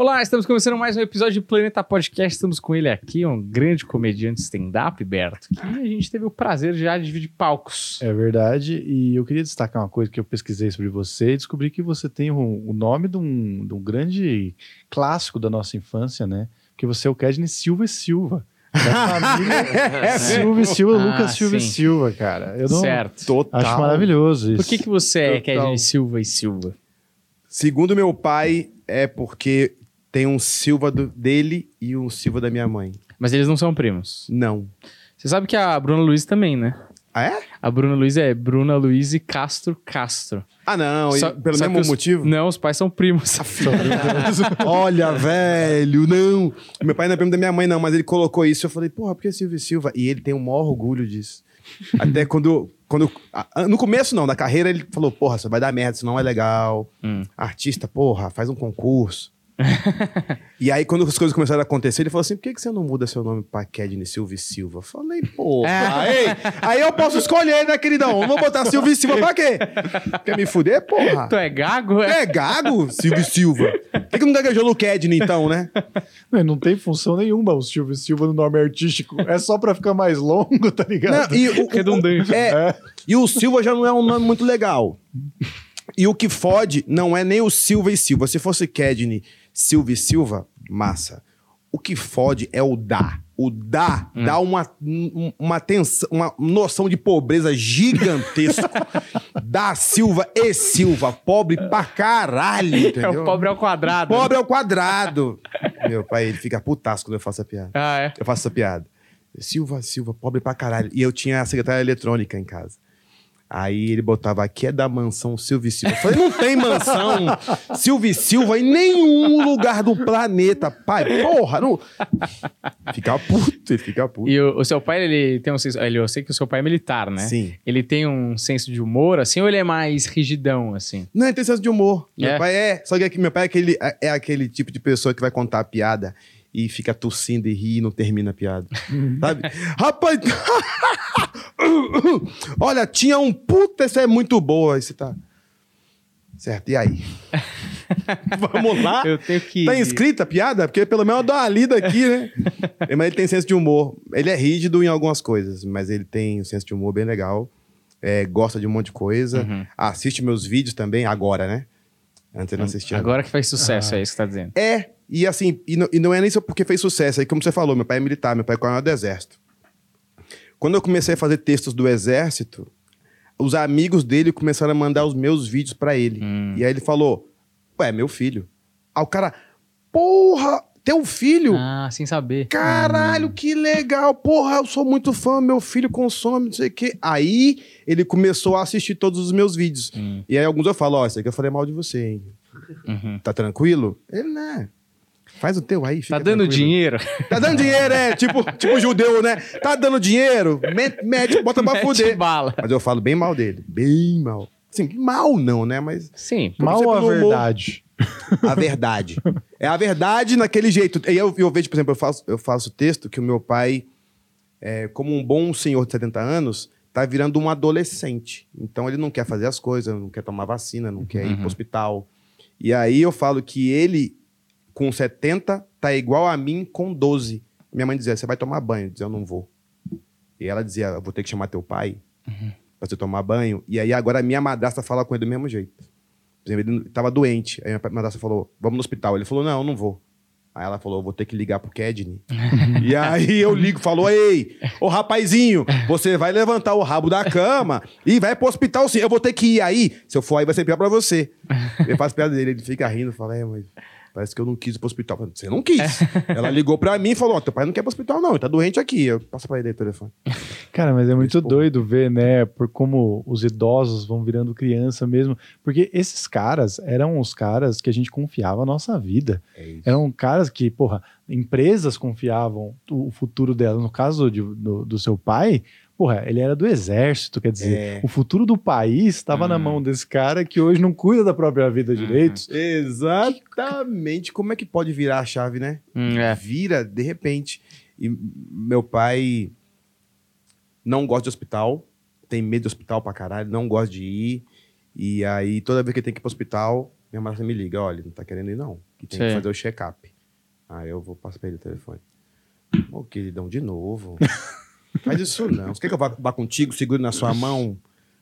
Olá, estamos começando mais um episódio de Planeta Podcast. Estamos com ele aqui, um grande comediante stand-up, Berto, que a gente teve o prazer já de dividir palcos. É verdade, e eu queria destacar uma coisa que eu pesquisei sobre você e descobri que você tem o, o nome de um, de um grande clássico da nossa infância, né? Que você é o Kedney Silva e Silva. Da família Silva e Silva, Ah, Lucas Silva e. Silva, cara. Eu não certo. Total. acho maravilhoso isso. Por que, que você é Total. Kedney Silva e Silva? Segundo meu pai, é porque tem um Silva do- dele e um Silva da minha mãe. Mas eles não são primos. Não. Você sabe que a Bruna Luiz também, né? Ah, é? A Bruna Luiz é Bruna Luiz e Castro Castro. Ah, não. Só- pelo mesmo os- motivo? Não, os pais são primos. Olha, velho, não. Meu pai não é primo da minha mãe, não, mas ele colocou isso. Eu falei, porra, por que Silva e Silva? E ele tem o maior orgulho disso. Até quando. quando no começo, não, da carreira, ele falou, porra, isso vai dar merda, isso não é legal. Hum. Artista, porra, faz um concurso. e aí, quando as coisas começaram a acontecer, ele falou assim: por que, que você não muda seu nome pra Kedney Silva e Silva? Eu falei, porra, aí, aí eu posso escolher, né, queridão? Não vou botar Silva e Silva pra quê? Quer me fuder, porra? tu é gago? É? É gago, Silva e Silva. Por que, que não gaguejou no Kedney, então, né? Não, não tem função nenhuma o Silva e Silva no nome artístico. É só pra ficar mais longo, tá ligado? Não, e, o, o- Redundante. é, É. e o Silva já não é um nome muito legal. E o que fode não é nem o Silva e Silva. Se fosse Kedney, Silva e Silva, massa. O que fode é o dá. O dá dá uma, um- uma, tensão, uma noção de pobreza gigantesca. dá Silva e Silva. Pobre pra caralho, É entendeu? o pobre ao quadrado. Pobre ao quadrado. Meu pai, ele fica putaço quando eu faço a piada. Ah, é. Eu faço essa piada. Silva, Silva, pobre pra caralho. E eu tinha a secretária eletrônica em casa. Aí ele botava aqui é da mansão Silva e Silva. Eu falei, não tem mansão Silva e Silva em nenhum lugar do planeta, pai. Porra, não. Fica puto, ele fica puto. E o, o seu pai, ele tem um senso... Ele, eu sei que o seu pai é militar, né? Sim. Ele tem um senso de humor, assim, ou ele é mais rigidão, assim? Não, ele tem senso de humor. Meu É? pai é. Só que aqui- meu pai é aquele, é- é aquele tipo de pessoa que vai contar a piada e fica tossindo e ri e não termina a piada. Sabe? Rapaz. Olha, tinha um puta, essa é muito boa. Aí você tá. Certo, e aí? Vamos lá? Eu tenho que... Tá inscrita a piada? Porque pelo menos eu dou uma lida aqui, né? mas ele tem senso de humor. Ele é rígido em algumas coisas, mas ele tem um senso de humor bem legal. É, gosta de um monte de coisa. Uhum. Assiste meus vídeos também, agora, né? Antes ele não assistia. Agora que faz sucesso, é isso que você tá dizendo. É, e assim, e não, e não é nem só porque fez sucesso. Aí, como você falou, meu pai é militar, meu pai é coronel do exército. Quando eu comecei a fazer textos do exército, os amigos dele começaram a mandar os meus vídeos pra ele. Hum. E aí ele falou: Ué, meu filho. Aí o cara, porra, teu filho? Ah, sem saber. Caralho, que legal. Porra, eu sou muito fã, meu filho consome, não sei o quê. Aí ele começou a assistir todos os meus vídeos. Hum. E aí alguns eu falo, ó, isso aqui eu falei mal de você, hein? Uhum. Tá tranquilo? Ele, né? Faz o teu aí, Tá dando tranquilo. dinheiro? Tá dando dinheiro, é. Tipo, tipo judeu, né? Tá dando dinheiro? Mete, mete bota pra Mete fuder. bala. Mas eu falo bem mal dele. Bem mal. Assim, mal não, né? Mas Sim. Mal sempre a no humor. verdade. a verdade. É a verdade naquele jeito. E eu, eu vejo, por exemplo, eu faço, eu faço texto que o meu pai, é, como um bom senhor de 70 anos, tá virando um adolescente. Então ele não quer fazer as coisas, não quer tomar vacina, não quer ir Uhum. pro hospital. E aí eu falo que ele, com 70, tá igual a mim com 12. Minha mãe dizia, você vai tomar banho? Eu dizia, eu não vou. E ela dizia, vou ter que chamar teu pai pra você tomar banho. E aí agora a minha madrasta fala com ele do mesmo jeito. Por exemplo, ele tava doente. Aí a madrasta falou, vamos no hospital. Ele falou, não, eu não vou. Aí ela falou, vou ter que ligar pro Kedney. e aí eu ligo, falou, ei, ô rapazinho, você vai levantar o rabo da cama e vai pro hospital sim. Eu vou ter que ir aí. Se eu for aí, vai ser pior pra você. Eu faço piada dele, ele fica rindo, fala, é, mas parece que eu não quis ir pro hospital. Falei, Você não quis. Ela ligou pra mim e falou, ó, teu pai não quer ir pro hospital não, ele tá doente aqui. Eu passo pra ele aí o telefone. Cara, mas é muito doido ver, né, por como os idosos vão virando criança mesmo. Porque esses caras eram os caras que a gente confiava a nossa vida. É. Eram caras que, porra, empresas confiavam o futuro delas. No caso de- do, do seu pai, porra, ele era do exército, quer dizer, É. o futuro do país estava na Hum. mão desse cara que hoje não cuida da própria vida direito. Exatamente. Como é que pode virar a chave, né? Hum, é. Vira de repente. E meu pai não gosta de hospital, tem medo de hospital pra caralho, não gosta de ir. E aí, toda vez que tem que ir pro hospital, Minha madrasta me liga, olha, não tá querendo ir não. Que tem Sei. que fazer o check-up. Aí eu vou passar pra ele o telefone. Ô, queridão, de novo. Faz isso não. Você quer que eu vá, vá contigo, segure na sua mão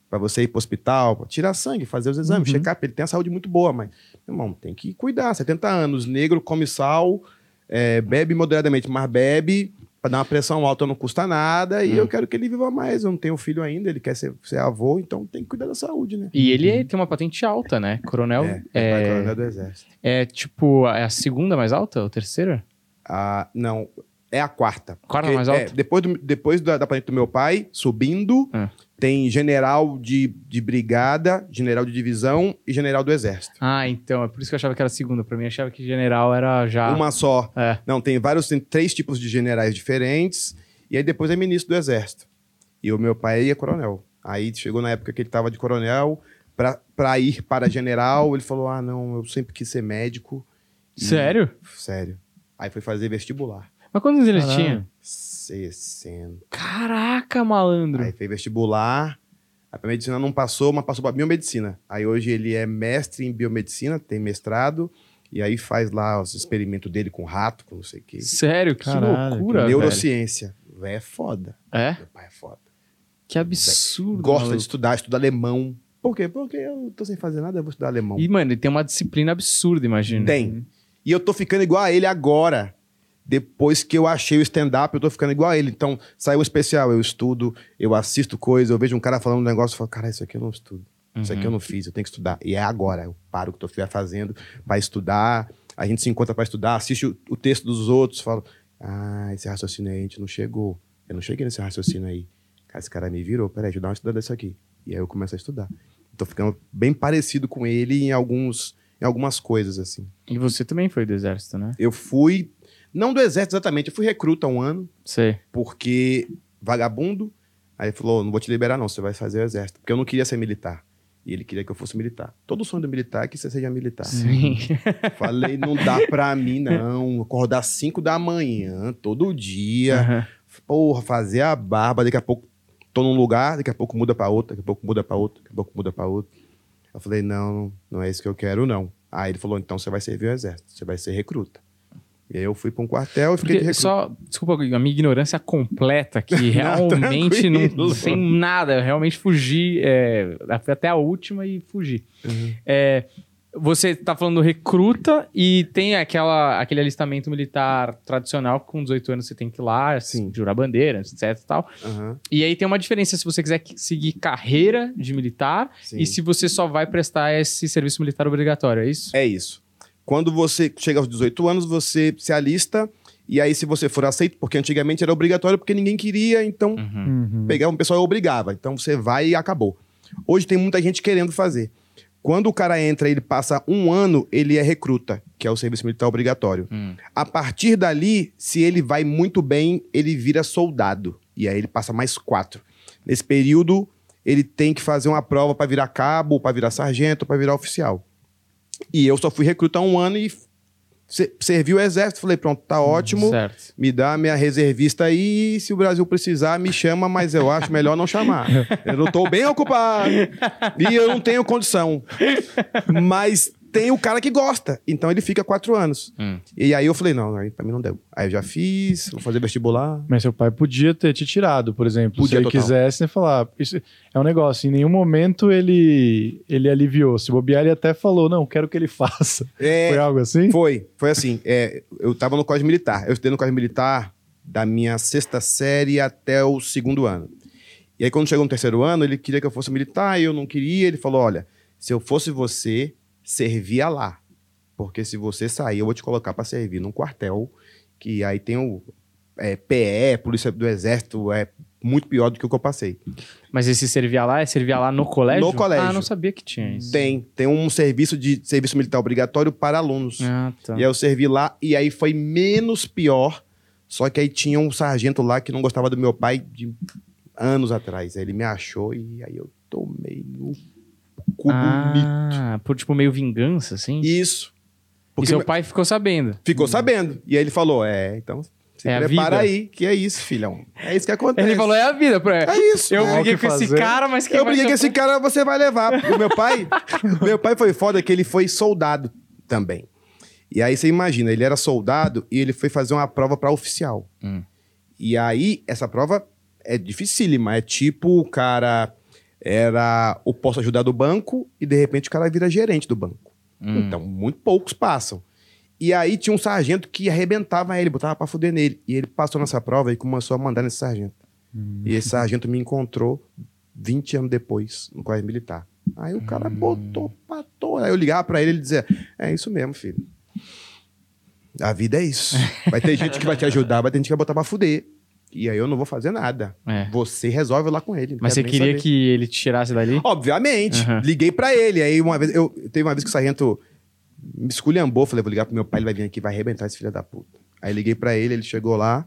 pra você ir pro hospital, tirar sangue, fazer os exames, check-up. Ele tem a saúde muito boa, mas, meu irmão, tem que cuidar. 70 anos, negro, come sal, é, bebe moderadamente, mas bebe pra dar uma pressão alta não custa nada e eu quero que ele viva mais. Eu não tenho filho ainda, ele quer ser, ser avô, então tem que cuidar da saúde, né? E ele é- tem uma patente alta, né? Coronel é, é, é, coronel do exército. é tipo é a segunda mais alta ou terceira? Ah, não, é a quarta. Quarta mais é, alta? depois do, depois da, da patente do meu pai, subindo, É. tem general de, de brigada, general de divisão e general do exército. Ah, então, é por isso que eu achava que era a segunda. Pra mim, achava que general era já. Uma só. É. Não, tem vários, tem três tipos de generais diferentes. E aí depois é ministro do exército. E o meu pai é coronel. Aí chegou na época que ele estava de coronel, pra, pra ir para general, ele falou: Ah, não, eu sempre quis ser médico. E- Sério? Sério. Aí foi fazer vestibular. Mas quantos anos ele tinha? 60. Caraca, malandro. Aí fez vestibular. A pra medicina não passou, mas passou pra biomedicina. Aí hoje ele é mestre em biomedicina, tem mestrado. E aí faz lá os experimentos dele com rato, com não sei o quê. Sério, que Caralho, loucura. velho. Neurociência. Véi, é foda. É? Meu pai é foda. Que absurdo. Gosta maluco. de estudar, estuda alemão. Por quê? Porque eu tô sem fazer nada, eu vou estudar alemão. E, mano, ele tem uma disciplina absurda, imagina. Tem. E eu tô ficando igual a ele agora. Depois que eu achei o stand-up, eu tô ficando igual a ele. Então, saiu o especial, eu estudo, eu assisto coisa, eu vejo um cara falando um negócio e falo, cara, isso aqui eu não estudo. Isso aqui eu não fiz, eu tenho que estudar. E é agora, eu paro o que eu estiver fazendo pra estudar. A gente se encontra pra estudar, assiste o, o texto dos outros, falo, ah, esse raciocínio aí a gente não chegou. Eu não cheguei nesse raciocínio aí. Cara, esse cara me virou, peraí, deixa eu dar uma estudada nisso aqui. E aí eu começo a estudar. Tô ficando bem parecido com ele em alguns, em algumas coisas, assim. E você também foi do exército, né? Eu fui, não do exército exatamente, eu fui recruta um ano, Sei. porque vagabundo. Aí ele falou: não vou te liberar, não, você vai fazer o exército. Porque eu não queria ser militar. E ele queria que eu fosse militar. Todo sonho do militar é que você seja militar. Sim. Falei, não dá pra mim, não. Acordar 5 da manhã, todo dia. Aham. Porra, fazer a barba, daqui a pouco tô num lugar, daqui a pouco muda pra outro, daqui a pouco muda pra outro, daqui a pouco muda pra outro. Eu falei, não, não é isso que eu quero, não. Aí ele falou, então você vai servir o exército, você vai ser recruta. E aí eu fui pra um quartel e fiquei de Porque recruta. só, desculpa, a minha ignorância completa que realmente não, tranquilo. sem nada, eu realmente fugi, é, até a última e fugi. Uhum. É, você tá falando recruta e tem aquela, aquele alistamento militar tradicional que com 18 anos você tem que ir lá, Sim. jurar bandeira, etc e tal. Aham, E aí tem uma diferença se você quiser seguir carreira de militar sim. e se você só vai prestar esse serviço militar obrigatório, é isso? É isso. Quando você chega aos 18 anos, você se alista. E aí, se você for aceito, porque antigamente era obrigatório, porque ninguém queria, então Uhum. Uhum. pegar um pessoal e obrigava. Então você vai e acabou. Hoje tem muita gente querendo fazer. Quando o cara entra e ele passa um ano, ele é recruta, que é o serviço militar obrigatório. Hum. A partir dali, se ele vai muito bem, ele vira soldado. E aí ele passa mais quatro. Nesse período, ele tem que fazer uma prova para virar cabo, para virar sargento, para virar oficial. E eu só fui recrutar um ano e se- servi o exército. Falei, pronto, tá ótimo. Certo. Me dá a minha reservista aí, se o Brasil precisar, me chama, mas eu acho melhor não chamar. Eu tô bem ocupado e eu não tenho condição. Mas tem o cara que gosta, então ele fica quatro anos. Hum. E aí eu falei, não, aí pra mim não deu. Aí eu já fiz, vou fazer vestibular. Mas seu pai podia ter te tirado, por exemplo. Podia, se ele total. quisesse, né, falar. Isso é um negócio. Em nenhum momento ele, ele aliviou. Se bobear, ele até falou: não, quero que ele faça. É, Foi algo assim? Foi, foi assim. é, eu tava no colégio militar. Eu estudei no colégio militar da minha sexta série até o segundo ano. E aí, quando chegou no terceiro ano, ele queria que eu fosse militar e eu não queria. Ele falou: olha, se eu fosse você, servia lá. Porque se você sair, eu vou te colocar para servir num quartel, que aí tem o é, PE, Polícia do Exército, é muito pior do que o que eu passei. Mas esse servia lá é servia lá no colégio? No colégio. Ah, não sabia que tinha isso. Tem, tem um serviço de serviço militar obrigatório para alunos. Ah, tá. E aí eu servi lá, e aí foi menos pior. Só que aí tinha um sargento lá que não gostava do meu pai de anos atrás. Aí ele me achou e aí eu tomei no cu bonito. Ah, por tipo meio vingança, assim? Isso. E Porque seu meu- pai ficou sabendo. ficou sabendo. E aí ele falou: é, então Se É prepara aí, que é isso, filhão. É isso que acontece. Ele falou, é a vida. Pra... É isso. Eu é briguei que com esse cara, mas quem Eu briguei com esse cara, você vai levar. O meu pai, meu pai foi foda que ele foi soldado também. E aí você imagina, ele era soldado e ele foi fazer uma prova pra oficial. Hum. E aí, essa prova é dificílima. É tipo o cara era o posto ajudar do banco e de repente o cara vira gerente do banco. Hum. Então, muito poucos passam. E aí tinha um sargento que arrebentava ele, botava pra fuder nele. E ele passou nessa prova e começou a mandar nesse sargento. E esse sargento me encontrou 20 anos depois, no colégio militar. Aí o cara botou pra toa. Aí eu ligava pra ele e ele dizia: É isso mesmo, filho. A vida é isso. Vai ter gente que vai te ajudar, vai ter gente que vai botar pra fuder. E aí eu não vou fazer nada. É. Você resolve lá com ele. Mas você queria saber. que ele te tirasse dali? Obviamente. Aham. Liguei pra ele. Aí uma vez, eu teve uma vez que o sargento me esculhambou. Falei, vou ligar pro meu pai, ele vai vir aqui, vai arrebentar esse filho da puta. Aí liguei pra ele, ele chegou lá.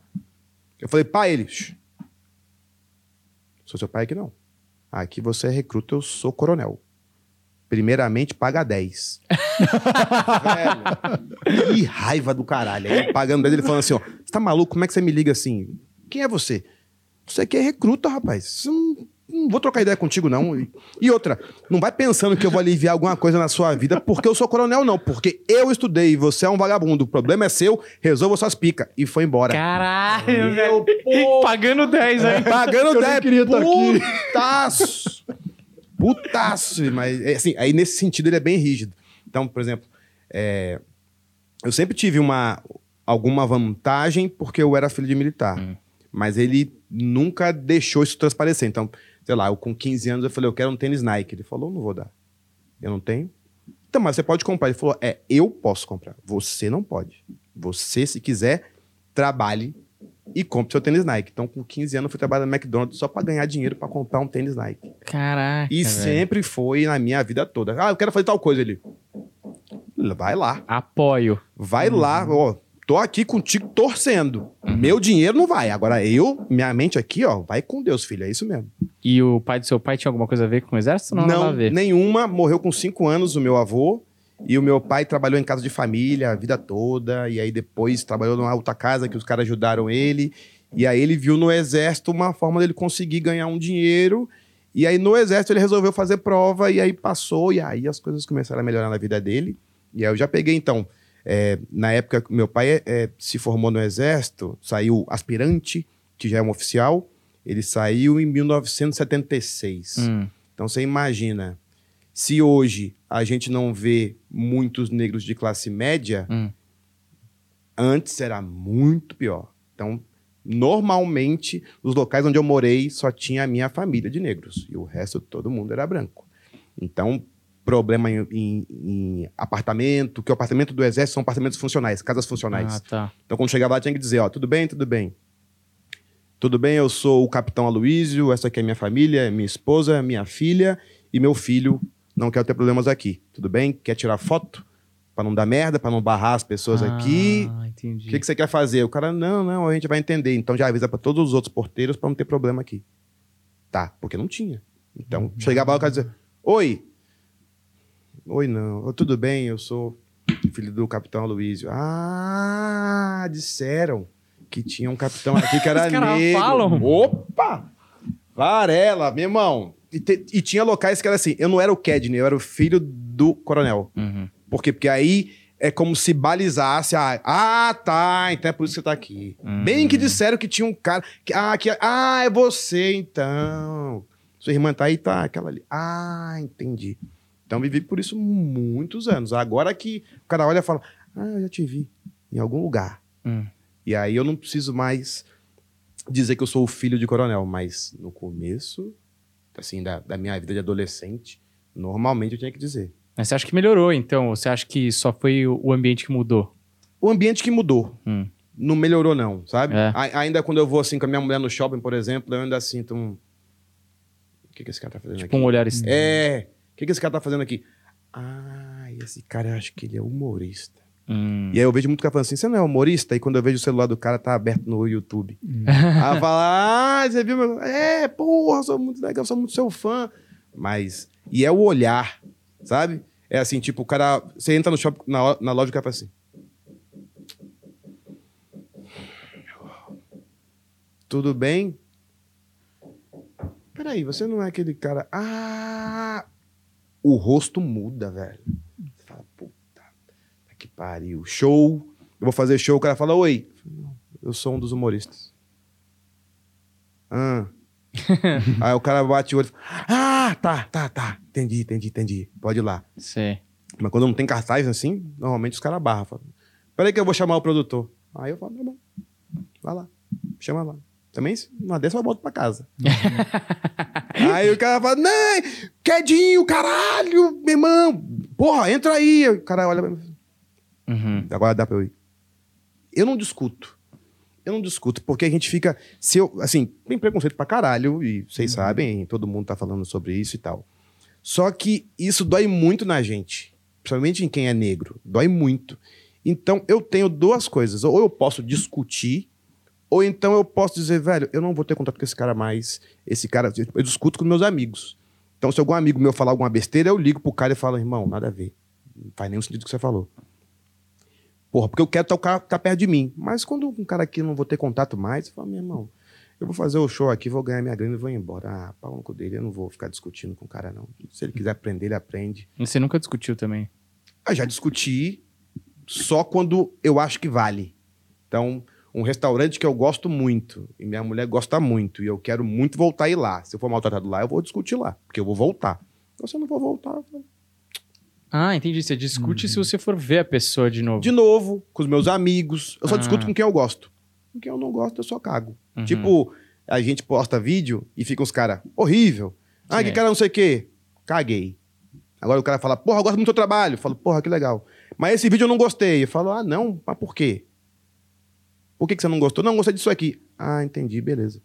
Eu falei, pai, ele. "Shh. Sou seu pai aqui não. Aqui você é recruta, eu sou coronel. Primeiramente, paga 10. Velho, que raiva do caralho. Aí pagando 10, ele falando assim: ó, você tá maluco? Como é que você me liga assim? Quem é você? Você aqui é recruta, rapaz. Não, não vou trocar ideia contigo, não. E, e outra, não vai pensando que eu vou aliviar alguma coisa na sua vida porque eu sou coronel, não. Porque eu estudei e você é um vagabundo. O problema é seu, resolva suas picas. E foi embora. Caralho, Meu velho. Pagando 10 aí. Pagando Eu nem 10. queria tá aqui. Putaço. Putaço. Mas, é, assim, aí nesse sentido ele é bem rígido. Então, por exemplo, é, eu sempre tive uma, alguma vantagem porque eu era filho de militar. Hum. Mas ele nunca deixou isso transparecer. Então, sei lá, eu com 15 anos eu falei, eu quero um tênis Nike. Ele falou, não vou dar. Eu não tenho. Então, mas você pode comprar. Ele falou, é, eu posso comprar. Você não pode. Você, se quiser, trabalhe e compre seu tênis Nike. Então, com 15 anos, eu fui trabalhar no McDonald's só pra ganhar dinheiro pra comprar um tênis Nike. Caraca. E velho. sempre foi na minha vida toda. Ah, eu quero fazer tal coisa. Ele, vai lá. Apoio. Vai lá, ó. Tô aqui contigo torcendo. Meu dinheiro não vai. Agora eu, minha mente aqui, ó, vai com Deus, filho. É isso mesmo. E o pai do seu pai tinha alguma coisa a ver com o exército? Não, a ver. nenhuma. Morreu com cinco anos o meu avô. E o meu pai trabalhou em casa de família a vida toda. E aí depois trabalhou numa outra casa que os caras ajudaram ele. E aí ele viu no exército uma forma dele conseguir ganhar um dinheiro. E aí no exército ele resolveu fazer prova. E aí passou. E aí as coisas começaram a melhorar na vida dele. E aí eu já peguei então. É, na época, meu pai é, é, se formou no exército, saiu aspirante, que já é um oficial. Ele saiu em 1976. Hum. Então você imagina, se hoje a gente não vê muitos negros de classe média, Hum. antes era muito pior. Então, normalmente, os locais onde eu morei só tinha a minha família de negros e o resto todo mundo era branco. Então, problema em, em- em apartamento, que o apartamento do exército são apartamentos funcionais, casas funcionais. Ah, tá. Então, quando chegava lá, tinha que dizer, ó, tudo bem, tudo bem. Tudo bem, eu sou o capitão Aloísio, essa aqui é minha família, é minha esposa, minha filha e meu filho. Não quero ter problemas aqui. Tudo bem? Quer tirar foto? Pra não dar merda, pra não barrar as pessoas aqui. Ah, O entendi. que, que você quer fazer? O cara, não, não, a gente vai entender. Então já avisa pra todos os outros porteiros pra não ter problema aqui. Tá, porque não tinha. Então, chegava lá o cara dizia, oi. Oi, não. Ô, Tudo bem, eu sou filho do capitão Aloysio. Ah, disseram que tinha um capitão aqui que era negro. falam. Opa! Varela, meu irmão. E, te- e tinha locais que era assim, eu não era o Kedney, eu era o filho do coronel. Uhum. Por quê? Porque aí é como se balizasse. Ah, ah, tá. Então é por isso que você tá aqui. Hum. Bem que disseram que tinha um cara. Que, ah, que, ah, é você então. Sua irmã tá aí, tá. Aquela ali. Ah, entendi. Então vivi por isso muitos anos. Agora que o cara olha e fala: Ah, eu já te vi em algum lugar. Hum. E aí eu não preciso mais dizer que eu sou o filho de coronel, mas no começo, assim, da, da minha vida de adolescente, normalmente eu tinha que dizer. Mas você acha que melhorou, então? Ou você acha que só foi o ambiente que mudou? O ambiente que mudou. Hum. Não melhorou, não, sabe? É. A- ainda quando eu vou assim com a minha mulher no shopping, por exemplo, eu ainda sinto um. O que, que esse cara tá fazendo Tipo aqui? um olhar estranho. É. O que, que esse cara tá fazendo aqui? Ah, esse cara eu acho que ele é humorista. Hum. E aí eu vejo muito cara falando assim: você não é humorista? E quando eu vejo o celular do cara, tá aberto no YouTube. aí eu falo: ah, você viu meu. É, porra, sou muito legal, sou muito seu fã. Mas. E é o olhar, sabe? É assim, tipo, o cara. Você entra no shopping, na, na loja, o cara fala assim. tudo bem? Peraí, você não é aquele cara. Ah! O rosto muda, velho. Você fala, puta, que pariu. Show. Eu vou fazer show, o cara fala, oi. Eu sou um dos humoristas. Ah. Aí o cara bate o olho e fala, ah, tá, tá, tá. Entendi, entendi, entendi. Pode ir lá. Sei. Mas quando não tem cartaz assim, normalmente os caras barram. Falam, Peraí que eu vou chamar o produtor. Aí eu falo, tá bom. Vai lá. Chama lá. Também, não dessa, eu volto pra casa. aí o cara fala, não, quedinho, caralho, meu irmão. Porra, entra aí. O cara olha pra mim. Uhum. Agora dá pra eu ir. Eu não discuto. Eu não discuto, porque a gente fica. Se eu, assim, tem preconceito pra caralho, e vocês sabem, todo mundo tá falando sobre isso e tal. Só que isso dói muito na gente. Principalmente em quem é negro. Dói muito. Então eu tenho duas coisas. Ou eu posso discutir, ou então eu posso dizer, velho, eu não vou ter contato com esse cara mais. Esse cara. Eu discuto com meus amigos. Então, se algum amigo meu falar alguma besteira, eu ligo pro cara e falo, irmão, nada a ver. Não faz nenhum sentido o que você falou. Porra, porque eu quero tocar tá perto de mim. Mas quando um cara aqui não vou ter contato mais, eu falo, meu irmão, eu vou fazer o show aqui, vou ganhar minha grana e vou embora. Ah, pau no cu dele, eu não vou ficar discutindo com o cara, não. Se ele quiser aprender, ele aprende. E Você nunca discutiu também? Eu já discuti só quando eu acho que vale. Então, um restaurante que eu gosto muito, e minha mulher gosta muito, e eu quero muito voltar a ir lá. Se eu for maltratado lá, eu vou discutir lá, porque eu vou voltar. Então, se eu não vou voltar, Ah, entendi. Você discute se você for ver a pessoa de novo. de novo, com os meus amigos. Eu só Ah. discuto com quem eu gosto. Com quem eu não gosto, eu só cago. Uhum. Tipo, a gente posta vídeo e fica uns caras, horrível. Ah, que cara não sei o quê. Caguei. Agora o cara fala, porra, eu gosto muito do seu trabalho. Eu falo, porra, que legal. Mas esse vídeo eu não gostei. Eu falo, ah, não, mas por quê? Por que, que você não gostou? Não, gostei disso aqui. Ah, entendi, beleza.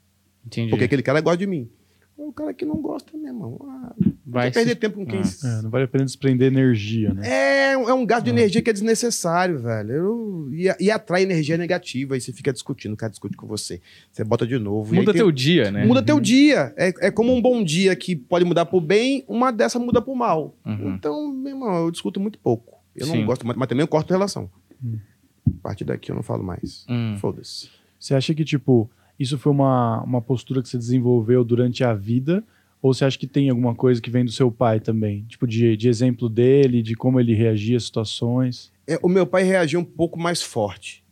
Entendi. Porque aquele cara gosta de mim. O cara que não gosta, meu irmão. Ah, Vai vai perder se- tempo com quem. Ah. É, não vale a pena desprender energia, né? É, é um gasto de energia que é desnecessário, velho. Eu- e, e atrai energia negativa. Aí você fica discutindo, o cara discute com você. Você bota de novo. e Muda aí tem- teu dia, né? Muda teu dia. É, é como um bom dia que pode mudar pro bem, uma dessa muda pro mal. Uhum. Então, meu irmão, eu discuto muito pouco. Eu Sim. não gosto, mas, mas também eu corto relação. A partir daqui eu não falo mais. Hum. Foda-se. Você acha que, tipo, isso foi uma, uma postura que você desenvolveu durante a vida? Ou você acha que tem alguma coisa que vem do seu pai também? Tipo, de, de exemplo dele, de como ele reagia a situações? É, o meu pai reagiu um pouco mais forte.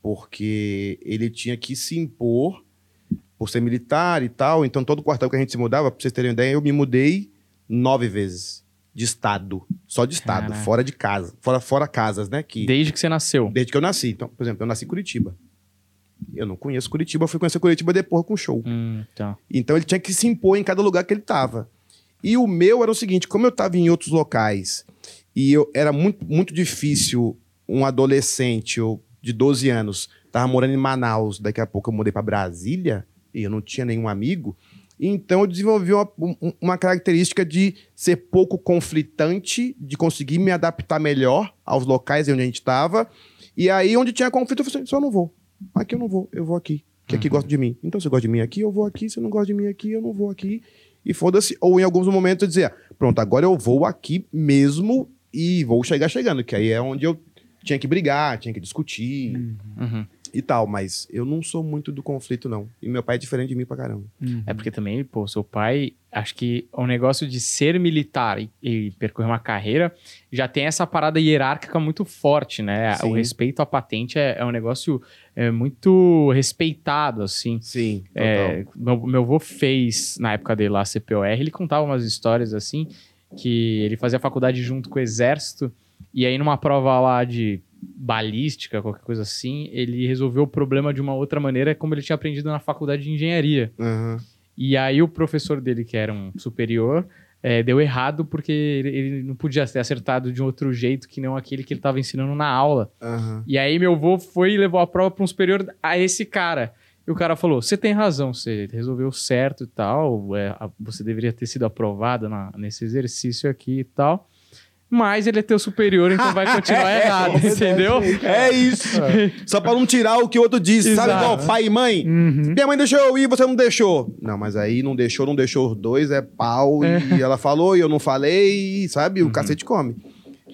Porque ele tinha que se impor por ser militar e tal. Então, todo quartel que a gente se mudava, pra vocês terem uma ideia, eu me mudei nove vezes. De estado. Só de estado. Caraca. Fora de casa. Fora, fora casas, né? Que, Desde que você nasceu. Desde que eu nasci. Então, por exemplo, eu nasci em Curitiba. Eu não conheço Curitiba, eu fui conhecer Curitiba depois com show. Hum, tá. Então ele tinha que se impor em cada lugar que ele estava. E o meu era o seguinte: como eu estava em outros locais e eu, era muito, muito difícil um adolescente ou de 12 anos estava morando em Manaus, daqui a pouco eu mudei para Brasília e eu não tinha nenhum amigo. Então eu desenvolvi uma, um- uma característica de ser pouco conflitante, de conseguir me adaptar melhor aos locais onde a gente estava. E aí, onde tinha conflito, eu falei assim: só não vou. Aqui eu não vou, eu vou aqui. Que aqui gosta de mim. Então, você gosta de mim aqui, eu vou aqui. Se não gosta de mim aqui, eu não vou aqui. E foda-se. Ou em alguns momentos eu dizia: pronto, agora eu vou aqui mesmo e vou chegar chegando. Que aí é onde eu tinha que brigar, tinha que discutir Uhum. E tal. Mas eu não sou muito do conflito, não. E meu pai é diferente de mim pra caramba. É porque também, pô, seu pai, acho que o negócio de ser militar e, e percorrer uma carreira já tem essa parada hierárquica muito forte, né? Sim. O respeito à patente é, é um negócio é, muito respeitado, assim. Sim, total. É, meu, meu avô fez, na época dele lá, CPOR, ele contava umas histórias assim, que ele fazia faculdade junto com o exército, e aí numa prova lá de balística, qualquer coisa assim, ele resolveu o problema de uma outra maneira, como ele tinha aprendido na faculdade de engenharia. Aham. E aí o professor dele, que era um superior, é, deu errado porque ele, ele não podia ter acertado de um outro jeito que não aquele que ele estava ensinando na aula. Aham. E aí meu avô foi e levou a prova para um superior a esse cara. E o cara falou: Você tem razão, você resolveu certo e tal, é, você deveria ter sido aprovado na- nesse exercício aqui e tal. Mas ele é teu superior, então vai continuar errado, entendeu? É isso. Só pra não tirar o que o outro disse. Sabe Exato. igual pai e mãe? Uhum. Minha mãe deixou eu ir, você não deixou. Não, mas aí não deixou, não deixou os dois, é pau. E ela falou e eu não falei, sabe? O cacete come.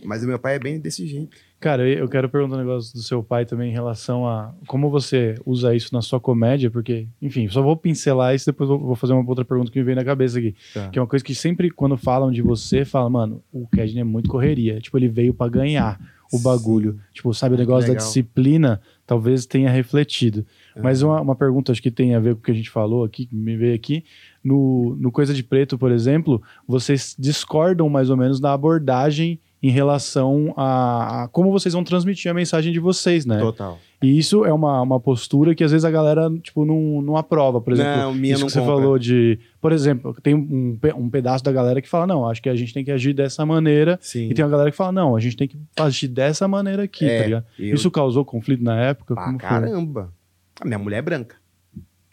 Mas o meu pai é bem desse jeito. Cara, eu quero perguntar um negócio do seu pai também em relação a como você usa isso na sua comédia, porque, enfim, só vou pincelar isso, depois vou fazer uma outra pergunta que me veio na cabeça aqui. Tá. Que é uma coisa que sempre, quando falam de você, fala, mano, o Kedney é muito correria. Tipo, ele veio pra ganhar o bagulho. Tipo, sabe, o Ah, negócio da legal. disciplina talvez tenha refletido. Mas uma, uma pergunta, acho que tem a ver com o que a gente falou aqui, que me veio aqui. No, no Coisa de Preto, por exemplo, vocês discordam mais ou menos da abordagem em relação a, a como vocês vão transmitir a mensagem de vocês, né? Total. E isso é uma, uma postura que às vezes a galera, tipo, não, não aprova. Por exemplo, Não, minha isso que você compra. falou de... Por exemplo, tem um, um pedaço da galera que fala, não, acho que a gente tem que agir dessa maneira. Sim. E tem uma galera que fala, não, a gente tem que agir dessa maneira aqui, É, tá ligado? eu- Isso causou conflito na época? Pra Como foi? caramba. A minha mulher é branca.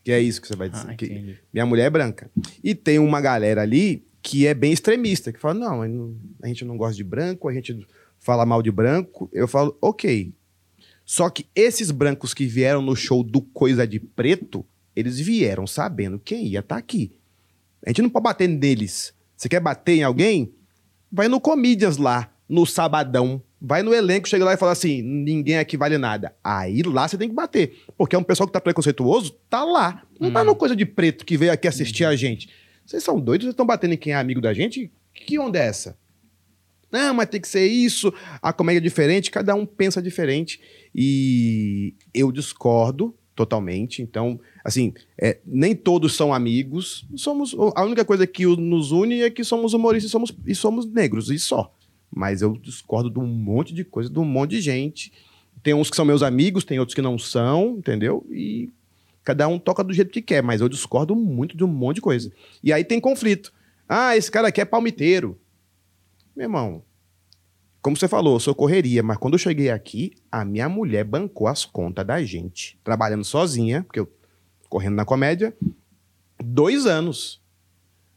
Que é isso que você vai dizer. Ah, minha mulher é branca. E tem uma galera ali que é bem extremista, que fala: não, a gente não gosta de branco, a gente fala mal de branco. Eu falo, ok. Só que esses brancos que vieram no show do Coisa de Preto, eles vieram sabendo quem ia estar aqui. A gente não pode bater neles. Você quer bater em alguém? Vai no Comedians lá, no Sabadão. Vai no elenco, chega lá e fala assim: ninguém aqui vale nada. Aí lá você tem que bater. Porque é um pessoal que tá preconceituoso, tá lá. Não tá no coisa de preto que veio aqui assistir a gente. Vocês são doidos? Vocês estão batendo em quem é amigo da gente? Que onda é essa? Não, mas tem que ser isso. A comédia é diferente, cada um pensa diferente. E eu discordo totalmente. Então, assim, é, nem todos são amigos. Somos a única coisa que nos une é que somos humoristas e somos, e somos negros, e só. Mas eu discordo de um monte de coisa, de um monte de gente. Tem uns que são meus amigos, tem outros que não são, entendeu? E cada um toca do jeito que quer, mas eu discordo muito de um monte de coisa. E aí tem conflito. Ah, esse cara aqui é palmiteiro. Meu irmão, como você falou, eu sou correria, mas quando eu cheguei aqui, a minha mulher bancou as contas da gente, trabalhando sozinha, porque eu correndo na comédia, dois anos.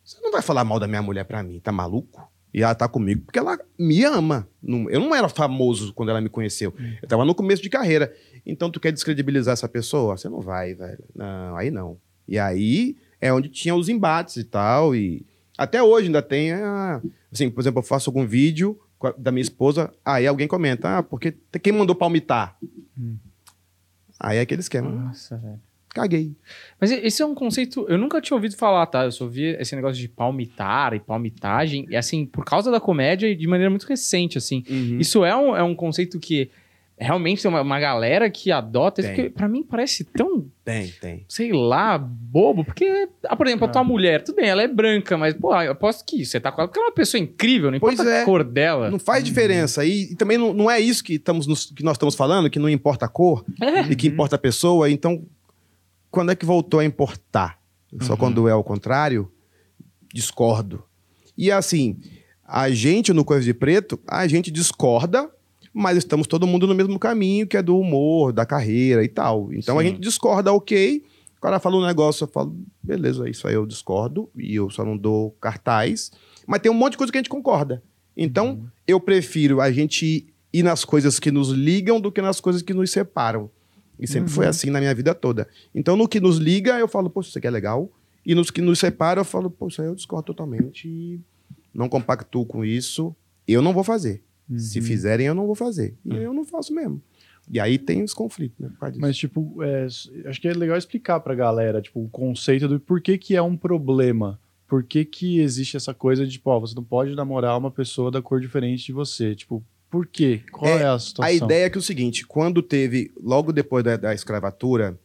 Você não vai falar mal da minha mulher pra mim, tá maluco? E ela tá comigo porque ela me ama. Eu não era famoso quando ela me conheceu. Eu tava no começo de carreira. Então tu quer descredibilizar essa pessoa? Você não vai, velho. Não, aí não. E aí é onde tinha os embates e tal. E até hoje ainda tem. ah, assim, por exemplo, eu faço algum vídeo da minha esposa, aí alguém comenta, ah, porque quem mandou palmitar? Aí é aquele esquema. Nossa, velho. Caguei. Mas esse é um conceito. Eu nunca tinha ouvido falar, tá? Eu só ouvi esse negócio de palmitar e palmitagem. E assim, por causa da comédia e de maneira muito recente, assim. Uhum. Isso é um, é um conceito que realmente tem uma, uma galera que adota. isso. Porque pra mim parece tão, Tem, tem. sei lá, bobo. Porque, ah, por exemplo, a tua mulher, tudo bem, ela é branca, mas, pô, eu aposto que você tá com ela porque ela é uma pessoa incrível, não Pois importa é. a cor dela. Não faz diferença. E, e também não, não é isso que, estamos nos- que nós estamos falando, que não importa a cor É. e que importa a pessoa. Então, quando é que voltou a importar? Só quando é o contrário? Discordo. E assim, a gente no Coisa de Preto, a gente discorda, mas estamos todo mundo no mesmo caminho, que é do humor, da carreira e tal. Então a Sim. gente discorda, ok. O cara fala um negócio, eu falo, beleza, isso aí eu discordo, e eu só não dou cartaz. Mas tem um monte de coisa que a gente concorda. Então, eu prefiro a gente ir nas coisas que nos ligam do que nas coisas que nos separam. E sempre foi assim na minha vida toda. Então, no que nos liga, eu falo, pô, isso aqui é legal. E nos que nos separa, eu falo, aí eu discordo totalmente. E não compactuo com isso. Eu não vou fazer. Se fizerem, eu não vou fazer. E eu não faço mesmo. E aí tem os conflitos, né? Mas, tipo, é, acho que é legal explicar pra galera, tipo, o conceito do por que que é um problema. Por que que existe essa coisa de, tipo, ó, você não pode namorar uma pessoa da cor diferente de você. Tipo, por quê? Qual é, É, a situação? A ideia é que é o seguinte, quando teve, logo depois da, da escravatura,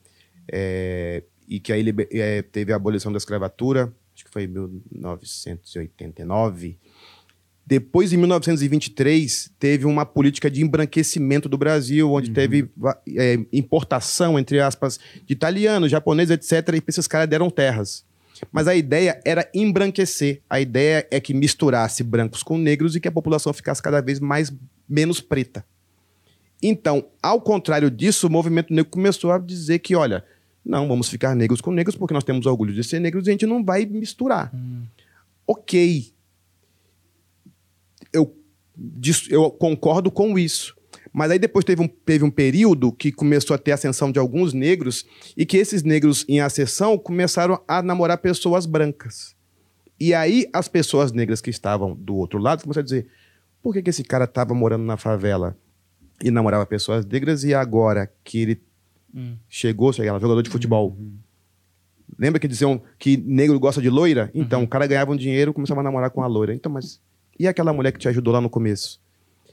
é, e que aí é, teve a abolição da escravatura, acho que foi em 1989, depois, em 1923, teve uma política de embranquecimento do Brasil, onde teve va- é, importação, entre aspas, de italianos, japoneses, etc., e esses caras deram terras. Mas a ideia era embranquecer. A ideia é que misturasse brancos com negros e que a população ficasse cada vez mais menos preta. Então, ao contrário disso, o movimento negro começou a dizer que, olha, não, vamos ficar negros com negros porque nós temos orgulho de ser negros e a gente não vai misturar. Ok. Eu, eu concordo com isso. Mas aí depois teve um, teve um período que começou a ter ascensão de alguns negros e que esses negros em ascensão começaram a namorar pessoas brancas. E aí as pessoas negras que estavam do outro lado começaram a dizer: por que, que esse cara estava morando na favela? e namorava pessoas negras, e agora que ele Hum. chegou, sei lá, jogador de futebol. Lembra que diziam que negro gosta de loira? Então, o cara ganhava um dinheiro e começava a namorar com a loira. Então, mas e aquela mulher que te ajudou lá no começo?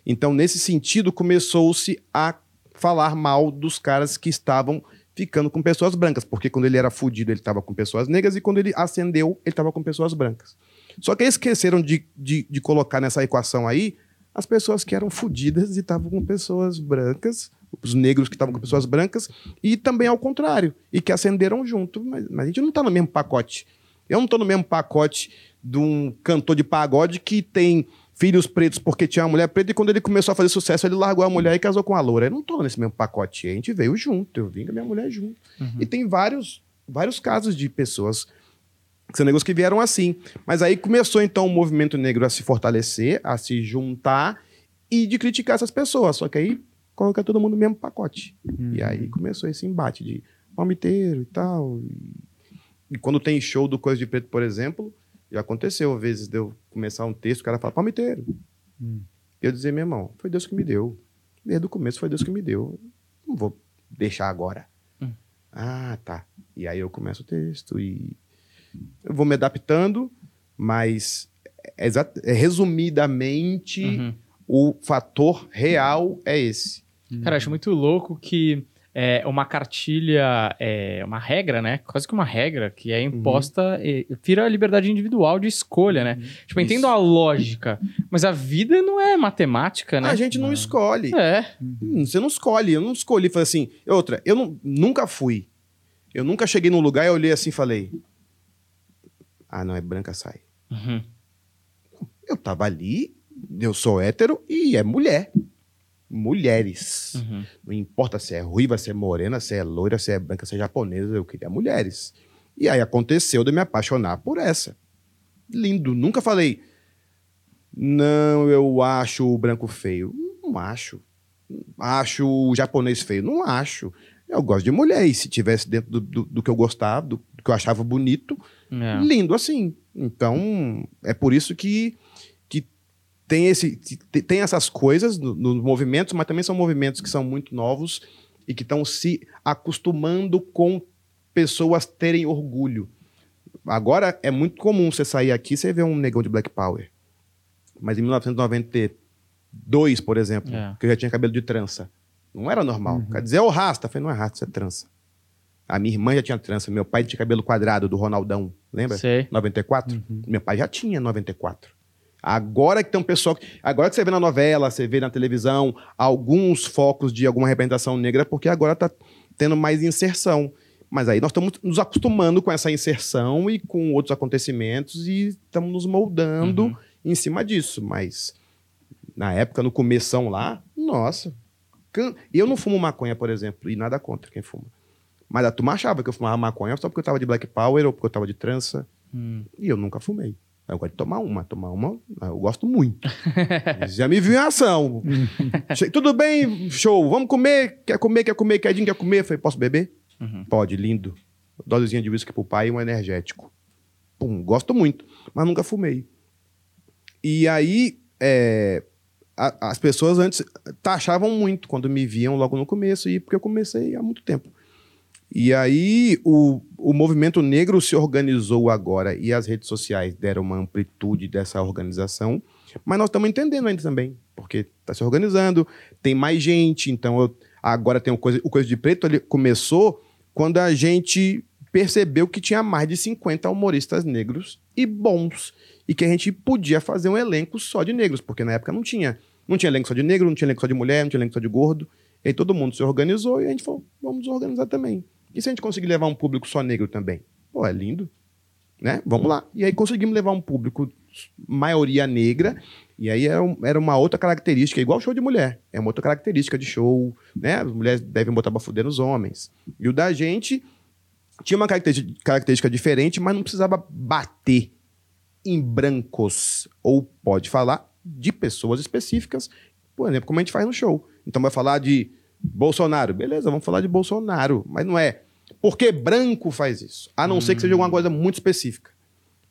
Então, nesse sentido, começou-se a falar mal dos caras que estavam ficando com pessoas brancas, porque quando ele era fudido, ele estava com pessoas negras, e quando ele ascendeu, ele estava com pessoas brancas. Só que esqueceram de, de, de colocar nessa equação aí as pessoas que eram fudidas e estavam com pessoas brancas, os negros que estavam com pessoas brancas, e também ao contrário, e que ascenderam junto. Mas, mas a gente não está no mesmo pacote. Eu não estou no mesmo pacote de um cantor de pagode que tem filhos pretos porque tinha uma mulher preta e quando ele começou a fazer sucesso, ele largou a mulher e casou com a loura. Eu não tô nesse mesmo pacote. A gente veio junto, eu vim com a minha mulher junto. E tem vários, vários casos de pessoas que são negros que vieram assim. Mas aí começou então o movimento negro a se fortalecer, a se juntar e de criticar essas pessoas. Só que aí coloca todo mundo no mesmo pacote. E aí começou esse embate de palmiteiro e tal. E quando tem show do Coisa de Preto, por exemplo, já aconteceu às vezes de eu começar um texto, o cara fala, palmiteiro. Hum. Eu dizer, meu irmão, foi Deus que me deu. Desde o começo foi Deus que me deu. Não vou deixar agora. Hum. Ah, tá. E aí eu começo o texto e eu vou me adaptando, mas é é resumidamente Uhum. o fator real é esse. Cara, acho muito louco que é uma cartilha, é uma regra, né? Quase que uma regra que é imposta, e vira a liberdade individual de escolha, né? Tipo, eu entendo Isso. a lógica, mas a vida não é matemática, né? A gente não escolhe. É. Hum, Você não escolhe, eu não escolhi. Falei assim, outra, eu não- nunca fui. Eu nunca cheguei num lugar e olhei assim e falei: Ah, não, é branca, sai. Uhum. Eu tava ali, eu sou hétero e é mulher. Mulheres. Uhum. Não importa se é ruiva, se é morena, se é loira, se é branca, se é japonesa, eu queria mulheres. E aí aconteceu de me apaixonar por essa. Lindo. Nunca falei, não, eu acho o branco feio. Não acho. Acho o japonês feio. Não acho. Eu gosto de mulher. E se tivesse dentro do, do- do que eu gostava, do, do que eu achava bonito, É. lindo assim. Então, é por isso que, que tem, esse, tem essas coisas no- nos movimentos, mas também são movimentos que são muito novos e que estão se acostumando com pessoas terem orgulho. Agora é muito comum você sair aqui e você ver um negão de Black Power. Mas em 1992, por exemplo, É. que eu já tinha cabelo de trança, não era normal. Quer dizer, é o rasta. Eu falei, não é rasta, isso é trança. A minha irmã já tinha trança, meu pai tinha cabelo quadrado do Ronaldão, lembra? Sei. 94? Meu pai já tinha 94. Agora que tem um pessoal. Agora que você vê na novela, você vê na televisão, alguns focos de alguma representação negra, porque agora tá tendo mais inserção. Mas aí nós estamos nos acostumando com essa inserção e com outros acontecimentos e estamos nos moldando Uhum. em cima disso. Mas na época, no começão lá, nossa. Eu não fumo maconha, por exemplo, e nada contra quem fuma. Mas a turma achava que eu fumava maconha só porque eu tava de black power ou porque eu tava de trança. Hum. E eu nunca fumei. Eu gosto de tomar uma. Tomar uma, eu gosto muito. Já me viu em ação. Tudo bem, show. Vamos comer. Quer comer, quer comer, quer quer comer? Eu falei, posso beber? Uhum. Pode, lindo. Dosezinha de whisky pro pai e um energético. Pum, gosto muito. Mas nunca fumei. E aí, é, a- as pessoas antes taxavam muito quando me viam logo no começo, e porque eu comecei há muito tempo. E aí o, o movimento negro se organizou agora e as redes sociais deram uma amplitude dessa organização, mas nós estamos entendendo ainda também, porque está se organizando, tem mais gente, então eu- agora tem o coisa, o coisa de preto começou quando a gente percebeu que tinha mais de 50 humoristas negros e bons e que a gente podia fazer um elenco só de negros, porque na época não tinha, não tinha elenco só de negro, não tinha elenco só de mulher, não tinha elenco só de gordo. E aí todo mundo se organizou e a gente falou, vamos organizar também. E se a gente conseguir levar um público só negro também? Pô, é lindo. Né? Vamos lá. E aí conseguimos levar um público maioria negra. E aí era, um- era uma outra característica, igual show de mulher. É uma outra característica de show. Né? As mulheres devem botar pra fuder nos homens. E o da gente tinha uma característica, característica diferente, mas não precisava bater em brancos. Ou pode falar de pessoas específicas, por exemplo, como a gente faz no show. Então vai falar de Bolsonaro. Beleza, vamos falar de Bolsonaro. Mas não é porque branco faz isso. A não ser que seja alguma coisa muito específica.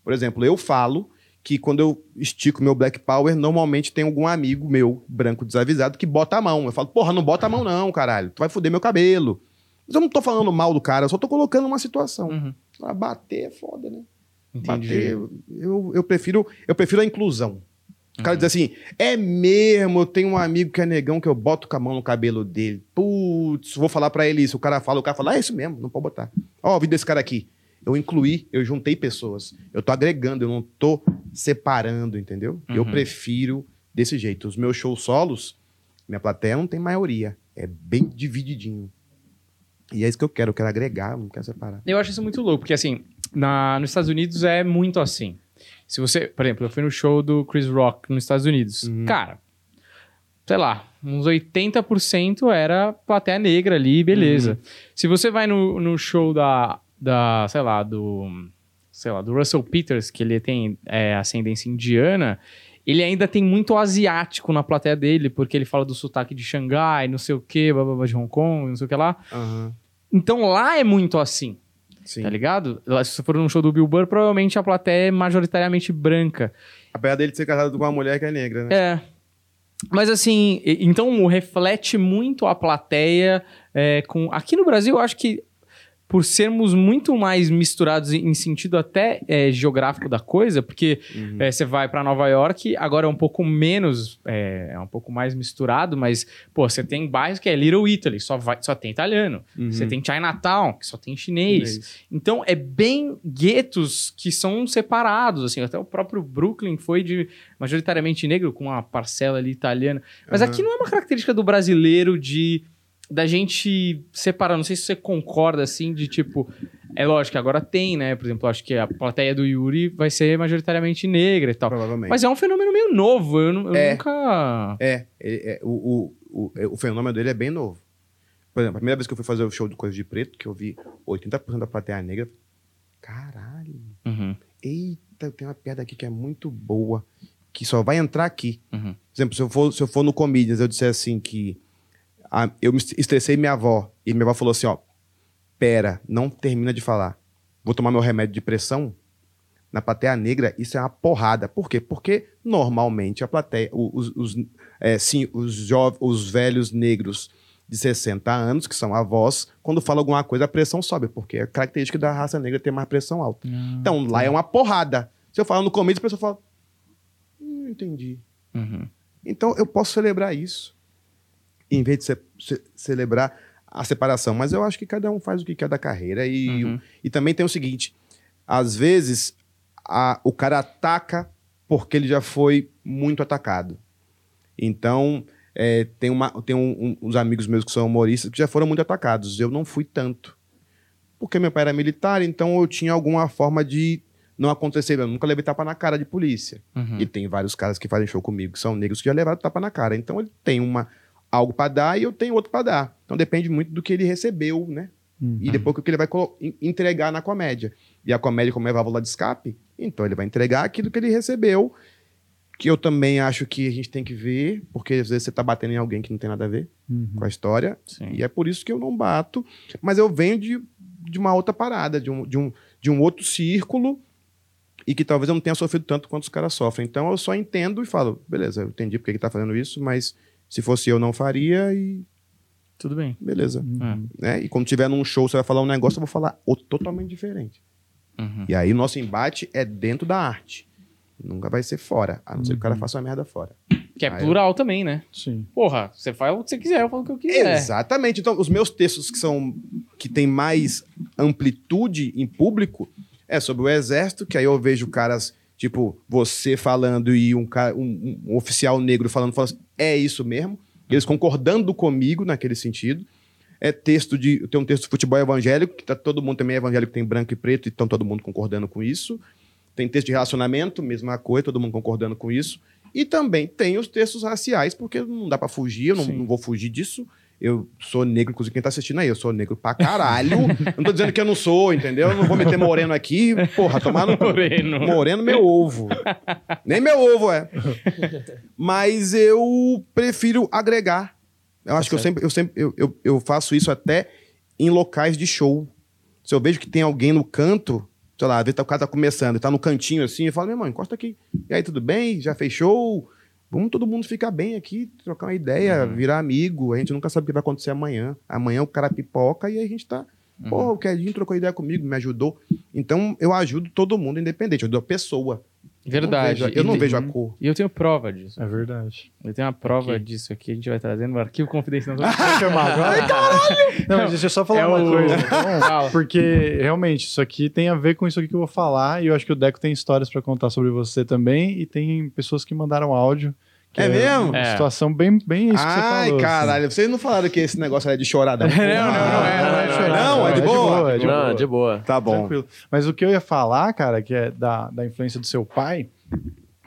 Por exemplo, eu falo que quando eu estico meu Black Power, normalmente tem algum amigo meu, branco desavisado, que bota a mão. Eu falo, porra, não bota a mão não, caralho. Tu vai foder meu cabelo. Mas eu não tô falando mal do cara, eu só tô colocando uma situação. Uhum. Ah, bater é foda, né? Entendi. Bater, eu, eu, prefiro, eu prefiro a inclusão. O cara diz assim, é mesmo, eu tenho um amigo que é negão que eu boto com a mão no cabelo dele. Putz, vou falar pra ele isso. O cara fala, o cara fala, ah, é isso mesmo, não pode botar. Ó, o vídeo desse cara aqui. Eu incluí, eu juntei pessoas. Eu tô agregando, eu não tô separando, entendeu? Eu Uhum. prefiro desse jeito. Os meus shows solos, minha plateia não tem maioria. É bem divididinho. E é isso que eu quero, eu quero agregar, eu não quero separar. Eu acho isso muito louco, porque assim, na, nos Estados Unidos é muito assim. Se você, por exemplo, eu fui no show do Chris Rock nos Estados Unidos. Uhum. Cara, sei lá, uns 80% era plateia negra ali, beleza. Se você vai no, no show da, da, sei lá, do, sei lá, do Russell Peters, que ele tem é, ascendência indiana, ele ainda tem muito asiático na plateia dele, porque ele fala do sotaque de Xangai, não sei o que, bababá de Hong Kong, não sei o que lá. Então lá é muito assim. Sim. Tá ligado? Se você for num show do Bill Burr, provavelmente a plateia é majoritariamente branca. Apesar dele ser casado com uma mulher que é negra, né? É. Mas assim, então reflete muito a plateia é, com. Aqui no Brasil, eu acho que por sermos muito mais misturados em sentido até é, geográfico da coisa, porque Uhum. é, você vai pra Nova York, agora é um pouco menos, é, é um pouco mais misturado, mas, pô, você tem bairros que é Little Italy, só, vai, só tem italiano. Uhum. Você tem Chinatown, que só tem chinês. Então, é bem guetos que são separados, assim. Até o próprio Brooklyn foi de majoritariamente negro, com uma parcela ali italiana. Mas Aham. aqui não é uma característica do brasileiro de da gente separar. Não sei se você concorda, assim, de tipo... É lógico que agora tem, né? Por exemplo, eu acho que a plateia do Yuri vai ser majoritariamente negra e tal. Provavelmente. Mas é um fenômeno meio novo. Eu, eu É. nunca... É, ele- é, o, o, o, é, o fenômeno dele é bem novo. Por exemplo, a primeira vez que eu fui fazer o show do Coisa de Preto, que eu vi 80% da plateia negra, caralho, Uhum, eita, tem uma piada aqui que é muito boa, que só vai entrar aqui. uhum. Por exemplo, se eu for, se eu for no Comedians, eu disser assim que a- eu me estressei minha avó, e minha avó falou assim, ó, pera, não termina de falar. Vou tomar meu remédio de pressão. Na plateia negra, isso é uma porrada. Por quê? Porque normalmente a plateia, os, os, é, sim, os, jov, os velhos negros de 60 anos, que são avós, quando fala alguma coisa, a pressão sobe, porque é característica da raça negra ter mais pressão alta. Então, lá é uma porrada. Se eu falar no começo, a pessoa fala, hum, entendi. Uhum. Então eu posso celebrar isso, em vez de ce- ce- celebrar a separação. Mas eu acho que cada um faz o que quer da carreira. E, Uhum. e também tem o seguinte: às vezes a- o cara ataca porque ele já foi muito atacado. Então, é, tem, uma, tem um- um- uns amigos meus que são humoristas que já foram muito atacados. Eu não fui tanto. Porque meu pai era militar, então eu tinha alguma forma de não acontecer. Eu nunca levei tapa na cara de polícia. Uhum. E tem vários caras que fazem show comigo, que são negros que já levaram tapa na cara. Então ele tem uma, algo pra dar e eu tenho outro pra dar. Então depende muito do que ele recebeu, né? Uhum. E depois o que ele vai entregar na comédia. E a comédia, como é válvula de escape, então ele vai entregar aquilo que ele recebeu, que eu também acho que a gente tem que ver, porque às vezes você tá batendo em alguém que não tem nada a ver Uhum. com a história. Sim. E é por isso que eu não bato. Mas eu venho de, de uma outra parada, de um, de, um, de um outro círculo, e que talvez eu não tenha sofrido tanto quanto os caras sofrem. Então eu só entendo e falo, beleza, eu entendi porque ele tá fazendo isso, mas se fosse eu não faria e Tudo bem. beleza. Uhum. Né? E quando tiver num show, você vai falar um negócio, eu vou falar outro totalmente diferente. Uhum. E aí o nosso embate é dentro da arte. Nunca vai ser fora, a não ser que o cara Uhum. faça uma merda fora. Que é eu- plural também, né? Sim. Porra, você faz o que você quiser, eu falo o que eu quiser. Exatamente. Então, os meus textos que são que tem mais amplitude em público é sobre o exército, que aí eu vejo caras tipo você falando e um, cara, um, um oficial negro falando, falando assim, é isso mesmo. Eles concordando comigo naquele sentido. É texto de. Tem um texto de futebol evangélico, que tá todo mundo também é evangélico, tem branco e preto, e estão todo mundo concordando com isso. Tem texto de relacionamento, mesma coisa, todo mundo concordando com isso. E também tem os textos raciais, porque não dá pra fugir, eu não, não vou fugir disso. Eu sou negro, inclusive quem tá assistindo aí, eu sou negro pra caralho. Eu não tô dizendo que eu não sou, entendeu? Eu não vou meter moreno aqui, porra, tomar no. Moreno. Moreno, meu ovo. Nem meu ovo é. Mas eu prefiro agregar. Eu acho que eu sempre, eu sempre eu, eu, eu faço isso até em locais de show. Se eu vejo que tem alguém no canto, sei lá, às vezes tá- o cara tá começando, tá no cantinho assim, eu falo, meu irmão, encosta aqui. E aí, tudo bem? Já fechou? Vamos todo mundo ficar bem aqui, trocar uma ideia, virar amigo. A gente nunca sabe o que vai acontecer amanhã. Amanhã o cara pipoca e aí a gente tá. Pô, o Kedinho trocou ideia comigo, me ajudou. Então eu ajudo todo mundo, independente, eu ajudo a pessoa. Verdade. Eu não vejo, eu não vejo a cor. E eu tenho prova disso. É verdade. Eu tenho uma prova Aqui. disso aqui, a gente vai trazendo no arquivo confidencial. Chamar agora? Não, mas deixa eu só falar É uma o- coisa. então, Fala. porque realmente isso aqui tem a ver com isso aqui que eu vou falar e eu acho que o Deco tem histórias pra contar sobre você também e tem pessoas que mandaram áudio. Que É mesmo? Uma É. situação bem, bem isso que você Ai, falou. assim. caralho, vocês não falaram que esse negócio era de chorar, não? Não, não, não é, não é, não é. Não, é de boa? é de Não, boa. de boa. Tá bom. Tranquilo. Mas o que eu ia falar, cara, que é da, da influência do seu pai,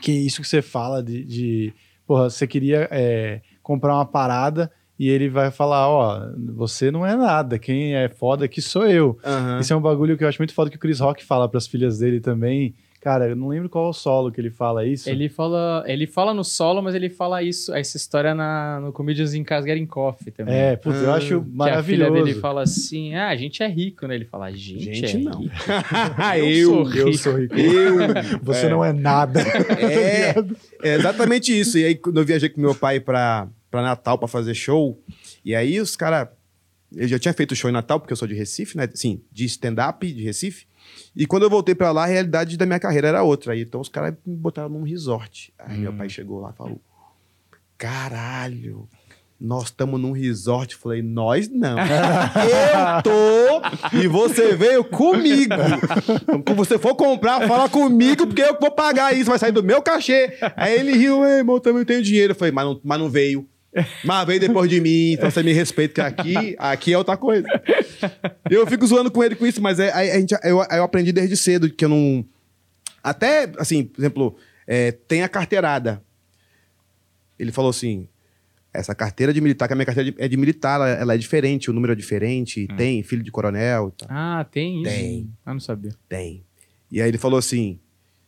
que isso que você fala de. de porra, você queria é, comprar uma parada e ele vai falar: ó, você não é nada, quem é foda aqui sou eu. Aham. Isso é um bagulho que eu acho muito foda que o Chris Rock fala pras filhas dele também. Cara, eu não lembro qual é o solo que ele fala isso. Ele fala, ele fala no solo, mas ele fala isso, essa história na, no Comedians in Cars Getting Coffee também. É, putz, eu Ah, acho Que a filha maravilhoso. dele fala assim: ah, a gente é rico, né? Ele fala, gente, Gente, é não. rico. eu, sou Eu rico. sou rico. eu. Você É. não é nada. É, é exatamente isso. E aí, quando eu viajei com meu pai pra, pra Natal pra fazer show, e aí os caras. Eu já tinha feito show em Natal, porque eu sou de Recife, né? Sim, de stand-up de Recife. E quando eu voltei pra lá, a realidade da minha carreira era outra. Aí, então os caras me botaram num resort. Aí meu pai chegou lá e falou: Caralho, nós estamos num resort. Eu Falei, nós não. eu tô e você veio comigo. Então, quando você for comprar, fala comigo, porque eu vou pagar isso, vai sair do meu cachê. Aí ele riu, ei, irmão, também tenho dinheiro. Eu falei, mas não, mas não veio. Mas veio depois de mim, então você me respeita, que aqui, aqui é outra coisa. Eu fico zoando com ele com isso, mas é, a, a gente, eu, eu aprendi desde cedo que eu não. Até, assim, por exemplo, é, tem a carteirada. Ele falou assim: essa carteira de militar, que a minha carteira de- é de militar, ela, ela é diferente, o número é diferente, tem filho de coronel e tal. Ah, tem isso? Tem. Ah, não sabia. Tem. E aí ele falou assim: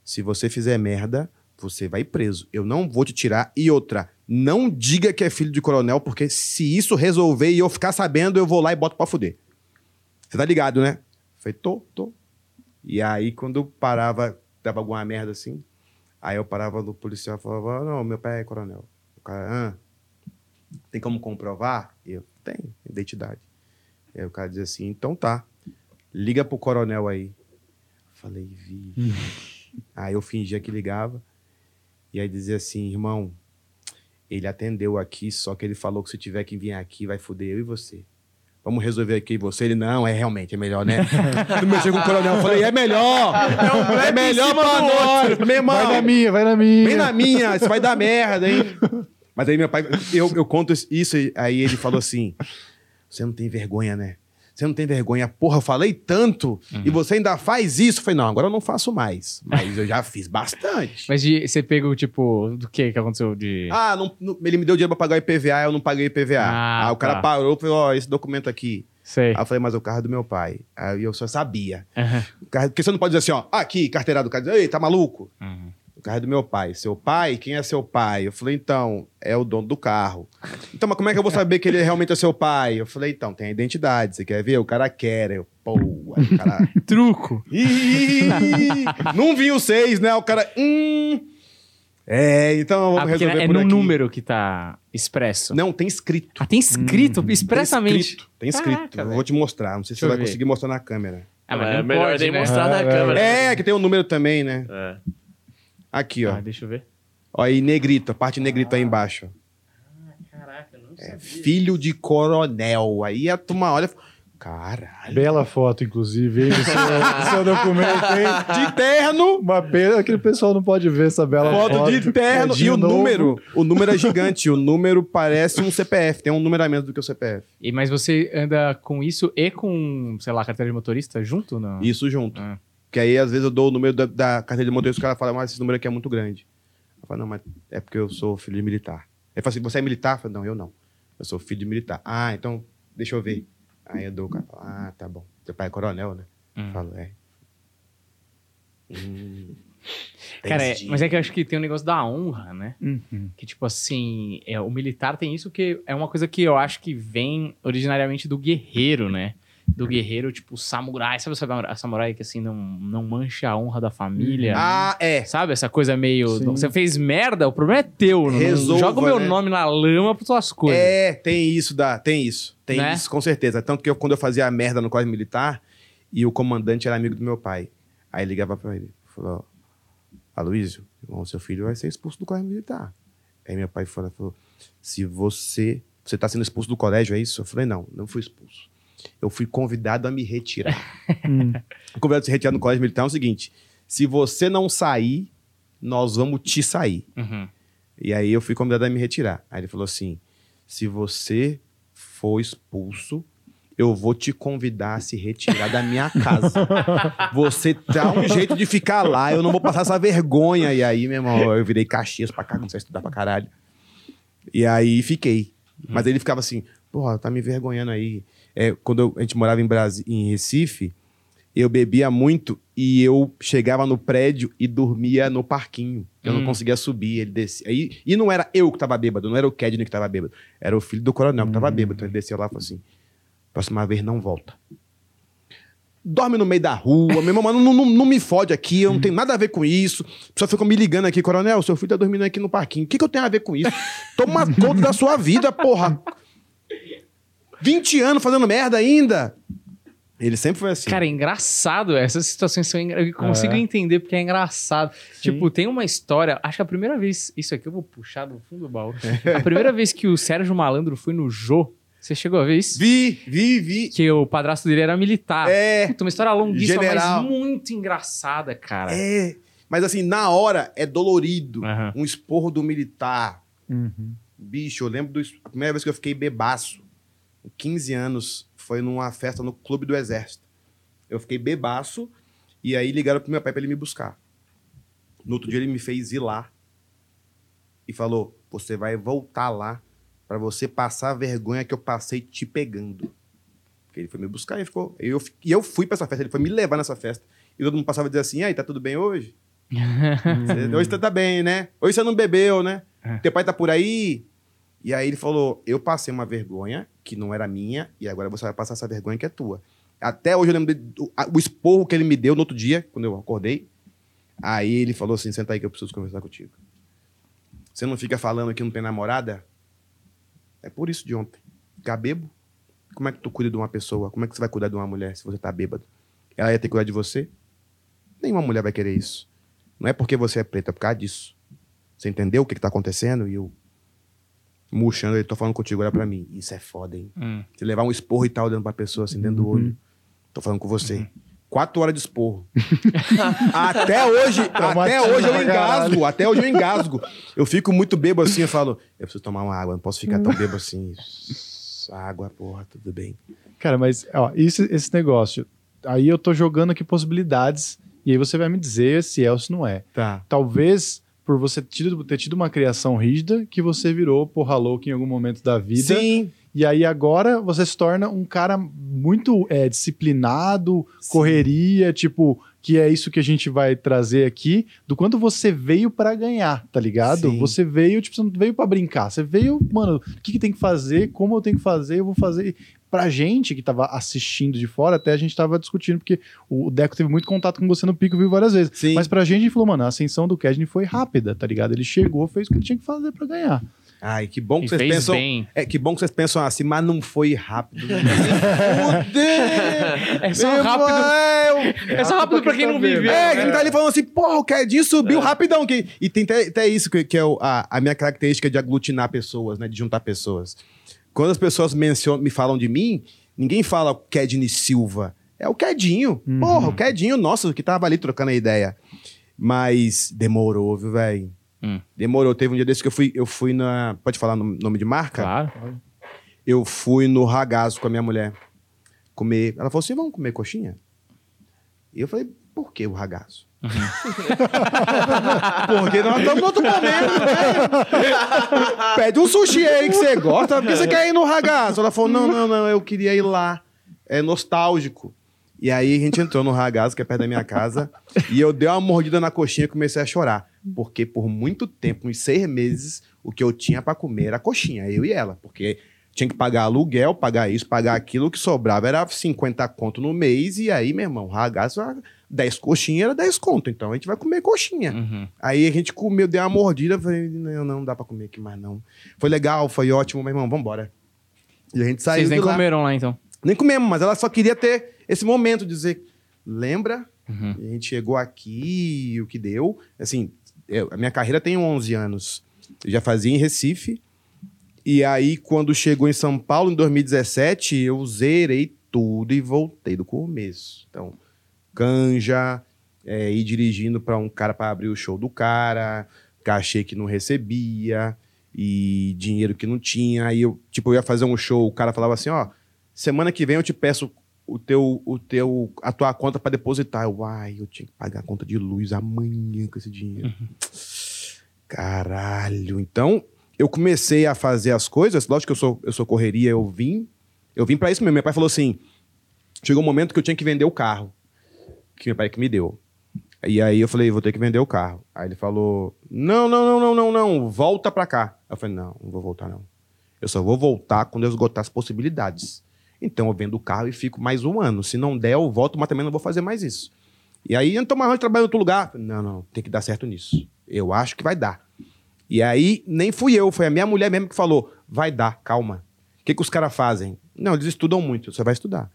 se você fizer merda, você vai preso. Eu não vou te tirar. E outra, não diga que é filho de coronel, porque se isso resolver e eu ficar sabendo, eu vou lá e boto pra fuder. Você tá ligado, né? Eu falei, tô, tô. E aí, quando parava, dava alguma merda assim, aí eu parava no policial e falava, não, meu pai é coronel. O cara, ah, tem como comprovar? Eu, tem, identidade. E aí o cara dizia assim, então tá, liga pro coronel aí. Falei, vi. aí eu fingia que ligava. E aí dizia assim, irmão, ele atendeu aqui, só que ele falou que se tiver que vir aqui, vai foder eu e você. Vamos resolver aqui e você. Ele, não, é realmente, é melhor, né? Tu mexeu com o coronel, eu falei, é melhor! É, melhor pra nós! Meu irmão! Vai na minha, vai na minha. Vem na minha, isso vai dar merda, hein? Mas aí meu pai, eu, eu conto isso, aí ele falou assim: Você não tem vergonha, né? Você não tem vergonha. Porra, eu falei tanto e você ainda faz isso. Eu falei, não, agora eu não faço mais. Mas eu já fiz bastante. Mas de- você pegou, tipo, do que que aconteceu de... Ah, não- não- ele me deu dinheiro pra pagar o IPVA, eu não paguei o IPVA. Ah, aí o cara tá. parou e falou: Ó, esse documento aqui. Sei. Aí eu falei, mas o carro é do meu pai. Aí eu só sabia. Carro- Porque você não pode dizer assim, ó, aqui, carteirada do cara, ei, tá maluco? Uhum. O carro é do meu pai. Seu pai? Quem é seu pai? Eu falei, então, é o dono do carro. Então, mas como é que eu vou saber que ele realmente é seu pai? Eu falei, então, tem a identidade. Você quer ver? O cara quer. Eu, pô, aí o cara. Truco. Ih, não vi o seis, né? O cara. Hum. É, então vamos Ah, resolver é por no aqui. número que tá expresso. Não, tem escrito. Ah, tem escrito Tem expressamente. escrito. Tem escrito. Caraca, vou te mostrar. Não sei se Deixa você vai ver. conseguir mostrar na câmera. Ah, mas é não melhor pode, nem né? mostrar na É, câmera. É, que tem o número também, né? É. Aqui, ó. Ah, deixa eu ver. Ó, aí negrito, a parte negrito aí embaixo. Caraca, não É, filho de coronel. Aí a turma olha e fala, caralho. Bela foto, inclusive, do seu, seu documento. Hein? De terno, Uma pena que o pessoal não pode ver essa bela foto. foto de terno. E o novo. número, o número é gigante. O número parece um CPF. Tem um número a menos do que o CPF. E, mas você anda com isso e com, sei lá, carteira de motorista junto? Não? Isso junto. Ah. Porque aí, às vezes, eu dou o número da, da carteira de motorista e o cara fala, mas esse número aqui é muito grande. Eu falo, não, mas é porque eu sou filho de militar. Ele fala assim, você é militar? Eu falo, não, eu não. Eu sou filho de militar. Ah, então, deixa eu ver. Aí eu dou o cara, ah, tá bom. Seu pai é coronel, né? Eu Hum. falo, é. Hum, Cara, é- mas é que eu acho que tem um negócio da honra, né? Uhum. Que, tipo assim, é, o militar tem isso que é uma coisa que eu acho que vem originariamente do guerreiro, né? Do guerreiro, tipo, samurai. Sabe o samurai, samurai que assim não, não mancha a honra da família? Ah, é. Sabe essa coisa meio. Sim. Você fez merda, o problema é teu. Resolva, joga o meu né? nome na lama para tuas coisas. É, tem isso, dá, tem isso. Tem Né? isso, com certeza. Tanto que eu, quando eu fazia a merda no colégio militar, e o comandante era amigo do meu pai. Aí ligava pra ele, falou, Aloysio, irmão, seu filho vai ser expulso do colégio militar. Aí meu pai falou, falou, se você, você tá sendo expulso do colégio, é isso? Eu falei, não, não fui expulso. Eu fui convidado a me retirar. Hum. O convidado a se retirar no colégio militar é o seguinte, se você não sair, nós vamos te sair. Uhum. E aí eu fui convidado a me retirar. Aí ele falou assim: se você for expulso, eu vou te convidar a se retirar da minha casa. Você dá um jeito de ficar lá, eu não vou passar essa vergonha. E aí, meu irmão, eu virei Caxias pra cá, comecei a estudar pra caralho. E aí fiquei. Mas ele ficava assim, porra, tá me envergonhando aí. É, quando eu- a gente morava em, Brasi em Recife, eu bebia muito e eu chegava no prédio e dormia no parquinho. Eu não Hum. conseguia subir, ele descia. Aí, e não era eu que tava bêbado, não era o Kedney que tava bêbado. Era o filho do coronel que tava bêbado. Então ele desceu lá e falou assim: próxima vez não volta. Dorme no meio da rua, meu irmão, mano, não, não, não me fode aqui, eu não tenho nada a ver com isso. Pessoa ficou me ligando aqui, coronel, seu filho tá dormindo aqui no parquinho. O que, que eu tenho a ver com isso? Toma conta da sua vida, porra. 20 anos fazendo merda ainda. Ele sempre foi assim. Cara, é engraçado. Essas situações são engra... Eu consigo É. entender porque é engraçado. Sim. Tipo, tem uma história. Acho que a primeira vez. Isso aqui eu vou puxar do fundo do baú. a primeira vez que o Sérgio Malandro foi no Jô. Você chegou a ver isso? Vi, vi, vi. Que o padrasto dele era militar. É, Puta, uma história longuíssima, General. mas muito engraçada, cara. é. Mas assim, na hora é dolorido. Aham. Um esporro do militar. Uhum. Bicho, eu lembro do. A primeira vez que eu fiquei bebaço, 15 anos, foi numa festa no Clube do Exército. Eu fiquei bebaço e aí ligaram pro meu pai pra ele me buscar. No outro dia ele me fez ir lá e falou: Você vai voltar lá pra você passar a vergonha que eu passei te pegando. Porque ele foi me buscar e ficou. E eu, e eu fui pra essa festa, ele foi me levar nessa festa. E todo mundo passava a dizer assim: aí, tá tudo bem hoje? Hoje você tá bem, né? Hoje você não bebeu, né? É. Teu pai tá por aí? E aí ele falou: Eu passei uma vergonha que não era minha, e agora você vai passar essa vergonha que é tua. Até hoje eu lembro do- o esporro que ele me deu no outro dia, quando eu acordei. Aí ele falou assim: Senta aí que eu preciso conversar contigo. Você não fica falando que não tem namorada? É por isso de ontem. Ficar bebo? Como é que tu cuida de uma pessoa? Como é que você vai cuidar de uma mulher se você tá bêbado? Ela ia ter que cuidar de você? Nenhuma mulher vai querer isso. Não é porque você é preto, é por causa disso. Você entendeu o que, que tá acontecendo? E eu, murchando, ele tô falando contigo, olha pra mim. Isso é foda, hein? Hum. Você levar um esporro e tal dentro pra pessoa, assim, dentro do olho. Tô falando com você. Quatro horas de esporro. até hoje, até hoje eu engasgo. Até hoje eu engasgo. Eu fico muito bebo assim, eu falo, eu preciso tomar uma água, não posso ficar tão bebo assim. Água, porra, tudo bem. Cara, mas ó, isso, esse negócio. Aí eu tô jogando aqui possibilidades. E aí você vai me dizer se é ou se não é. Tá. Talvez por você ter tido, ter tido uma criação rígida que você virou porra louca em algum momento da vida. Sim. E aí agora você se torna um cara muito é, disciplinado, Sim. correria, tipo, que é isso que a gente vai trazer aqui, do quanto você veio pra ganhar, tá ligado? Sim. Você veio, tipo, você não veio pra brincar, você veio, mano, o que, que tem que fazer, como eu tenho que fazer, eu vou fazer. Pra gente que tava assistindo de fora, até a gente tava discutindo, porque o Deco teve muito contato com você no Pico, viu várias vezes. Sim. Mas pra gente, a gente falou, mano, a ascensão do Kedney foi rápida, tá ligado? Ele chegou, fez o que ele tinha que fazer pra ganhar. Ai, que bom que E vocês pensam. bem. É, que bom que vocês pensam assim, mas não foi rápido. Fudeu! É só rápido. irmão! É só rápido pra quem não viveu. É, né? quem tá ali falando assim, porra, o Kedinho subiu rapidão. Que... E tem até, até isso que, que é o- a, a minha característica de aglutinar pessoas, né? De juntar pessoas. Quando as pessoas mencionam, me falam de mim, ninguém fala Kedney Silva. É o Kedinho. Uhum. Porra, o Kedinho, nossa, que tava ali trocando a ideia. Mas demorou, viu, velho? Hum. Demorou. Teve um dia desse que eu fui, eu fui na. Pode falar no nome de marca? Claro. eu fui no ragazo com a minha mulher comer. Ela falou assim: vamos comer coxinha? E eu falei: por que o ragazo? Porque nós estamos no outro momento, né? Pede um sushi aí que você gosta, por que você quer ir no ragazo? Ela falou: não, não, não, eu queria ir lá. É nostálgico. E aí a gente entrou no ragazo, que é perto da minha casa, e eu dei uma mordida na coxinha e comecei a chorar. Porque por muito tempo, uns seis meses, o que eu tinha pra comer era coxinha, eu e ela. Porque Tinha que pagar aluguel, pagar isso, pagar aquilo. O que sobrava era 50 conto no mês. E aí, meu irmão, ragaço, 10 coxinhas era 10 conto. Então a gente vai comer coxinha. Uhum. Aí a gente comeu, deu uma mordida. Falei, não, não dá pra comer aqui mais não. Foi legal, foi ótimo, meu irmão, vambora. E a gente saiu Vocês nem lá. comeram lá, então. Nem comemos, mas ela só queria ter esse momento de dizer, lembra? Uhum. A gente chegou aqui, o que deu. Assim, eu- a minha carreira tem 11 anos. Eu já fazia em Recife. E aí, quando chegou em São Paulo, em 2017, eu zerei tudo e voltei do começo. Então, canja, é, ir dirigindo para um cara para abrir o show do cara, cachê que não recebia e dinheiro que não tinha. Aí eu, tipo, eu ia fazer um show, o cara falava assim, ó, semana que vem eu te peço o teu, o teu, a tua conta para depositar. Eu, ai, eu tinha que pagar a conta de luz amanhã com esse dinheiro. Caralho. Então, eu comecei a fazer as coisas, lógico que eu sou, eu sou correria, eu vim, eu vim para isso mesmo. Meu pai falou assim, chegou um momento que eu tinha que vender o carro, que meu pai que me deu. E aí eu falei, vou ter que vender o carro. Aí ele falou, não, não, não, não, não, não, volta pra cá. Eu falei, não, não vou voltar não. Eu só vou voltar quando eu esgotar as possibilidades. Então eu vendo o carro e fico mais um ano. Se não der, eu volto, mas também não vou fazer mais isso. E aí, então, mas eu trabalho em outro lugar. Não, não, tem que dar certo nisso. Eu acho que vai dar. E aí, nem fui eu, foi a minha mulher mesmo que falou: vai dar, calma. O que, que os caras fazem? Não, eles estudam muito, você vai estudar.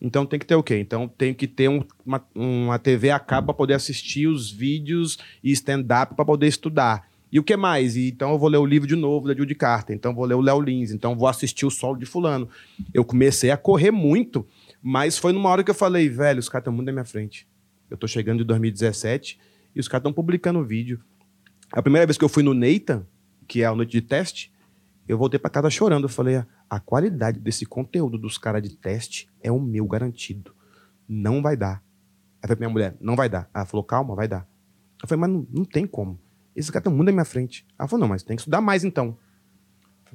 Então tem que ter o quê? Então tem que ter um- uma, uma TV a cabo para poder assistir os vídeos e stand-up para poder estudar. E o que mais? E, então eu vou ler o livro de novo da Judy Carter, então vou ler o Léo Lins, então vou assistir o solo de fulano. Eu comecei a correr muito, mas foi numa hora que eu falei, velho, os caras estão muito na minha frente. Eu tô chegando de 2017 e os caras estão publicando vídeo. A primeira vez que eu fui no Nathan, que é a noite de teste, eu voltei pra casa chorando. Eu falei, a qualidade desse conteúdo dos caras de teste é o meu garantido. Não vai dar. Aí foi pra minha mulher, não vai dar. Ela falou, calma, vai dar. Eu falei, mas não, não tem como. Esse cara tá muito na minha frente. Ela falou, não, mas tem que estudar mais então.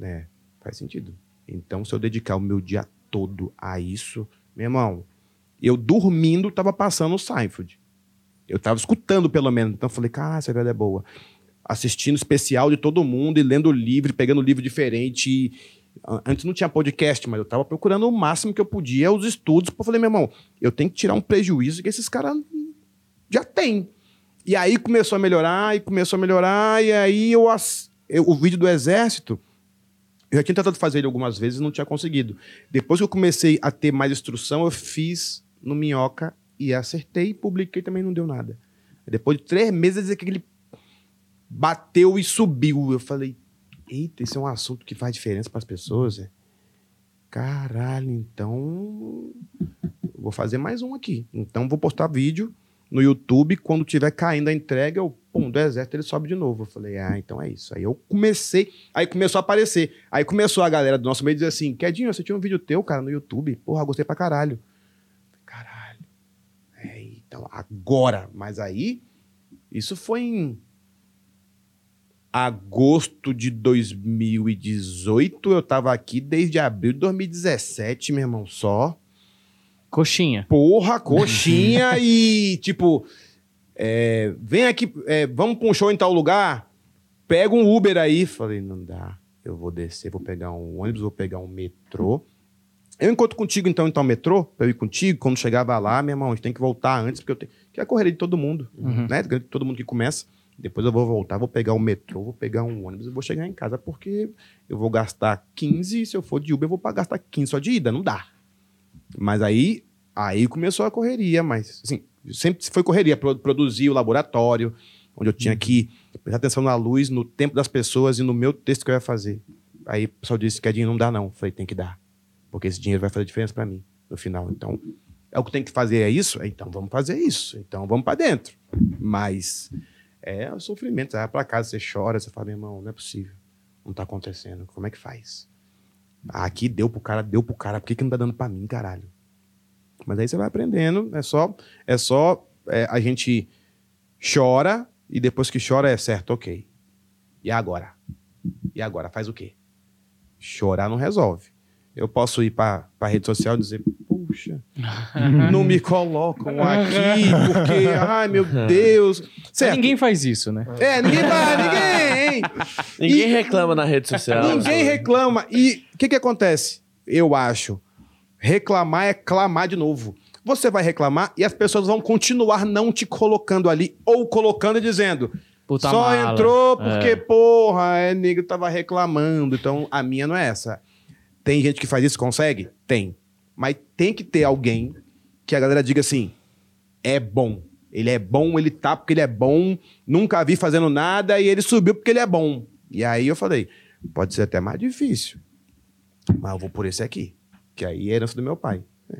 É, faz sentido. Então, se eu dedicar o meu dia todo a isso, meu irmão, eu dormindo tava passando o Seinfeld. Eu tava escutando, pelo menos. Então eu falei, cara, essa velha é boa. Assistindo especial de todo mundo e lendo livro, pegando livro diferente. E, Antes não tinha podcast, mas eu tava procurando o máximo que eu podia, os estudos. Eu falei, meu irmão, eu tenho que tirar um prejuízo que esses caras já têm. E aí começou a melhorar, e começou a melhorar, e aí eu, eu- o vídeo do exército, eu já tinha tentado fazer ele algumas vezes e não tinha conseguido. Depois que eu comecei a ter mais instrução, eu fiz no Minhoca e acertei, publiquei também não deu nada. Depois de três meses, aquele bateu e subiu. Eu falei, eita, esse é um assunto que faz diferença para as pessoas. É? Caralho, então vou fazer mais um aqui. Então vou postar vídeo no YouTube. Quando tiver caindo a entrega, eu, pum, do exército ele sobe de novo. Eu falei, ah, então é isso. Aí eu comecei, aí começou a aparecer. Aí começou a galera do nosso meio dizer assim: Quedinho, você tinha um vídeo teu, cara, no YouTube. Porra, gostei pra caralho. Caralho. É, então, agora. Mas aí, isso foi em agosto de 2018. Eu tava aqui desde abril de 2017, meu irmão, só. Coxinha. Porra, coxinha e tipo, é, vem aqui, é, vamos pra um show em tal lugar, pega um Uber aí. Falei, não dá, eu vou descer, vou pegar um ônibus, vou pegar um metrô. Eu encontro contigo então em tal metrô, pra eu ir contigo. Quando chegava lá, meu irmão, a gente tem que voltar antes, porque eu tenho. Que é a correria de todo mundo, Uhum. né? Todo mundo que começa. Depois eu vou voltar, vou pegar um metrô, vou pegar um ônibus e vou chegar em casa, porque eu vou gastar 15, e se eu for de Uber, eu vou gastar 15 só de ida, não dá. Mas aí, aí começou a correria, mas assim, sempre foi correria, pro- produzir o laboratório, onde eu tinha que prestar atenção na luz, no tempo das pessoas e no meu texto que eu ia fazer. Aí o pessoal disse que dinheiro não dá não. Eu Falei, tem que dar. Porque esse dinheiro vai fazer diferença para mim no final. Então, é o que tem que fazer é isso? Então vamos fazer isso. Então vamos para dentro. Mas é o sofrimento. Você vai para casa, você chora, você fala, meu irmão, não é possível. Não tá acontecendo. Como é que faz? Aqui deu pro cara, deu pro cara. Por que, que não tá dando para mim, caralho? Mas aí você vai aprendendo. É só, é só é, a gente chora e depois que chora é certo, ok. E agora? E agora? Faz o quê? Chorar não resolve. Eu posso ir para a rede social e dizer, puxa, não me colocam aqui, porque, ai meu Deus. Certo. Ninguém faz isso, né? É, ninguém vai, ninguém. Ninguém, Ninguém E- reclama na rede social. ninguém reclama. E o que que acontece? Eu acho. Reclamar é clamar de novo. Você vai reclamar e as pessoas vão continuar não te colocando ali ou colocando e dizendo Puta só mala. entrou porque, É. porra, é negro tava reclamando. Então, a minha não é essa. Tem gente que faz isso, consegue? Tem. Mas tem que ter alguém que a galera diga assim: é bom. Ele é bom, ele tá porque ele é bom. Nunca vi fazendo nada e ele subiu porque ele é bom. E aí eu falei: pode ser até mais difícil. Mas eu vou por esse aqui. Que aí é herança do meu pai. É.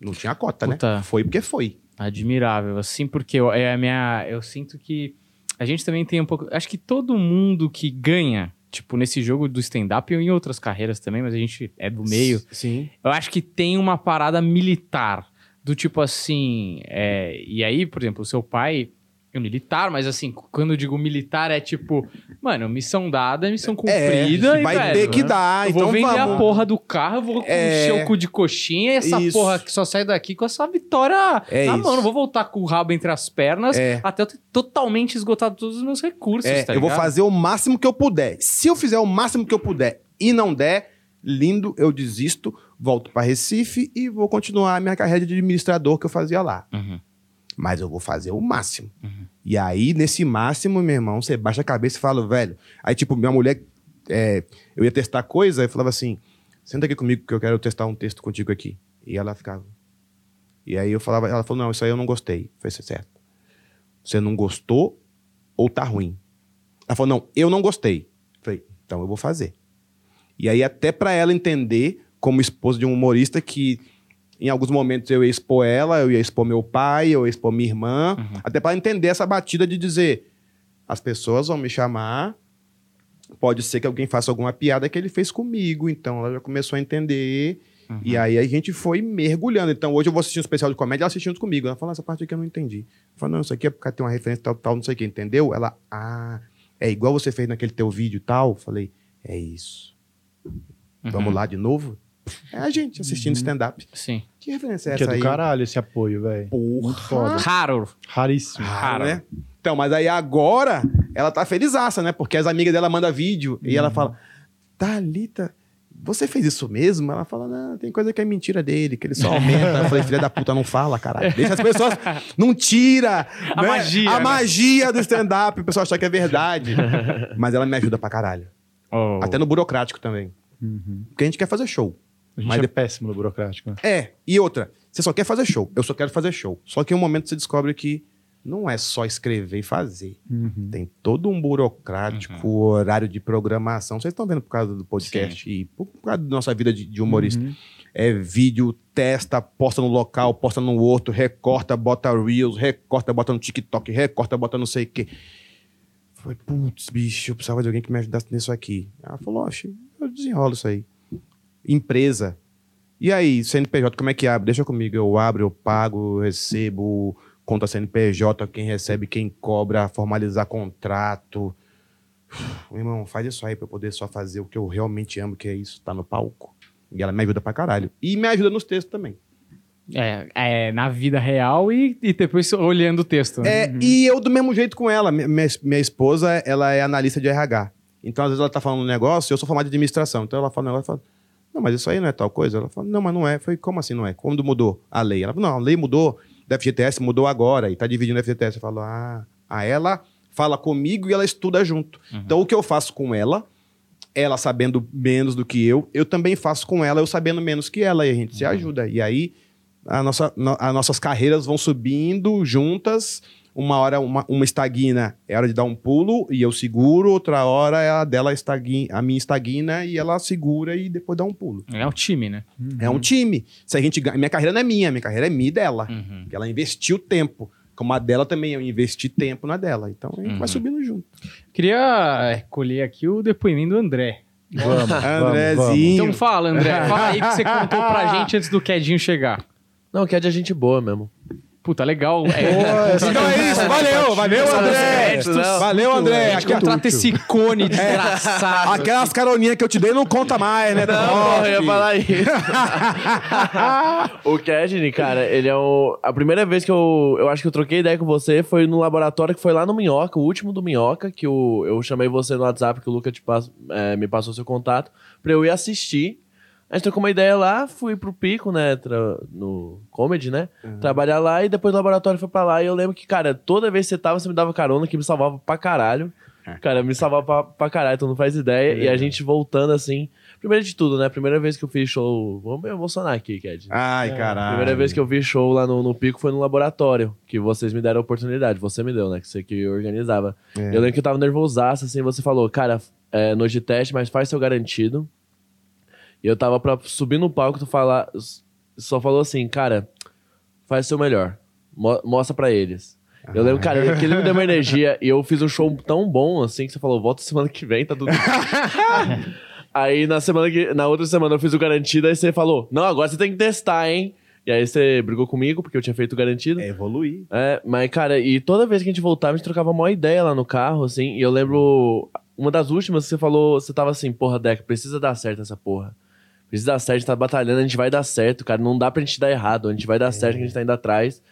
Não tinha cota, Puta. né? Foi porque foi. Admirável, assim, porque eu, é a minha. Eu sinto que a gente também tem um pouco. Acho que todo mundo que ganha, tipo, nesse jogo do stand-up ou em outras carreiras também, mas a gente é do meio. Sim. Eu acho que tem uma parada militar. Do tipo assim. é, e aí, por exemplo, o seu pai militar, mas assim, quando eu digo militar, é tipo, mano, missão dada, missão cumprida. e, É, vai velho, ter que dar, Eu então vou vender vamos. a porra do carro, eu vou É. encher o cu de coxinha e essa Isso. porra que só sai daqui com essa vitória É na isso. mão. Não vou voltar com o rabo entre as pernas É. até eu ter totalmente esgotado todos os meus recursos. É, tá eu vou fazer o máximo que eu puder. Se eu fizer o máximo que eu puder e não der, lindo, eu desisto, volto para Recife e vou continuar a minha carreira de administrador que eu fazia lá. Uhum. Mas eu vou fazer o máximo. Uhum. E aí, nesse máximo, meu irmão, você baixa a cabeça e fala, velho. Aí, tipo, minha mulher, é, eu ia testar coisa, eu falava assim: senta aqui comigo que eu quero testar um texto contigo aqui. E ela ficava. E aí eu falava, ela falou: não, isso aí eu não gostei. "Isso é certo. Você não gostou ou tá ruim? Ela falou: não, eu não gostei. Eu falei, então eu vou fazer. E aí, até pra ela entender, como esposa de um humorista, que em alguns momentos eu ia expor ela, eu ia expor meu pai, eu ia expor minha irmã, Uhum. até pra entender essa batida de dizer: as pessoas vão me chamar, pode ser que alguém faça alguma piada que ele fez comigo. Então ela já começou a entender. Uhum. E aí a gente foi mergulhando. Então hoje eu vou assistir um especial de comédia, ela assistindo comigo. Ela falou: essa parte aqui eu não entendi. Eu falei: não, isso aqui é porque tem uma referência tal, tal, não sei o que, entendeu? Ela, ah, é igual você fez naquele teu vídeo tal. Eu falei: é isso. Uhum. Vamos lá de novo? É a gente assistindo stand-up. Sim. Que referência é Que é essa do aí? caralho esse apoio, velho. Porra. Muito foda. Raro. Raríssimo. Raro, né? Então, mas aí agora ela tá felizaça, né? Porque as amigas dela mandam vídeo e ela fala: Thalita, você fez isso mesmo? Ela fala: Não, tem coisa que é mentira dele, que ele só aumenta. Eu falei: Filha da puta, não fala, caralho. Deixa as pessoas. Não tira A né? magia, A né? magia do stand-up, o pessoal achar que é verdade. mas ela me ajuda pra caralho. Oh. Até no burocrático também. Uhum. Porque a gente quer fazer show. A gente Mas é de- péssimo no burocrático. né? É, e outra, você só quer fazer show. Eu só quero fazer show. Só que em um momento você descobre que não é só escrever e fazer. Uhum. Tem todo um burocrático, horário de programação. Vocês estão vendo por causa do podcast e por causa da nossa vida de, de humorista. Uhum. É vídeo, testa, posta no local, posta no outro, recorta, bota Reels, recorta, bota no TikTok, recorta, bota não sei o quê. Falei, putz, bicho, eu precisava de alguém que me ajudasse nisso aqui. Ela falou, oxe, eu desenrolo isso aí. Empresa. E aí, CNPJ, como é que abre? Deixa comigo, eu abro, eu pago, eu recebo, conta CNPJ, quem recebe, quem cobra, formalizar contrato. Meu irmão, faz isso aí pra eu poder só fazer o que eu realmente amo, que é isso, tá no palco. E ela me ajuda pra caralho. E me ajuda nos textos também. É, é, na vida real e, e depois olhando o texto. né? É, E eu do mesmo jeito com ela. Minha, minha- minha esposa, ela é analista de RH. Então, às vezes, ela tá falando um negócio, eu sou formado de administração. Então, ela fala um negócio e fala, não, mas isso aí não é tal coisa. Ela fala, não, mas não é. Foi como assim não é? Quando mudou a lei? Ela falou, não, a lei mudou da FGTS, mudou agora e tá dividindo a FGTS. Eu falo, ah, a ela fala comigo e ela estuda junto. Então, o que eu faço com ela, ela sabendo menos do que eu, eu também faço com ela, eu sabendo menos que ela, e a gente se ajuda. E aí, a nossa, no- as nossas carreiras vão subindo juntas. Uma hora uma, uma estagna, é hora de dar um pulo e eu seguro. Outra hora é a dela estagna, a minha estagna e ela segura e depois dá um pulo. É um time, né? É um time. Se a gente ganha, minha carreira não é minha, minha carreira é minha e dela. Uhum. Ela investiu tempo. Como a dela também, eu investi tempo na dela. Então a gente Uhum. vai subindo junto. Queria é, colher aqui o depoimento do André. Vamos, vamos. Então fala, André. Fala aí que você contou pra gente antes do Quedinho chegar. Não, o Ked é gente boa mesmo. Puta, legal. É, Então é isso, valeu, valeu, André. Valeu, André. a gente contrata esse cone desgraçado. Aquelas caroninhas que eu te dei não conta mais, né? Não, Top. porra, eu ia falar isso. o Kedney, cara, ele é o... A primeira vez que eu... Eu acho que eu troquei ideia com você foi no laboratório que foi lá no Minhoca, o último do Minhoca, que o, eu chamei você no WhatsApp, que o Luca te pass- é, me passou seu contato, pra eu ir assistir. A gente trocou uma ideia lá, fui pro Pico, né, tra- no Comedy, né, trabalhar lá, e depois do laboratório foi pra lá, e eu lembro que, cara, toda vez que você tava, você me dava carona, que me salvava pra caralho. Cara, me salvava pra, pra caralho, tu não faz ideia. E a gente voltando assim. Primeiro de tudo, né? Primeira vez que eu fiz show. Vamos me emocionar aqui, Ked. Ai, caralho. Primeira vez que eu vi show lá no, no Pico foi no laboratório, que vocês me deram a oportunidade. Você me deu, né? Que você que organizava. É. Eu lembro que eu tava nervosaço, assim, você falou, cara, é noite de teste, mas faz seu garantido. E eu tava pra subir no palco, tu falar, só falou assim, cara, faz seu melhor. Mo- mostra pra eles. Eu lembro, cara, aquele me deu uma energia e eu fiz um show tão bom assim que você falou, volta semana que vem, tá tudo. aí na semana que. Na outra semana eu fiz o garantido, aí você falou, não, agora você tem que testar, hein? E aí você brigou comigo, porque eu tinha feito o garantido. É evoluir. É, mas, cara, e toda vez que a gente voltava, a gente trocava uma ideia lá no carro, assim, e eu lembro. Uma das últimas que você falou, você tava assim, porra, Deca, precisa dar certo essa porra. Precisa dar certo, a gente tá batalhando, a gente vai dar certo, cara. Não dá pra gente dar errado, a gente vai dar certo, que a gente tá indo atrás.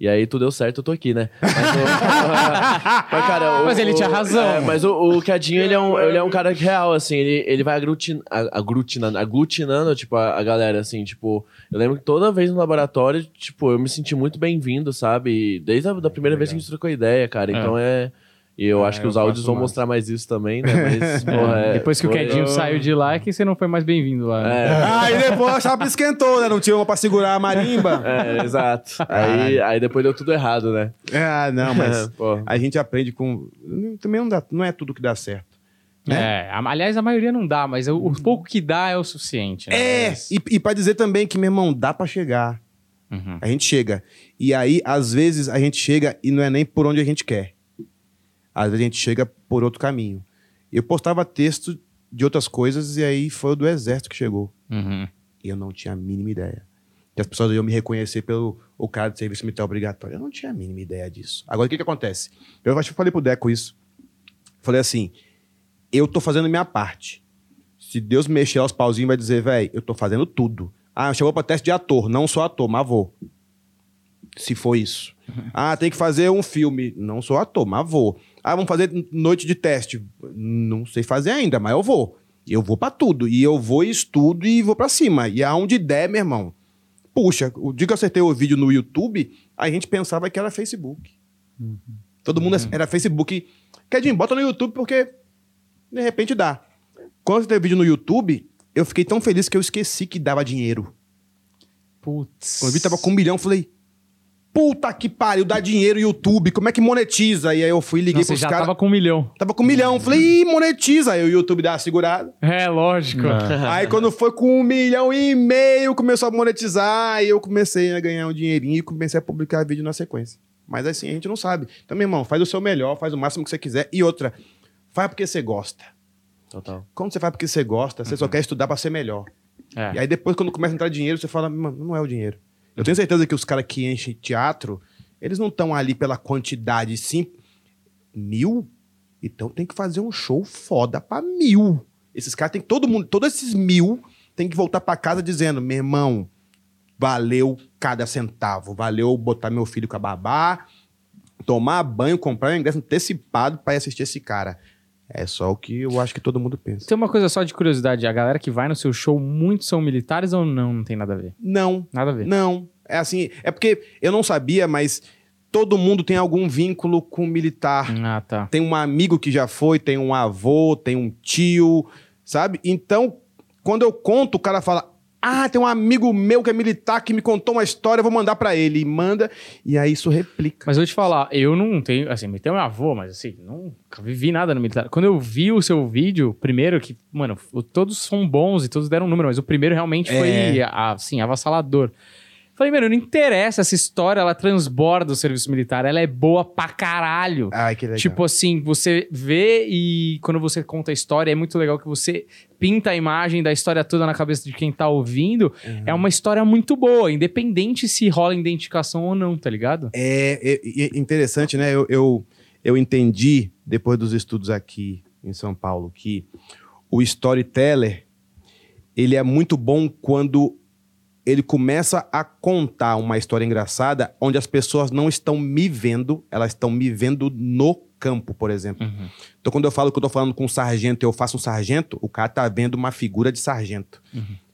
E aí tudo deu certo, eu tô aqui, né? Mas, o- mas, cara, o- Mas ele tinha o- razão. é, mas o, o Cadinho, ele é um, ele é um cara real, assim, ele, ele vai aglutin, aglutinando, aglutinando, tipo, a, a galera, assim, tipo... Eu lembro que toda vez no laboratório, tipo, eu me senti muito bem-vindo, sabe? Desde a da primeira vez que a gente trocou ideia, cara. Então é... E eu Ah, acho que eu os áudios vão mais. mostrar mais isso também, né? Mas, porra, é, Depois que o Quedinho saiu de lá, é que você não foi mais bem-vindo lá. né? É, Aí depois a chapa esquentou, né? Não tinha uma pra segurar a marimba. é, exato. Aí, aí depois deu tudo errado, né? Ah, não, mas a gente aprende com. Também não, dá, não é tudo que dá certo. É, a- aliás, a maioria não dá, mas o, o pouco que dá é o suficiente. Né? É, Mas- e, e pra dizer também que, meu irmão, dá pra chegar. Uhum. A gente chega. E aí, às vezes, a gente chega e não é nem por onde a gente quer. Às vezes a gente chega por outro caminho. Eu postava texto de outras coisas e aí foi o do exército que chegou. Uhum. E eu não tinha a mínima ideia. Que as pessoas iam me reconhecer pelo o cara de serviço militar obrigatório. Eu não tinha a mínima ideia disso. Agora, o que que acontece? Eu acho que eu falei pro Deco isso. Falei assim, eu tô fazendo minha parte. Se Deus mexer os pauzinhos, vai dizer, velho, eu tô fazendo tudo. Ah, chegou pra teste de ator. Não sou ator, mas vou. Se for isso. Ah, tem que fazer um filme. Não sou ator, mas vou. Ah, vamos fazer noite de teste. Não sei fazer ainda, mas eu vou. Eu vou pra tudo. E eu vou e estudo e vou pra cima. E aonde der, meu irmão. Puxa, o dia que eu acertei o vídeo no YouTube, a gente pensava que era Facebook. Todo mundo era Facebook. Kedinho, bota no YouTube porque de repente dá. Quando eu acertei o vídeo no YouTube, eu fiquei tão feliz que eu esqueci que dava dinheiro. Putz. Quando eu vi tava com um milhão, eu falei. Puta que pariu, dá dinheiro YouTube, como é que monetiza? E aí eu fui e liguei Nossa, você pros já caras. tava com um milhão. Tava com um milhão. Falei, Ih, monetiza. Aí o YouTube dá uma segurada. É, lógico. Aí quando foi com um milhão e meio, começou a monetizar. Aí eu comecei a ganhar um dinheirinho e comecei a publicar vídeo na sequência. Mas assim, a gente não sabe. Então, meu irmão, faz o seu melhor, faz o máximo que você quiser. E outra, faz porque você gosta. Total. Quando você faz porque você gosta, você só quer estudar pra ser melhor. É. E aí depois, quando começa a entrar dinheiro, você fala, mano, não é o dinheiro. Eu tenho certeza que os caras que enchem teatro, eles não estão ali pela quantidade, sim. Mil? Então tem que fazer um show foda pra mil. Esses caras tem que, todo mundo, todos esses mil tem que voltar pra casa dizendo, meu irmão, valeu cada centavo, valeu botar meu filho com a babá, tomar banho, comprar um ingresso antecipado ir assistir esse cara. É só o que eu acho que todo mundo pensa. Tem uma coisa só de curiosidade. A galera que vai no seu show, muitos são militares ou não? Não tem nada a ver. Não, Nada a ver. Não, é assim, é porque eu não sabia, mas todo mundo tem algum vínculo com militar. Ah, tá. Tem um amigo que já foi, tem um avô, tem um tio, sabe? Então, quando eu conto, o cara fala: "Ah, tem um amigo meu que é militar que me contou uma história, eu vou mandar pra ele". E manda, e aí isso replica. Mas eu vou te falar, eu não tenho, assim, me tem meu avô, mas assim, nunca vivi nada no militar. Quando eu vi o seu vídeo, primeiro que, mano, todos são bons e todos deram um número, mas o primeiro realmente foi, É. assim, avassalador. Falei, mano, não interessa essa história, ela transborda o serviço militar, ela é boa pra caralho. Ai, que legal. Tipo assim, você vê e quando você conta a história, é muito legal que você pinta a imagem da história toda na cabeça de quem tá ouvindo. Uhum. É uma história muito boa, independente se rola identificação ou não, tá ligado? É, é- é interessante, né? Eu, eu, eu entendi, depois dos estudos aqui em São Paulo, que o storyteller, ele é muito bom quando ele começa a contar uma história engraçada onde as pessoas não estão me vendo, elas estão me vendo no campo, por exemplo. Então, quando eu falo que eu tô falando com um sargento, eu faço um sargento, o cara tá vendo uma figura de sargento.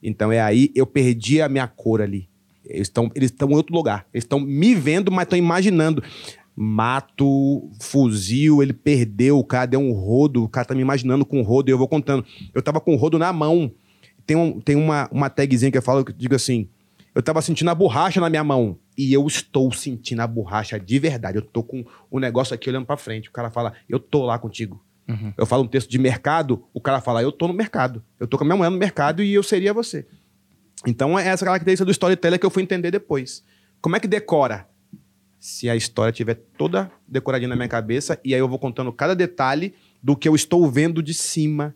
Então, é aí eu perdi a minha cor ali. Eles estão eles em outro lugar. Eles estão me vendo, mas estão imaginando. Mato, fuzil, ele perdeu, o cara deu um rodo, o cara tá me imaginando com o rodo e eu vou contando. Eu tava com o rodo na mão. Tem, um, tem uma, uma tagzinha que eu falo que eu digo assim: eu tava sentindo a borracha na minha mão. E eu estou sentindo a borracha de verdade. Eu tô com o negócio aqui olhando pra frente. O cara fala, eu tô lá contigo. Uhum. Eu falo um texto de mercado, o cara fala, eu tô no mercado. Eu tô com a minha mulher no mercado e eu seria você. Então é essa característica do storyteller que eu fui entender depois. Como é que decora? Se a história tiver toda decoradinha na minha cabeça e aí eu vou contando cada detalhe do que eu estou vendo de cima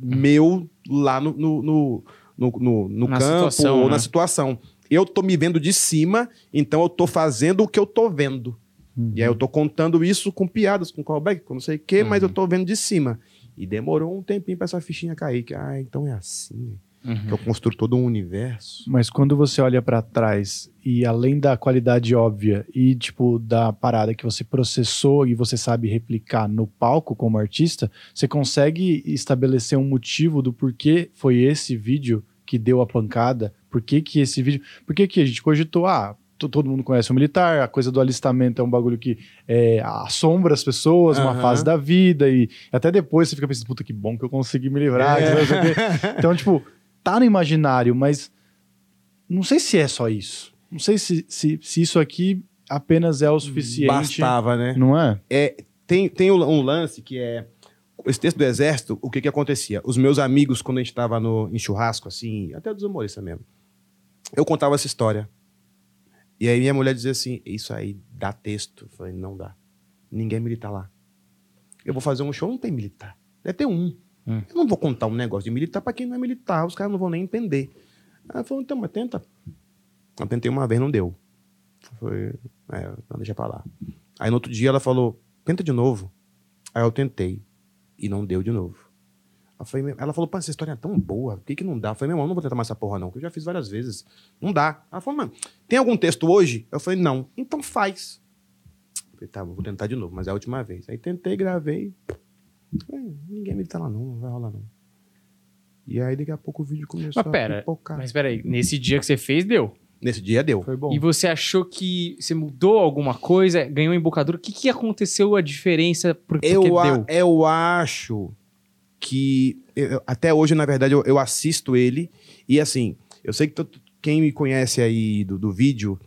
meu lá no, no, no, no, no- no Na campo situação, ou né? na situação. Eu tô me vendo de cima, então eu tô fazendo o que eu tô vendo. E aí eu tô contando isso com piadas, com callback, com não sei o quê, mas eu tô vendo de cima. E demorou um tempinho pra essa fichinha cair. Que, ah, então é assim. Que eu construo todo um universo. Mas quando você olha pra trás e além da qualidade óbvia e tipo da parada que você processou e você sabe replicar no palco como artista, você consegue estabelecer um motivo do porquê foi esse vídeo que deu a pancada? Por que que esse vídeo? Por que que a gente cogitou, ah, to- todo mundo conhece o militar, a coisa do alistamento é um bagulho que é, assombra as pessoas, uma Aham. fase da vida e até depois você fica pensando, puta que bom que eu consegui me livrar, que não sei o quê. Então, tipo, tá no imaginário, mas não sei se é só isso. Não sei se, se, se isso aqui apenas é o suficiente. Bastava, né? Não é? Tem, tem um um lance que é. Esse texto do Exército, o que que acontecia? Os meus amigos, quando a gente tava no, em churrasco, assim, até dos humoristas mesmo, eu contava essa história. E aí minha mulher dizia assim: Isso aí dá texto. Eu falei: Não dá. Ninguém é militar lá. Eu vou fazer um show, não tem militar. Deve ter um. Hum. Eu não vou contar um negócio de militar pra quem não é militar. Os caras não vão nem entender. Ela falou: Então, mas tenta. Eu tentei uma vez, não deu. Foi. É, não, deixa pra lá. Aí no outro dia ela falou: Tenta de novo. Aí eu tentei. E não deu de novo. Eu falei, ela falou, pô, essa história é tão boa, por que, que não dá? Eu falei, meu irmão, não vou tentar mais essa porra, não, que eu já fiz várias vezes. Não dá. Ela falou, mano, tem algum texto hoje? Eu falei, não. Então faz. Eu falei, tá, vou tentar de novo, mas é a última vez. Aí tentei, gravei. Falei, ninguém me tá lá, não, não vai rolar, não. E aí daqui a pouco o vídeo começou Mas pera, a pipocar. Mas peraí, nesse dia que você fez, deu. Nesse dia deu. Foi bom. E você achou que você mudou alguma coisa, ganhou embocadura? O que, que aconteceu a diferença? Por, porque Eu, a- deu? eu acho que. eu- até hoje, na verdade, eu, eu assisto ele. E assim, eu sei que to- quem me conhece aí do, do vídeo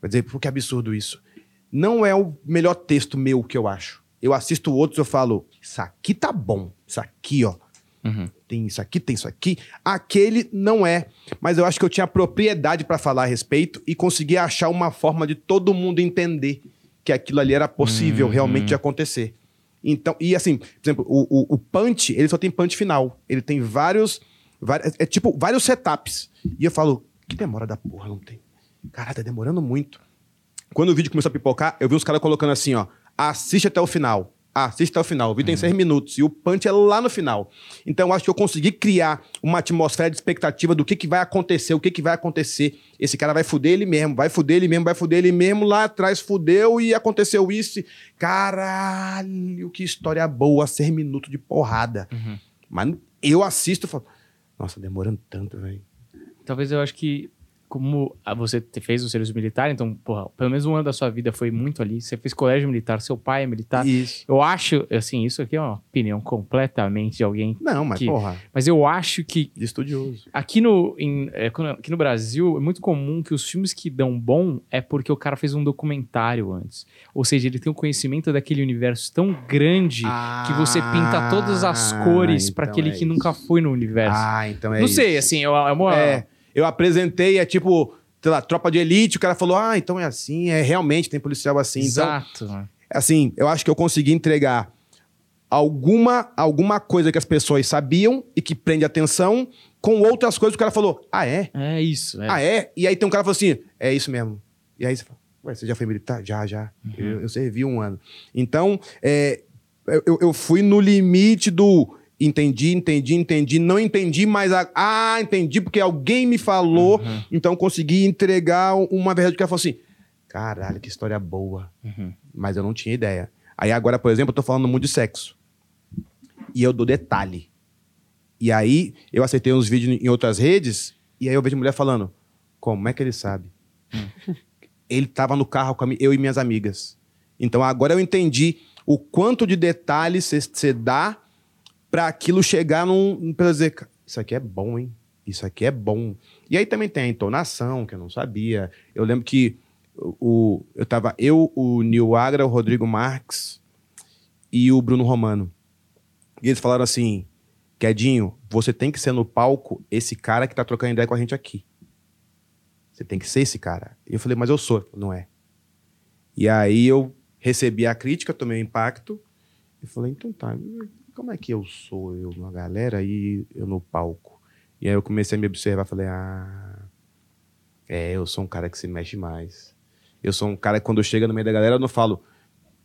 vai dizer, pô, que absurdo isso. Não é o melhor texto meu que eu acho. Eu assisto outros eu falo, isso aqui tá bom. Isso aqui, ó. Uhum. Tem isso aqui, tem isso aqui. Aquele não é. Mas eu acho que eu tinha propriedade pra falar a respeito e consegui achar uma forma de todo mundo entender que aquilo ali era possível Uhum. realmente de acontecer. Então, e assim, por exemplo, o, o, o punch, ele só tem punch final. Ele tem vários, vários. É tipo, vários setups. E eu falo, que demora da porra, não tem. Caralho, tá demorando muito. Quando o vídeo começou a pipocar, eu vi os caras colocando assim, ó. Assiste até o final. Assiste até o final. O vídeo tem seis minutos. E o punch é lá no final. Então, eu acho que eu consegui criar uma atmosfera de expectativa do que, que vai acontecer, o que, que vai acontecer. Esse cara vai fuder ele mesmo, vai fuder ele mesmo, vai fuder ele mesmo. Lá atrás fudeu e aconteceu isso. Caralho, que história boa. Seis minutos de porrada. Uhum. Mas eu assisto e falo, nossa, demorando tanto, velho. Talvez eu acho que, como ah, você fez o serviço militar, então, porra, pelo menos um ano da sua vida foi muito ali. Você fez colégio militar, seu pai é militar. Isso. Eu acho, assim, isso aqui é uma opinião completamente de alguém. Não, mas Que- porra, Mas eu acho que estudioso. aqui no, em- é, aqui no Brasil é muito comum que os filmes que dão bom é porque o cara fez um documentário antes. Ou seja, ele tem um conhecimento daquele universo tão grande que você pinta todas as cores pra então aquele é que nunca foi no universo. Ah, então é Não isso. sei, assim, é uma- é uma. É, eu apresentei, é tipo, sei lá, tropa de elite, o cara falou, ah, então é assim, é realmente, tem policial assim. Então, Exato. mano. assim, eu acho que eu consegui entregar alguma, alguma coisa que as pessoas sabiam e que prende atenção com outras coisas que o cara falou, ah, é? É isso. É. Ah, é? E aí tem um cara que falou assim, é isso mesmo. E aí você fala, ué, você já foi militar? Já, já. Eu, eu servi um ano. Então, é, eu, eu fui no limite do entendi, entendi, entendi, não entendi, mas a, ah, entendi porque alguém me falou, então consegui entregar uma verdade que ela falou assim, caralho, que história boa. Uhum. Mas eu não tinha ideia. Aí agora, por exemplo, eu tô falando muito de sexo. E eu dou detalhe. E aí eu acertei uns vídeos em outras redes, e aí eu vejo mulher falando, como é que ele sabe? ele tava no carro com eu e minhas amigas. Então agora eu entendi o quanto de detalhes você dá para aquilo chegar num. Pra dizer, "Ca- isso aqui é bom, hein? Isso aqui é bom. E aí também tem a entonação, que eu não sabia. Eu lembro que o- eu tava eu, o Nil Agra, o Rodrigo Marques e o Bruno Romano. E eles falaram assim: Quedinho, você tem que ser no palco esse cara que tá trocando ideia com a gente aqui. Você tem que ser esse cara. E eu falei, mas eu sou. Não é. E aí eu recebi a crítica, tomei o impacto. E falei, então tá, como é que eu sou, eu na galera e eu no palco? E aí eu comecei a me observar, falei, ah, é, eu sou um cara que se mexe mais. Eu sou um cara que quando chega no meio da galera, eu não falo,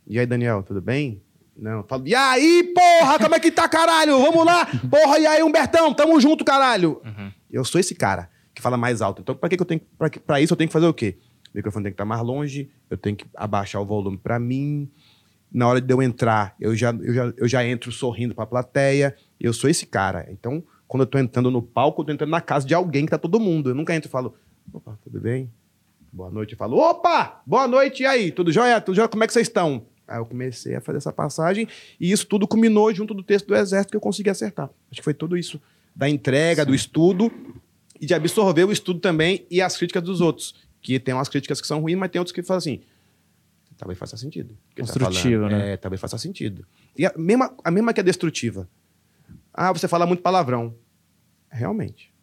e aí, Daniel, tudo bem? Não, eu falo, e aí, porra, como é que tá, caralho? Vamos lá! Porra, e aí, Humbertão, tamo junto, caralho! Eu sou esse cara que fala mais alto. Então, pra, que que eu tenho, pra, que- pra isso, eu tenho que fazer o quê? O microfone tem que estar mais longe, eu tenho que abaixar o volume pra mim. Na hora de eu entrar, eu já, eu já, eu já entro sorrindo pra plateia. Eu sou esse cara. Então, quando eu tô entrando no palco, eu tô entrando na casa de alguém que tá todo mundo. Eu nunca entro e falo, opa, tudo bem? Boa noite. Eu falo, opa, boa noite, e aí? Tudo jóia? Tudo jóia? Como é que vocês estão? Aí eu comecei a fazer essa passagem e isso tudo culminou junto do texto do Exército que eu consegui acertar. Acho que foi tudo isso. Da entrega, do estudo e de absorver o estudo também e as críticas dos outros. Que tem umas críticas que são ruins, mas tem outros que falam assim, talvez faça sentido. que tá né? É, talvez faça sentido. E a mesma, a mesma que é destrutiva. Ah, você fala muito palavrão. Realmente.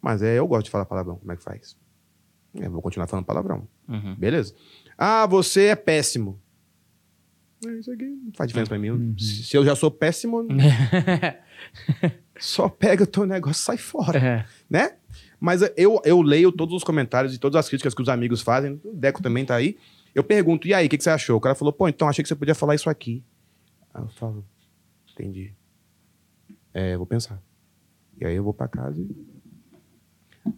Mas é, eu gosto de falar palavrão. Como é que faz? É, vou continuar falando palavrão. Uhum. Beleza. Ah, você é péssimo. É, Isso aqui não faz diferença pra mim. Se se eu já sou péssimo, só pega o teu negócio e sai fora É. né? Mas eu, eu leio todos os comentários e todas as críticas que os amigos fazem. O Deco também tá aí. Eu pergunto, e aí, o que, que você achou? O cara falou, pô, então achei que você podia falar isso aqui. Aí eu falo, entendi. É, vou pensar. E aí eu vou pra casa e.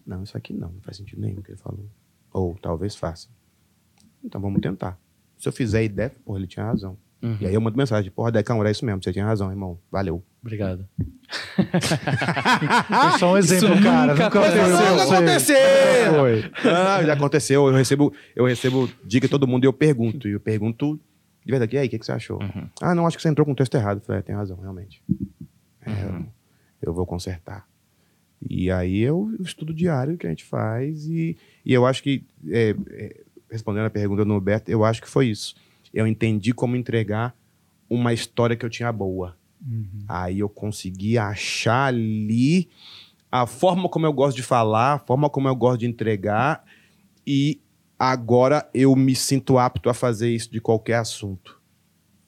Não, isso aqui não, não faz sentido nenhum o que ele falou. Ou talvez faça. Então vamos tentar. Se eu fizer ideia, porra, ele tinha razão. Uhum. E aí eu mando mensagem, porra, Decão, era isso mesmo, você tinha razão, irmão. Valeu. Obrigado. É só um exemplo, Isso cara. nunca Nunca aconteceu. eu aconteceu. Ah, já aconteceu. Eu recebo, eu recebo dica de todo mundo e eu pergunto. E eu pergunto de verdade. E aí, o que, que você achou? Uhum. Ah, não, acho que você entrou com o texto errado. Eu falei, é, tem razão, realmente. É, Uhum. eu vou consertar. E aí eu estudo diário que a gente faz. E, e eu acho que, é, é, respondendo a pergunta do Roberto, eu acho que foi isso. Eu entendi como entregar uma história que eu tinha boa. Aí eu consegui achar ali a forma como eu gosto de falar, a forma como eu gosto de entregar, e agora eu me sinto apto a fazer isso de qualquer assunto.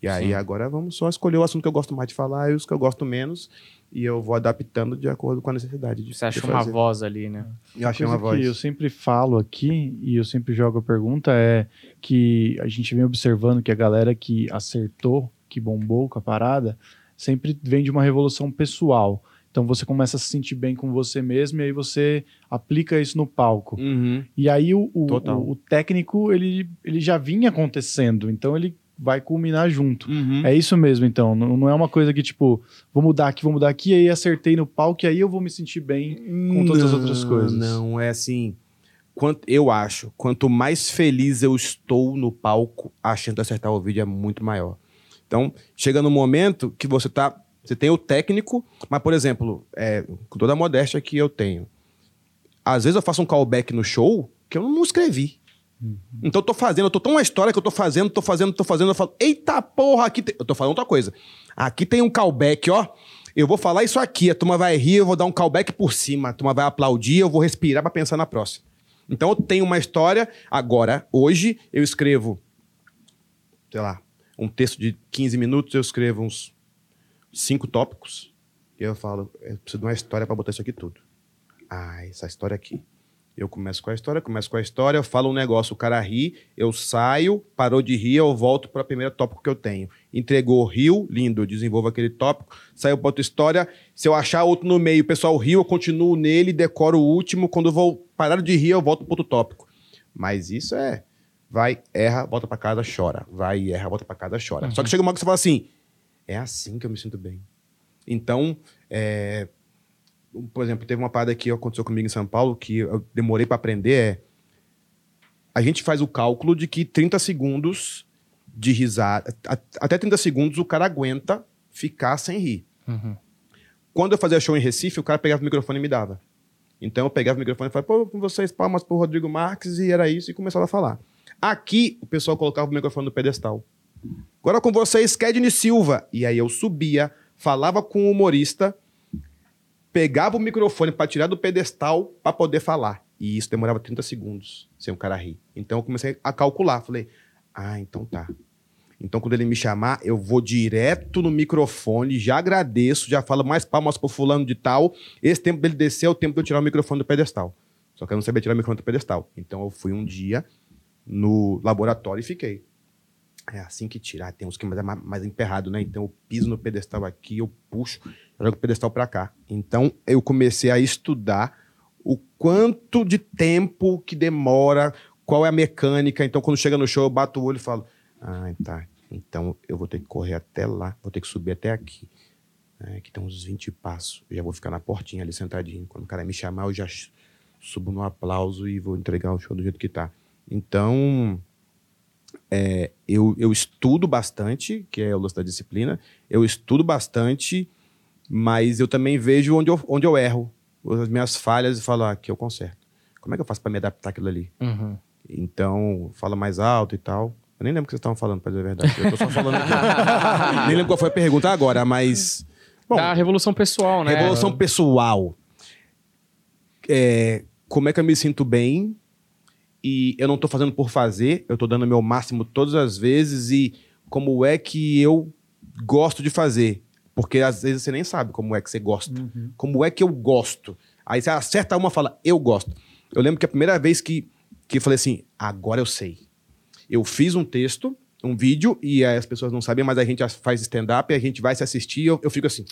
E aí Sim. agora vamos só escolher o assunto que eu gosto mais de falar e os que eu gosto menos, e eu vou adaptando de acordo com a necessidade de Você de uma voz ali, né? Eu achei uma voz. que eu sempre falo aqui e eu sempre jogo a pergunta é que a gente vem observando que a galera que acertou, que bombou com a parada, sempre vem de uma revolução pessoal. Então você começa a se sentir bem com você mesmo e aí você aplica isso no palco. Uhum. E aí o, o, o- o técnico ele, ele já vinha acontecendo, então ele vai culminar junto. Uhum. É isso mesmo, então. Não, não é uma coisa que, tipo, vou mudar aqui, vou mudar aqui, e aí acertei no palco, e aí eu vou me sentir bem com todas as outras Não, coisas. Não, é assim. Quanto, eu acho, quanto mais feliz eu estou no palco, a chance de acertar o vídeo é muito maior. Então, chega no momento que você tá. Você tem o técnico, mas, por exemplo, é, com toda a modéstia que eu tenho, às vezes eu faço um callback no show que eu não escrevi. Então eu tô fazendo, eu tô tão uma história que eu tô fazendo, tô fazendo, tô fazendo, eu falo, eita porra, aqui tem... Eu tô falando outra coisa. Aqui tem um callback, ó. Eu vou falar isso aqui, a turma vai rir, eu vou dar um callback por cima, a turma vai aplaudir, eu vou respirar pra pensar na próxima. Então eu tenho uma história. Agora, hoje, eu escrevo, sei lá, um texto de 15 minutos, eu escrevo uns cinco tópicos. E eu falo, eu preciso de uma história para botar isso aqui tudo. Ah, essa história aqui. Eu começo com a história, começo com a história, eu falo um negócio, o cara ri, eu saio, parou de rir, eu volto para o primeiro tópico que eu tenho. Entregou, riu, lindo, eu desenvolvo aquele tópico, saiu para outra história. Se eu achar outro no meio, o pessoal riu, eu continuo nele, decoro o último. Quando eu vou parar de rir, eu volto para outro tópico. Mas isso é. Vai, erra, volta para casa, chora. Vai, erra, volta para casa, chora. Só que chega uma hora que você fala assim: é assim que eu me sinto bem. Então, é, por exemplo, teve uma parada que aconteceu comigo em São Paulo que eu demorei para aprender é a gente faz o cálculo de que 30 segundos de risada, até 30 segundos o cara aguenta ficar sem rir. Uhum. Quando eu fazia show em Recife, o cara pegava o microfone e me dava. Então eu pegava o microfone e falava, pô, com vocês, palmas pro Rodrigo Marques, e era isso, e começava a falar. Aqui, o pessoal colocava o microfone no pedestal. Agora com vocês, Kedney Silva. E aí eu subia, falava com o humorista, pegava o microfone para tirar do pedestal para poder falar. E isso demorava 30 segundos, sem o cara rir. Então eu comecei a calcular. Falei, ah, então tá. Então quando ele me chamar, eu vou direto no microfone, já agradeço, já falo mais palmas pro fulano de tal. Esse tempo dele descer é o tempo de eu tirar o microfone do pedestal. Só que eu não sabia tirar o microfone do pedestal. Então eu fui um dia no laboratório e fiquei. É assim que tirar. Tem uns que mais, mais emperrado, né? Então eu piso no pedestal aqui, eu puxo, jogo o pedestal para cá. Então eu comecei a estudar o quanto de tempo que demora, qual é a mecânica. Então quando chega no show, eu bato o olho e falo: Ah, tá. Então eu vou ter que correr até lá, vou ter que subir até aqui. É, que tem uns 20 passos. Eu já vou ficar na portinha ali sentadinho. Quando o cara me chamar, eu já subo no aplauso e vou entregar o show do jeito que tá. Então, é, eu, eu estudo bastante, que é o lance da disciplina. Eu estudo bastante, mas eu também vejo onde eu, onde eu erro, as minhas falhas e falo, ah, aqui eu conserto. Como é que eu faço para me adaptar àquilo ali? Uhum. Então, fala mais alto e tal. Eu nem lembro o que vocês estavam falando, pra dizer a verdade. Eu tô só falando aqui. nem lembro qual foi a pergunta agora, mas. Bom, Da revolução pessoal, né? Revolução pessoal. É, como é que eu me sinto bem e eu não tô fazendo por fazer, eu tô dando o meu máximo todas as vezes e como é que eu gosto de fazer. Porque às vezes você nem sabe como é que você gosta. Como é que eu gosto. Aí você acerta uma e fala, eu gosto. Eu lembro que a primeira vez que, que eu falei assim, agora eu sei. Eu fiz um texto, um vídeo, e as pessoas não sabem, mas a gente faz stand-up, e a gente vai se assistir, e eu, eu fico assim,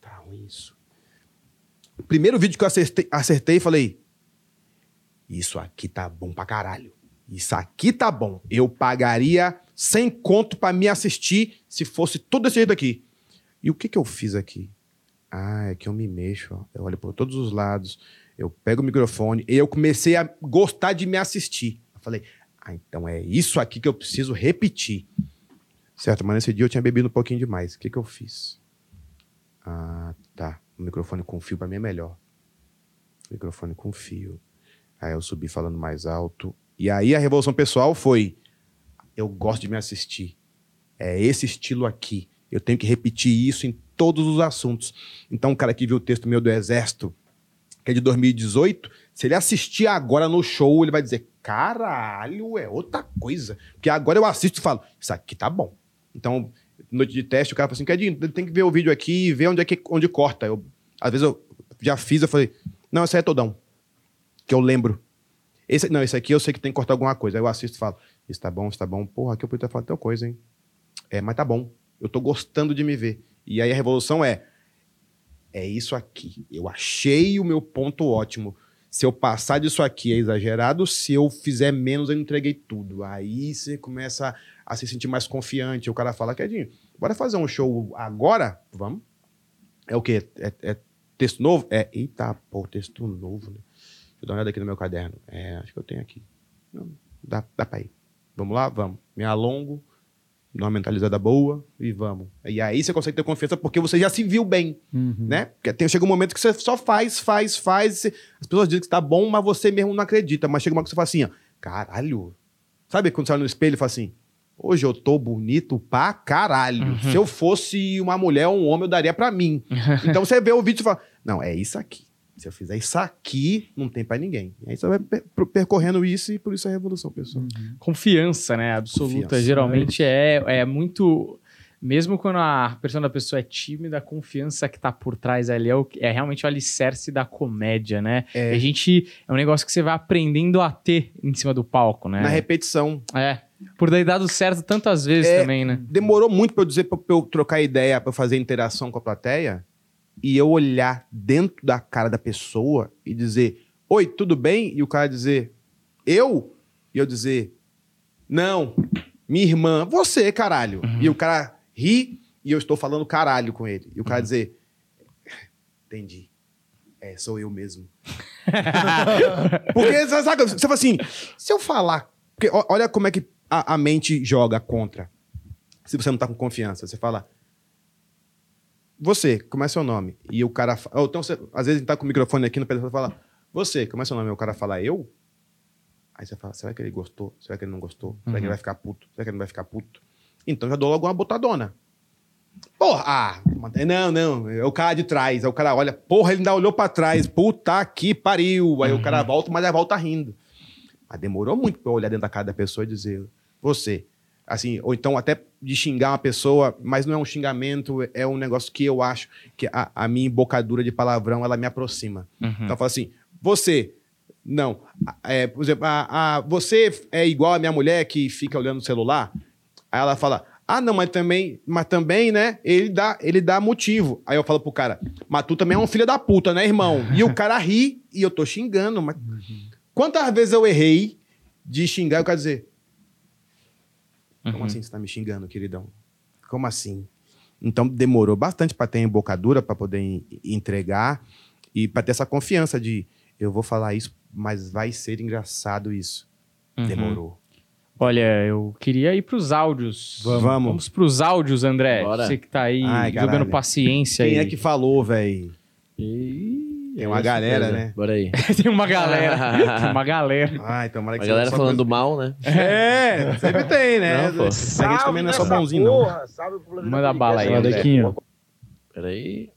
tá ruim isso. O primeiro vídeo que eu acertei, acertei falei, isso aqui tá bom pra caralho. Isso aqui tá bom. Eu pagaria 100 conto pra me assistir se fosse tudo desse jeito aqui. E o que que eu fiz aqui? Ah, é que eu me mexo. ó. Eu olho por todos os lados. Eu pego o microfone e eu comecei a gostar de me assistir. Eu falei, ah, então é isso aqui que eu preciso repetir. Certo, mas nesse dia eu tinha bebido um pouquinho demais. O que que eu fiz? Ah, tá. O microfone com fio pra mim é melhor. Microfone com fio. Aí eu subi falando mais alto. E aí a revolução pessoal foi: eu gosto de me assistir. É esse estilo aqui. Eu tenho que repetir isso em todos os assuntos. Então, o cara que viu o texto meu do Exército, que é de 2018, se ele assistir agora no show, ele vai dizer: caralho, é outra coisa. Porque agora eu assisto e falo: isso aqui tá bom. Então, noite de teste, o cara fala assim: Kedinho, tem que ver o vídeo aqui e ver onde é que onde corta. Eu, às vezes eu já fiz, eu falei: não, esse aí é todão. Que eu lembro. Esse, não, esse aqui eu sei que tem que cortar alguma coisa. Aí eu assisto e falo: isso tá bom, isso tá bom. Porra, aqui eu podia falado tal coisa, hein? É, mas tá bom. Eu tô gostando de me ver. E aí a revolução é: é isso aqui. Eu achei o meu ponto ótimo. Se eu passar disso aqui é exagerado, se eu fizer menos, eu entreguei tudo. Aí você começa a, a se sentir mais confiante. O cara fala, Quedinho, bora fazer um show agora? Vamos. É o quê? É, é texto novo? É, eita, pô, texto novo, né? Deixa eu dar uma olhada aqui no meu caderno. É, acho que eu tenho aqui. Não, dá, dá pra ir. Vamos lá? Vamos. Me alongo, dou uma mentalizada boa e vamos. E aí você consegue ter confiança porque você já se viu bem, né? Porque tem, chega um momento que você só faz, faz, faz. você- as pessoas dizem que tá bom, mas você mesmo não acredita. Mas chega uma hora que você fala assim, ó, caralho. Sabe quando você olha no espelho e fala assim, hoje eu tô bonito pra caralho. Se eu fosse uma mulher ou um homem, eu daria pra mim. então você vê o vídeo e fala, não, é isso aqui. Se eu fizer isso aqui, não tem pra ninguém. E aí você vai per- percorrendo isso e por isso a revolução, pessoal. Confiança, né? Absoluta. Confiança. Geralmente é, é muito. Mesmo quando a pessoa da pessoa é tímida, a confiança que tá por trás ali é, o, é realmente o alicerce da comédia, né? É. A gente. É um negócio que você vai aprendendo a ter em cima do palco, né? Na repetição. É. Por daí dado certo tantas vezes É, também, né? Demorou muito pra eu dizer, pra eu trocar ideia, pra eu fazer interação com a plateia. E eu olhar dentro da cara da pessoa e dizer, oi, tudo bem? E o cara dizer, eu? E eu dizer, não, minha irmã, você, caralho. E o cara ri e eu estou falando caralho com ele. E o cara dizer, entendi. É, sou eu mesmo. Porque, sabe, você fala assim, se eu falar. Porque olha como é que a, a mente joga contra. Se você não tá com confiança, você fala. Você, como é seu nome? E o cara. Ou então, você, às vezes, tá com o microfone aqui no pedaço e fala. Você, como é seu nome? E o cara fala eu? Aí você fala, será que ele gostou? Será que ele não gostou? Será que ele vai ficar puto? Será que ele não vai ficar puto? Então já dou logo uma botadona. Porra, ah, não, não, é o cara de trás. Aí o cara olha, porra, ele ainda olhou pra trás. Puta que pariu. Aí o cara volta, mas aí volta rindo. Mas demorou muito pra eu olhar dentro da cara da pessoa e dizer, você. Assim, ou então até de xingar uma pessoa, mas não é um xingamento, é um negócio que eu acho que a, a minha embocadura de palavrão, ela me aproxima. Uhum. Então eu falo assim, você. Não. É, por exemplo, a, a- você é igual a minha mulher que fica olhando o celular? Aí ela fala, ah, não, mas também, mas também, né? Ele dá, ele dá motivo. Aí eu falo pro cara, mas tu também é um filho da puta, né, irmão? E o cara ri e eu tô xingando. Mas... Quantas vezes eu errei de xingar e o cara dizer, como assim você tá me xingando, queridão? Como assim? Então demorou bastante para ter embocadura, para poder en- entregar e para ter essa confiança de eu vou falar isso, mas vai ser engraçado isso. Uhum. Demorou. Olha, eu queria ir pros áudios. Vamos. Vamos pros áudios, André. Bora. Você que tá aí Ai, jogando caralho. paciência Quem aí. é que falou, velho? Ih, Tem uma galera, né? Bora aí. Tem uma galera. Tem uma galera. Ai, tomara que A galera falando coisa- mal, né? É, sempre tem, né? Não, pô. a gente também não é só bonzinho, não. porra, Salve pro Manda bala aí. Dequinho. Pera aí.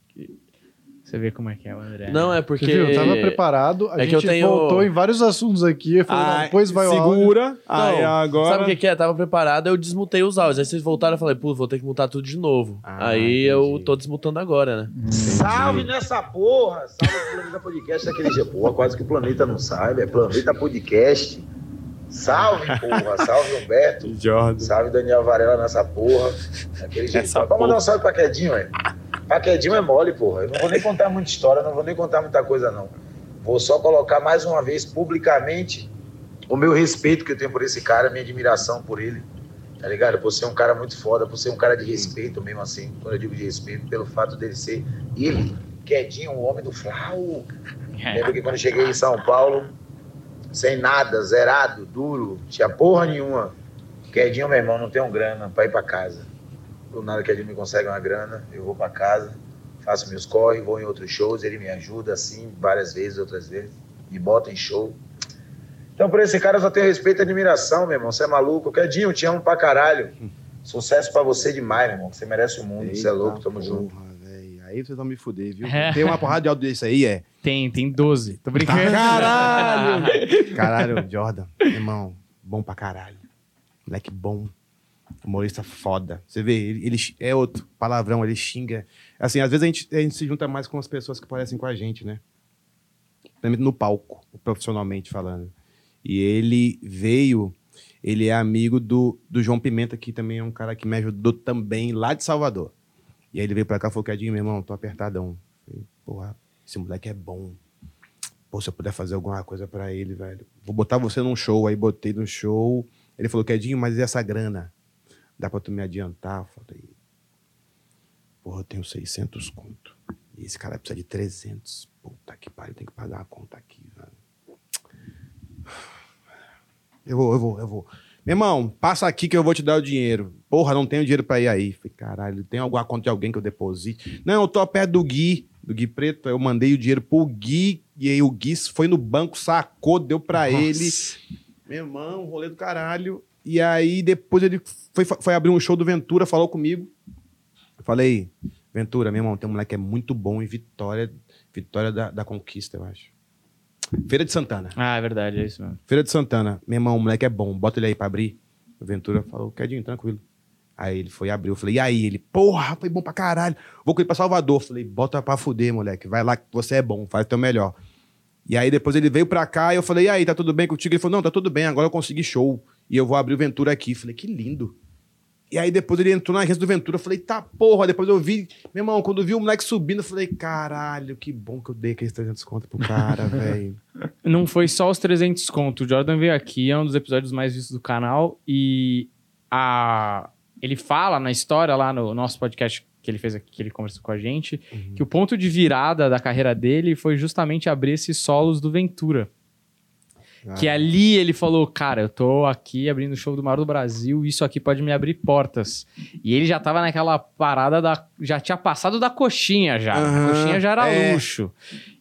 Você vê como é que é o André. Não, é Você porque... viu? Eu tava preparado. A É que gente eu tenho- voltou em vários assuntos aqui. Eu falei, não, depois vai o áudio. segura. Aí Não, agora. Sabe o que, que é? Tava preparado, eu desmutei os áudios. Aí vocês voltaram, eu falei, pô, vou ter que mutar tudo de novo. Ah, aí eu entendi. tô desmutando agora, né? Salve nessa porra! Salve pro Planeta Podcast daquele jeito. Porra, quase que o planeta não sai, é Planeta Podcast. Salve, porra! Salve, Humberto. Jordan. Salve, Daniel Varela nessa porra. Daquele jeito. Vamos mandar porra. um salve pra Quedinho, velho. Pra Quedinho é mole, porra. Eu não vou nem contar muita história, não vou nem contar muita coisa, não. Vou só colocar mais uma vez, publicamente, o meu respeito que eu tenho por esse cara, minha admiração por ele. Tá ligado? Por ser um cara muito foda, por ser um cara de respeito mesmo assim, quando eu digo de respeito, pelo fato dele ser ele, Quedinho, o homem do Flau. É. Lembro que quando eu cheguei em São Paulo, sem nada, zerado, duro, tinha porra nenhuma. Quedinho, meu irmão, não tenho grana pra ir pra casa. Do nada que ele me consegue uma grana, eu vou pra casa, faço meus corre, vou em outros shows, ele me ajuda assim, várias vezes, outras vezes, me bota em show. Então, por esse cara eu só tenho respeito e admiração, meu irmão. Você é maluco. Quedinho, te amo pra caralho. Sucesso pra você demais, meu irmão. Você merece o mundo. Você é louco, tamo junto. porra, véi. Aí vocês vão me fuder, viu? É. Tem uma porrada de áudio desse aí, é. Tem, tem 12. Tô brincando. Caralho! caralho, Jordan. Irmão, bom pra caralho. Moleque bom. Humorista foda. Você vê, ele, ele é outro palavrão, ele xinga. Assim, às vezes a gente, a gente se junta mais com as pessoas que parecem com a gente, né? No palco, profissionalmente falando. E ele veio, ele é amigo do, do João Pimenta, que também é um cara que me ajudou também lá de Salvador. E aí ele veio pra cá e falou, Cadinho, meu irmão, tô apertadão. Falei, porra, esse moleque é bom. Pô, se eu puder fazer alguma coisa pra ele, velho. Vou botar você num show. Aí botei no show. Ele falou, Quedinho, mas e essa grana? Dá pra tu me adiantar? Eu falei, porra, eu tenho 600 conto. E esse cara precisa de 300. Puta que pariu, tem que pagar a conta aqui, velho. Eu vou, eu vou, eu vou. Meu irmão, passa aqui que eu vou te dar o dinheiro. Porra, não tenho dinheiro pra ir aí. Falei, caralho, tem alguma conta de alguém que eu deposite? Não, eu tô perto do Gui, do Gui Preto. Eu mandei o dinheiro pro Gui, e aí o Gui foi no banco, sacou, deu pra ele. Meu irmão, rolê do caralho. E aí depois ele foi, foi abrir um show do Ventura, falou comigo. Eu falei, Ventura, meu irmão, tem um moleque que é muito bom em Vitória. Vitória da, da Conquista, eu acho. Feira de Santana. Ah, é verdade, é isso mesmo. Feira de Santana. Meu irmão, o moleque é bom, bota ele aí pra abrir. O Ventura falou, Quedinho, tranquilo. Aí ele foi abrir, eu falei, e aí? Ele, porra, foi bom pra caralho. Vou com ele pra Salvador. Falei, bota pra fuder, moleque. Vai lá que você é bom, faz o teu melhor. E aí depois ele veio pra cá e eu falei, e aí, tá tudo bem contigo? Ele falou, não, tá tudo bem, agora eu consegui show. E eu vou abrir o Ventura aqui. Falei, que lindo. E aí depois ele entrou na agência do Ventura, eu falei, tá porra. Depois eu vi, meu irmão, quando eu vi o moleque subindo, eu falei, caralho, que bom que eu dei aqueles 300 conto pro cara, velho. Não foi só os 300 conto. O Jordan veio aqui, é um dos episódios mais vistos do canal. E a... ele fala na história lá no nosso podcast que ele fez aqui, que ele conversou com a gente, que o ponto de virada da carreira dele foi justamente abrir esses solos do Ventura. Que ali ele falou, cara, eu tô aqui abrindo o show do Maior do Brasil, isso aqui pode me abrir portas. E ele já tava naquela parada da. Já tinha passado da coxinha já. A coxinha já era é. luxo.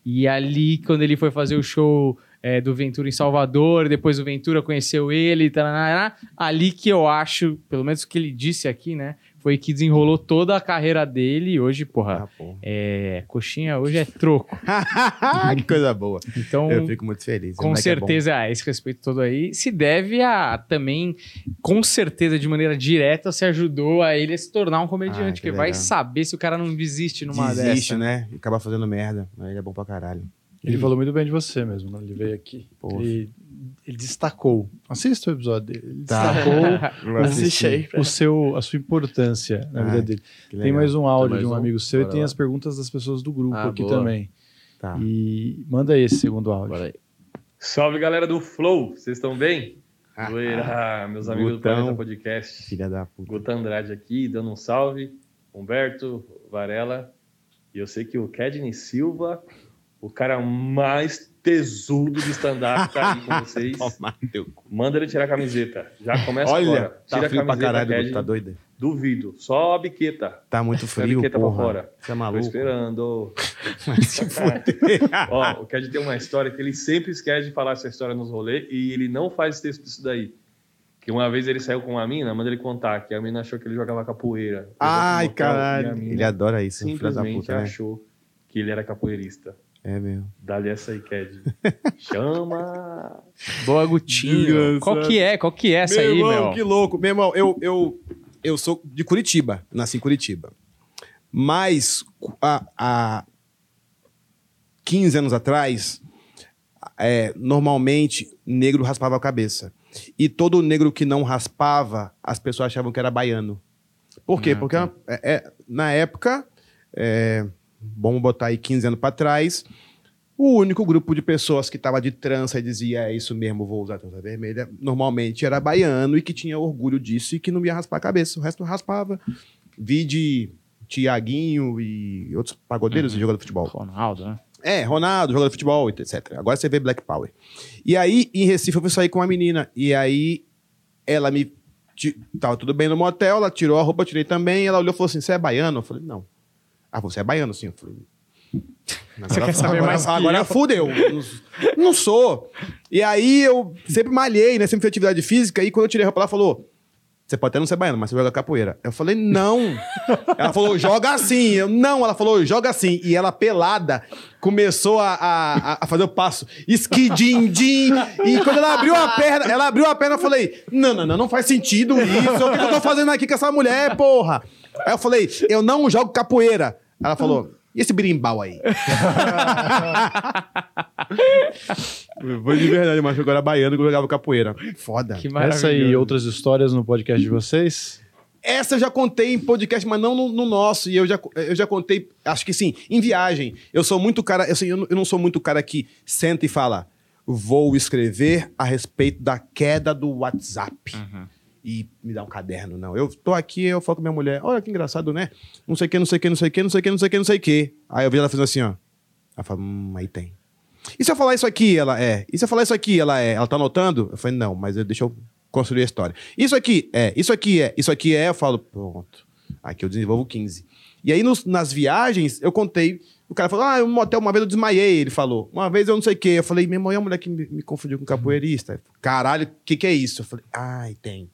E ali, quando ele foi fazer o show é, do Ventura em Salvador, depois o Ventura conheceu ele, tarará, ali que eu acho, pelo menos o que ele disse aqui, né? Foi que desenrolou toda a carreira dele e hoje, porra, Ah, porra. é, coxinha hoje é troco. que coisa boa. Então, Eu fico muito feliz. Com moleque é certeza, ah, esse respeito todo aí se deve a também, com certeza, de maneira direta, se ajudou a ele a se tornar um comediante. Ah, que que vai saber se o cara não desiste numa Desiste, dessa. né? E acaba fazendo merda. Mas ele é bom pra caralho. Ele falou muito bem de você mesmo, né? Ele veio aqui. Ele, ele destacou. Assista o episódio dele. Ele Tá. destacou aí. o seu, a sua importância na Ah, vida dele. Que Tem mais um áudio mais de um um? amigo seu e Bora tem lá. as perguntas das pessoas do grupo Ah, aqui boa. também. Tá. E manda esse segundo áudio. Bora aí. Salve galera do Flow, vocês estão bem? Ah, Zoeira, meus amigos do Gutão. Planeta Podcast. Filha da puta. Guta Andrade aqui, dando um salve. Humberto, Varela. E eu sei que o Kedney Silva, o cara mais tesudo de stand-up, tá aí com vocês. Toma. Manda ele tirar a camiseta. Já começa Olha, agora. tá Tira frio a pra camiseta, caralho, Kedney. tá doido? Duvido. Só a biqueta. Tá muito Tira a frio, biqueta pra porra. fora. Você é Tô maluco? esperando. Vai se fuder. Ó, o Ked tem uma história que ele sempre esquece de falar essa história nos rolês e ele não faz texto disso daí. Que uma vez ele saiu com uma mina, manda ele contar, que a mina achou que ele jogava capoeira. Ai, caralho. Ele adora isso, filho da simplesmente puta, né? achou que ele era capoeirista. É mesmo. Dá-lhe essa aí, Ked. Chama! Boa, Gutinho. Engraçado. Qual que é? Qual que é essa aí, irmão, meu? que louco. Meu irmão, eu, eu, eu sou de Curitiba. Nasci em Curitiba. Mas há, há 15 anos atrás, é, normalmente, negro raspava a cabeça. E todo negro que não raspava, as pessoas achavam que era baiano. Por quê? Ah, Porque tá. é, é, na época, é, vamos botar aí 15 anos para trás, o único grupo de pessoas que estava de trança e dizia é isso mesmo, vou usar trança vermelha, normalmente era baiano e que tinha orgulho disso e que não ia raspar a cabeça. O resto raspava. Vi de Tiaguinho e outros pagodeiros e jogadores de futebol. Ronaldo, né? É, Ronaldo, jogador de futebol, etc. Agora você vê Black Power. E aí, em Recife, eu fui sair com uma menina. E aí, ela me. Tava tudo bem no motel, ela tirou a roupa, eu tirei também. Ela olhou e falou assim: Você é baiano? Eu falei: Não. Ah, você é baiano, sim. Eu falei. Agora, quer saber agora, mais que agora eu? fudeu. Não, sou. E aí eu sempre malhei, né? Sempre fiz atividade física. E quando eu tirei a roupa, ela falou: Você pode até não ser baiano, mas você joga capoeira. Eu falei: Não. ela falou: Joga assim. Eu, não. Ela falou: Joga assim. E ela, pelada, começou a, a, a fazer o passo. Esquidim-dim. E quando ela abriu a perna, ela abriu a perna, eu falei: Não, não, não, não faz sentido isso. O que eu tô fazendo aqui com essa mulher, porra? Aí eu falei: Eu não jogo capoeira. Ela falou: E esse birimbau aí? Foi de verdade, mas agora baiano que eu jogava capoeira. Foda. Que Essa e outras histórias no podcast de vocês? Essa eu já contei em podcast, mas não no, no nosso. E eu já, eu já contei, acho que sim, em viagem. Eu sou muito cara, assim, eu, não- eu não sou muito cara que senta e fala, vou escrever a respeito da queda do WhatsApp. E me dá um caderno, não. Eu tô aqui, eu falo com minha mulher, olha que engraçado, né? Não sei o que, não sei o que, não sei o que, não sei o que, não sei o que, não sei o que. Aí eu vi ela fazendo assim, ó. Ela fala, hum, aí tem. E se eu falar isso aqui, ela é. E se eu falar isso aqui, ela é. Ela tá anotando? Eu falei, não, mas eu- deixa eu construir a história. Isso aqui é, isso aqui é, isso aqui é. Eu falo, pronto. Aqui eu desenvolvo 15. E aí nos- nas viagens, eu contei. O cara falou, ah, um motel, uma vez eu desmaiei. Ele falou, uma vez eu não sei o quê. Eu falei, meu irmão, é a mulher que me, me confundiu com capoeirista. Caralho, o que, que é isso? Eu falei, ai, tem.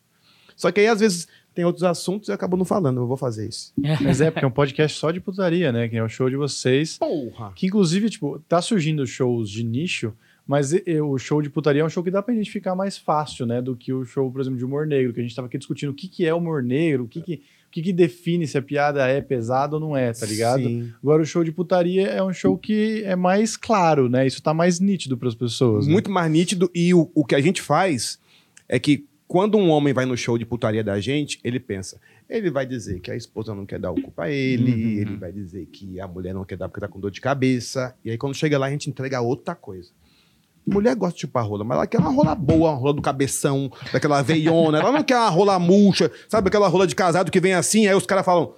Só que aí, às vezes, tem outros assuntos e acabou não falando. Eu vou fazer isso. Mas é, porque é um podcast só de putaria, né? Que é o show de vocês. Porra! Que inclusive, tipo, tá surgindo shows de nicho, mas o show de putaria é um show que dá pra identificar mais fácil, né? Do que o show, por exemplo, de humor negro, que a gente tava aqui discutindo o que, que é humor negro, o que, que, o que, que define se a piada é pesada ou não é, tá ligado? Sim. Agora o show de putaria é um show que é mais claro, né? Isso tá mais nítido pras pessoas. né? Muito mais nítido. E o, o que a gente faz é que quando um homem vai no show de putaria da gente, ele pensa. Ele vai dizer que a esposa não quer dar o cu pra ele, Uhum. ele vai dizer que a mulher não quer dar porque tá com dor de cabeça. E aí, quando chega lá, a gente entrega outra coisa. Mulher gosta de chupar rola, mas ela quer uma rola boa, uma rola do cabeção, daquela veiona. Ela não quer uma rola murcha, sabe aquela rola de casado que vem assim, aí os caras falam?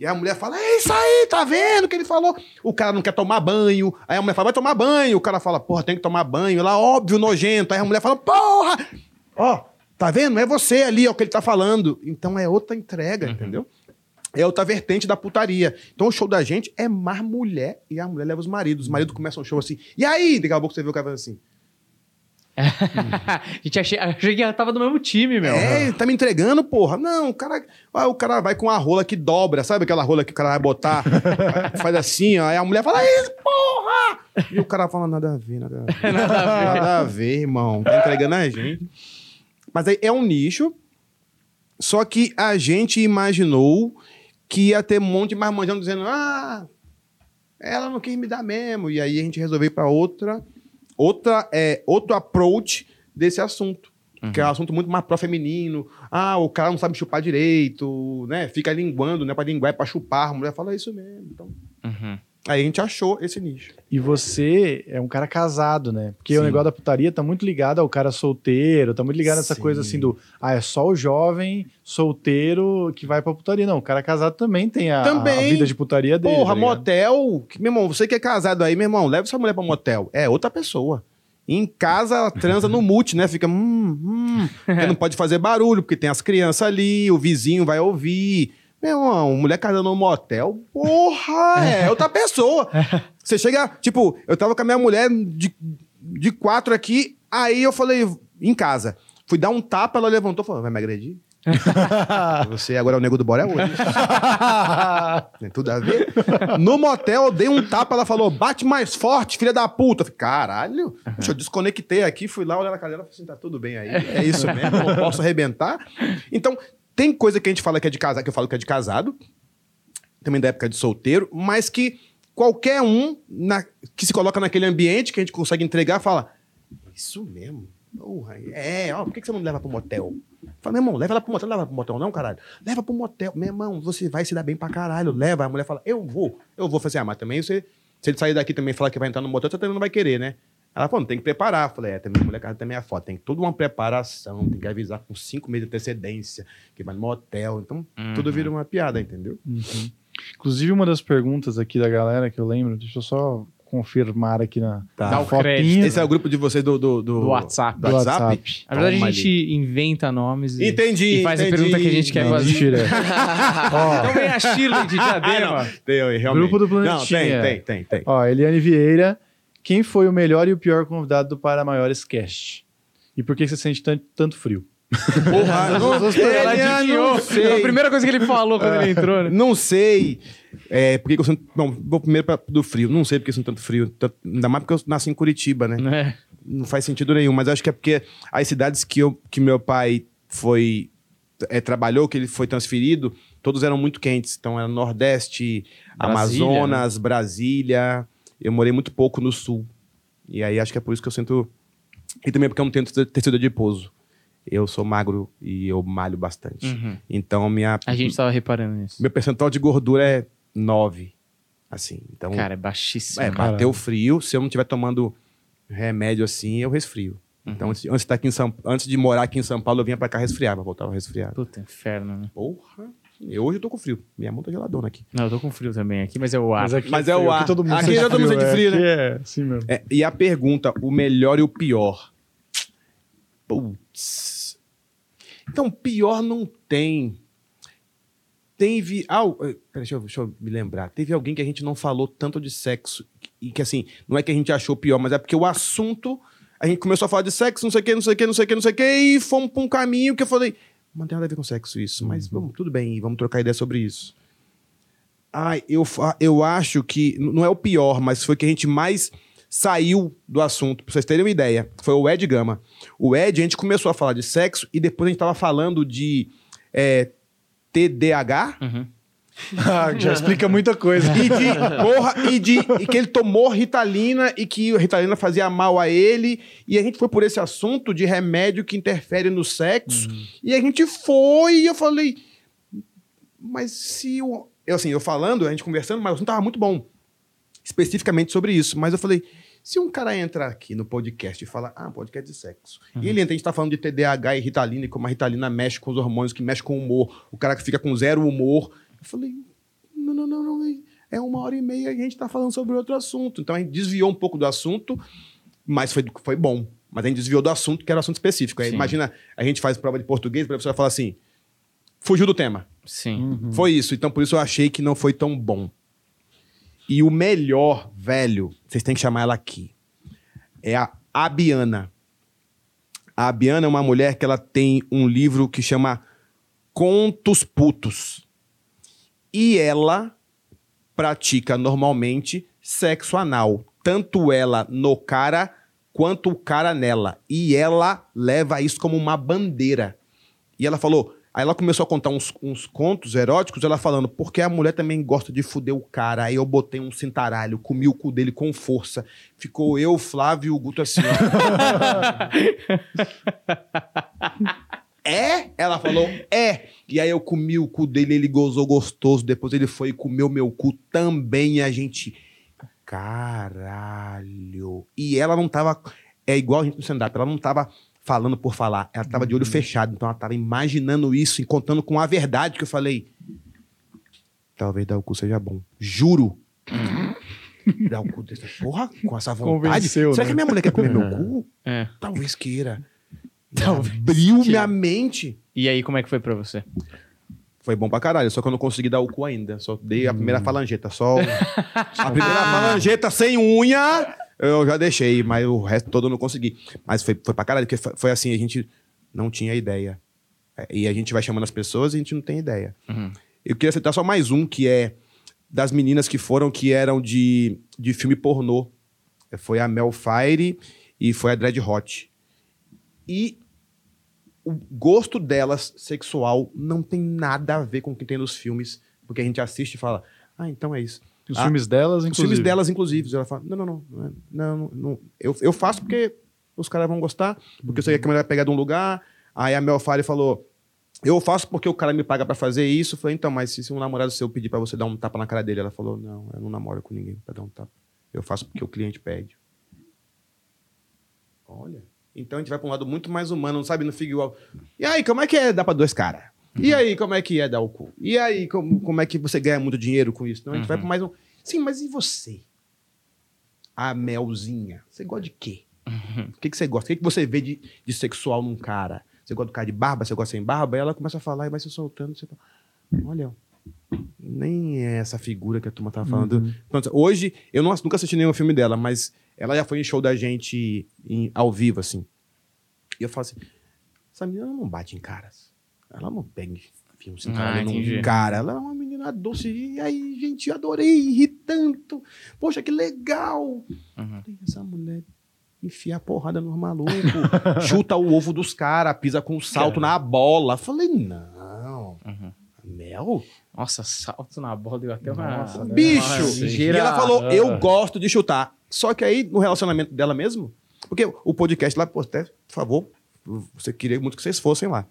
E a mulher fala: É isso aí, tá vendo o que ele falou? O cara não quer tomar banho. Aí a mulher fala: Vai tomar banho. O cara fala: Porra, tem que tomar banho. Ela, óbvio, nojento. Aí a mulher fala: Porra! Ó, tá vendo? É você ali, é o que ele tá falando. Então é outra entrega, entendeu? É outra vertente da putaria. Então o show da gente é mais mulher e a mulher leva os maridos. Os maridos começam o show assim. E aí? Daqui a pouco você vê o cara fazendo assim. a gente achei, achei que ela tava do mesmo time, meu. É, tá me entregando, porra. Não, o cara, ah, o cara vai com a rola que dobra, sabe aquela rola que o cara vai botar? faz assim, ó. Aí a mulher fala, isso, porra! E o cara fala, nada a ver, nada a ver. Nada a ver. Nada a ver, irmão. Tá entregando a gente. Mas aí é um nicho, só que a gente imaginou que ia ter um monte de marmanjão dizendo, ah, ela não quis me dar mesmo. E aí a gente resolveu ir pra outra, outra, é, outro approach desse assunto. Que é um assunto muito mais pró-feminino. Ah, o cara não sabe chupar direito, né? Fica linguando, né? Pra linguar, é pra chupar. A mulher fala isso mesmo. Então, Uhum. Aí a gente achou esse nicho. E você é um cara casado, né? Porque o Sim. negócio da putaria tá muito ligado ao cara solteiro, tá muito ligado nessa Sim. coisa assim do, ah, é só o jovem solteiro que vai pra putaria. Não, o cara casado também tem a, Também. a vida de putaria dele. Porra, tá motel. Meu irmão, você que é casado aí, meu irmão, leva sua mulher pra motel. É outra pessoa. Em casa, ela transa no mute, né? Fica, hum, hum. Porque não pode fazer barulho, porque tem as crianças ali, o vizinho vai ouvir. Meu irmão, mulher casando no motel, porra, é outra pessoa. Você chega, tipo, eu tava com a minha mulher de, de quatro aqui, aí eu falei, em casa. Fui dar um tapa, ela levantou e falou, vai me agredir? Você agora é o nego do Bora hoje. Tem tudo a ver. No motel, eu dei um tapa, ela falou: bate mais forte, filha da puta. Eu falei, caralho. Deixa eu desconectei aqui, fui lá olhar na cadeira e falei assim: tá tudo bem aí. É isso mesmo, eu não posso arrebentar. Então, tem coisa que a gente fala que é de casado, que eu falo que é de casado, também da época de solteiro, mas que qualquer um na- que se coloca naquele ambiente que a gente consegue entregar fala: Isso mesmo. Porra, é, ó, por que você não leva pro motel? Fala, meu irmão, leva ela pro motel, não leva pro motel, não, caralho. Leva pro motel. Meu irmão, você vai se dar bem pra caralho. Leva. A mulher fala, eu vou. Eu vou fazer, ah, mas também você, se ele sair daqui também e falar que vai entrar no motel, você também não vai querer, né? Ela falou, não, tem que preparar. Eu falei, é, também, mulher casa também é foda. Tem toda uma preparação, tem que avisar com cinco meses de antecedência, que vai no motel. Então, tudo vira uma piada, entendeu? Uhum. Inclusive, uma das perguntas aqui da galera que eu lembro, deixa eu só confirmar aqui na, Tá. na Dá o fotinha. Esse é o grupo de vocês do, do, do, Do WhatsApp. Do WhatsApp? WhatsApp. Na verdade, Toma a gente inventa nomes e, Entendi. e faz entendi. a pergunta que a gente quer Não, fazer. mentira. Ó, Então vem a Shirley de Diadema. Tem, aí, realmente. Grupo do Não, Planetinha. tem, tem, tem, tem. Ó, Eliane Vieira, quem foi o melhor e o pior convidado do Para Maiores Cast? E por que você sente tanto, tanto frio? Porra, não, Ela Ele, adivinhou. não sei. A primeira coisa que ele falou quando ele entrou, né? Não sei. É, por que que eu sinto. Bom, vou primeiro pra, do frio. Não sei porque eu sinto tanto frio. Tanto- ainda mais porque eu nasci em Curitiba, né? É. Não faz sentido nenhum. Mas acho que é porque as cidades que, eu, que meu pai foi. é, trabalhou, que ele foi transferido, todos eram muito quentes. Então era Nordeste, Brasília, Amazonas, Brasília. Eu morei muito pouco no sul. E aí acho que é por isso que eu sinto. E também porque eu não tenho tecido adiposo. Eu sou magro e eu malho bastante. Uhum. Então minha. A gente tava reparando nisso. Meu percentual de gordura é 9. Assim. Então, Cara, é baixíssimo. é, cara. bateu frio. Se eu não estiver tomando remédio assim, eu resfrio. Então, antes, antes, de São, antes de morar aqui em São Paulo, eu vinha pra cá resfriava, voltava resfriado. Puta, inferno, né? Porra. Eu, hoje eu tô com frio. Minha mão tá geladona aqui. Não, eu tô com frio também aqui, mas é o ar. aqui Mas é o frio, ar. Aqui todo mundo Aqui sente já todo mundo sente frio, Aqui é assim mesmo. É, e a pergunta, o melhor e o pior. Putz. Então, pior não tem. Teve. Ah, o- peraí, deixa eu, deixa eu me lembrar. Teve alguém que a gente não falou tanto de sexo. E que, assim, não é que a gente achou pior, mas é porque o assunto a gente começou a falar de sexo, não sei o que, não sei o que, não sei o que, não sei o que, e fomos pra um caminho que eu falei, não tem nada a ver com sexo isso, mas vamos, tudo bem, vamos trocar ideia sobre isso. Ai, eu, eu acho que, não é o pior, mas foi que a gente mais saiu do assunto, pra vocês terem uma ideia, foi o Ed Gama. O Ed, a gente começou a falar de sexo e depois a gente tava falando de é, TDAH, Ah, já explica muita coisa. e de, porra, e de e que ele tomou Ritalina e que a Ritalina fazia mal a ele. E a gente foi por esse assunto de remédio que interfere no sexo. E a gente foi e eu falei, mas se o. Eu, assim, eu falando, a gente conversando, mas o assunto tava muito bom. Especificamente sobre isso. Mas eu falei, se um cara entra aqui no podcast e fala, ah, podcast de sexo. E ele entra, a gente tá falando de TDAH e Ritalina, e como a Ritalina mexe com os hormônios, que mexe com o humor. O cara que fica com zero humor. Eu falei, não, não, não, não. É uma hora e meia e a gente tá falando sobre outro assunto. Então a gente desviou um pouco do assunto, mas foi, foi bom. Mas a gente desviou do assunto, que era um assunto específico. Aí, Sim. imagina, a gente faz prova de português, a professora fala assim: fugiu do tema. Sim. Foi isso. Então, por isso eu achei que não foi tão bom. E o melhor, velho, vocês têm que chamar ela aqui. É a Abiana. A Abiana é uma mulher que ela tem um livro que chama Contos Putos. E ela pratica normalmente sexo anal. Tanto ela no cara quanto o cara nela. E ela leva isso como uma bandeira. E ela falou. Aí ela começou a contar uns, uns contos eróticos, ela falando, porque a mulher também gosta de fuder o cara. Aí eu botei um cintaralho, comi o cu dele com força. Ficou eu, Flávio e o Guto assim. é? Ela falou, é. E aí eu comi o cu dele, ele gozou gostoso. Depois ele foi e comeu meu cu também. E a gente. Caralho. E ela não tava. É igual a gente no stand-up, ela não tava falando por falar. Ela tava de olho fechado. Então ela tava imaginando isso e contando com a verdade que eu falei. Talvez dar o cu seja bom. Juro. dar o cu dessa porra com essa vontade. Será né? que minha mulher quer comer meu cu? É. Talvez queira. Talvez Abriu queira. minha mente. E aí, como é que foi pra você? Foi bom pra caralho, só que eu não consegui dar o cu ainda. Só dei a primeira falangeta, só. a primeira falangeta sem unha, eu já deixei, mas o resto todo eu não consegui. Mas foi, foi pra caralho, porque foi, foi assim, a gente não tinha ideia. É, E a gente vai chamando as pessoas e a gente não tem ideia. Uhum. Eu queria citar só mais um, que é das meninas que foram, que eram de, de filme pornô. Foi a Mel Fire e foi a Dread Hot. E o gosto delas sexual não tem nada a ver com o que tem nos filmes, porque a gente assiste e fala, ah, então é isso. Os Ah, filmes delas, Os inclusive. filmes delas, inclusive, ela fala, não, não, não, não, não, não. Eu, eu faço porque os caras vão gostar, porque eu sei que a mulher vai pegar de um lugar. Aí a Mel Fire falou, eu faço porque o cara me paga pra fazer isso. Eu falei, então, mas se, se um namorado seu pedir pra você dar um tapa na cara dele, ela falou, não, eu não namoro com ninguém pra dar um tapa. Eu faço porque o cliente pede. Olha. Então a gente vai pra um lado muito mais humano, não sabe? Não fica igual. E aí, como é que é dar pra dois caras? E aí, como é que é dar o cu? E aí, como, como é que você ganha muito dinheiro com isso? Então a gente vai pra mais um. Sim, mas e você? A Melzinha. Você gosta de quê? O que, que você gosta? O que, que você vê de, de sexual num cara? Você gosta do cara de barba? Você gosta sem barba? Aí ela começa a falar e vai se soltando. Você fala, olha, nem é essa figura que a turma tava falando. Pronto, hoje, eu não, nunca assisti nenhum filme dela, mas ela já foi em show da gente em- ao vivo, assim. E eu falo assim, essa menina não bate em caras. Ela não pega e enfia um Ah, num cara. Ela é uma menina doce. E aí, gente, adorei, ri tanto. Poxa, que legal. Uhum. Essa mulher enfia a porrada nos malucos, chuta o ovo dos caras, pisa com um salto na bola. Falei, não. Uhum. Mel? Nossa, salto na bola deu até uma. Nossa? Bicho! E ela falou, Ah. eu gosto de chutar. Só que aí, no relacionamento dela mesmo, porque o podcast lá, pô, até, por favor, você queria muito que vocês fossem lá.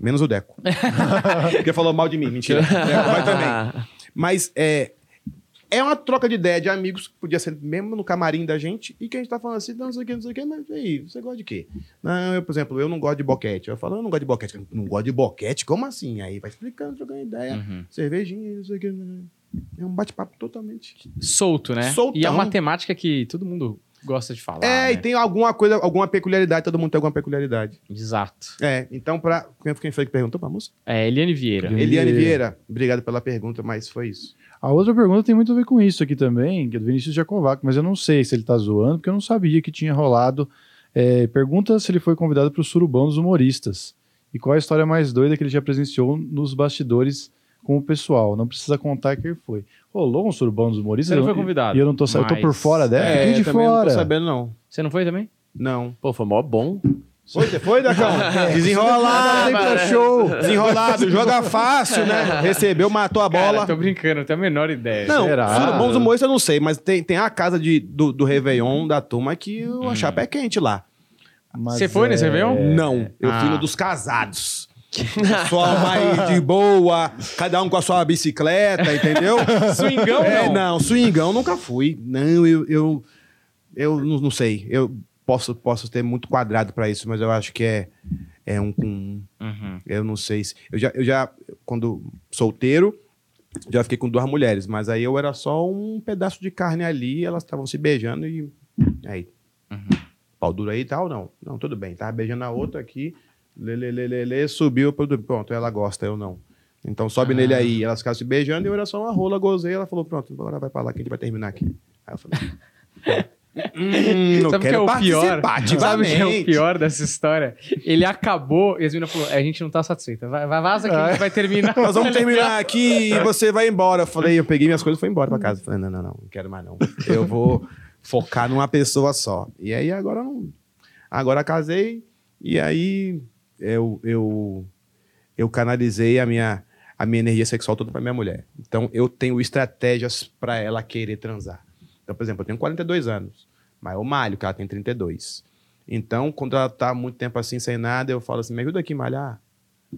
Menos o Deco. porque falou mal de mim, mentira. Deco vai também. Mas é, é uma troca de ideia de amigos, que podia ser mesmo no camarim da gente, e que a gente tá falando assim, não sei o que, não sei o que, mas e aí, você gosta de quê? Não, eu, por exemplo, eu não gosto de boquete. Eu falo, eu não gosto de boquete. Não gosto de boquete? Como assim? Aí vai explicando, trocando ideia, Uhum. cervejinha, não sei o que. É um bate-papo totalmente. Solto, né? Soltão. E é uma temática que todo mundo gosta de falar. é, né? e tem alguma coisa, alguma peculiaridade, todo mundo tem alguma peculiaridade. Exato. É, então, pra. Quem quem foi que perguntou pra moça? É, Eliane Vieira. Eliane Eliane Vieira. Vieira, obrigado pela pergunta, mas foi isso. A outra pergunta tem muito a ver com isso aqui também, que é do Vinícius Jacovac, mas eu não sei se ele tá zoando, porque eu não sabia que tinha rolado É, pergunta se ele foi convidado para o Surubão dos Humoristas. E qual a história mais doida que ele já presenciou nos bastidores com o pessoal. Não precisa contar quem foi. Rolou um Surubão dos Humoristas? Você não foi convidado, E eu não tô, sa- eu tô por mas- fora dessa. É, Fiquei de também não fora. tô sabendo, não. Você não foi também? Não. Pô, foi mó bom. Foi, você foi, Dacão? Desenrolado, hein, pra show. Desenrolado, joga fácil, né? Recebeu, matou a bola. Cara, tô brincando, não tenho a menor ideia. Não, Será? Surubons Humoristas eu não sei, mas tem, tem a casa de, do, do Réveillon da turma que o chapa é quente lá. Mas Você foi nesse é- Réveillon? Não, eu fui Ah. no dos casados. Pessoal mais de boa, cada um com a sua bicicleta, entendeu? Swingão, é, não? não, swingão nunca fui. Não, eu, eu, eu não, não sei. Eu posso, posso ter muito quadrado pra isso, mas eu acho que é, é um, um- Uhum. Eu não sei se. Eu já, eu já, quando solteiro, já fiquei com duas mulheres, mas aí eu era só um pedaço de carne ali, elas estavam se beijando e. Aí. Pau duro aí e tal, não. Não, tudo bem. Tava beijando a outra aqui, lê, lê, lê, lê, lê, subiu, pronto, ela gosta, eu não. Então sobe nele aí, elas ficaram se beijando e eu era só uma rola, gozei, ela falou, pronto, agora vai pra lá que a gente vai terminar aqui. Aí eu falei. Hum, não Sabe o que é quero o pior? Sabe o que é o pior dessa história? Ele acabou e as meninas falaram: a gente não tá satisfeita. Vai, vai vaza que a gente vai terminar. Nós vamos terminar aqui e você vai embora. Eu falei, eu peguei minhas coisas e fui embora pra casa. Eu Falei, não, não, não, não quero mais não. Eu vou focar numa pessoa só. E aí agora não. Agora casei e aí eu, eu, eu canalizei a minha, a minha energia sexual toda pra minha mulher. Então eu tenho estratégias pra ela querer transar. Então, por exemplo, eu tenho 42 anos, mas eu malho, que ela tem 32. Então, quando ela tá muito tempo assim, sem nada, eu falo assim, me ajuda aqui a malhar.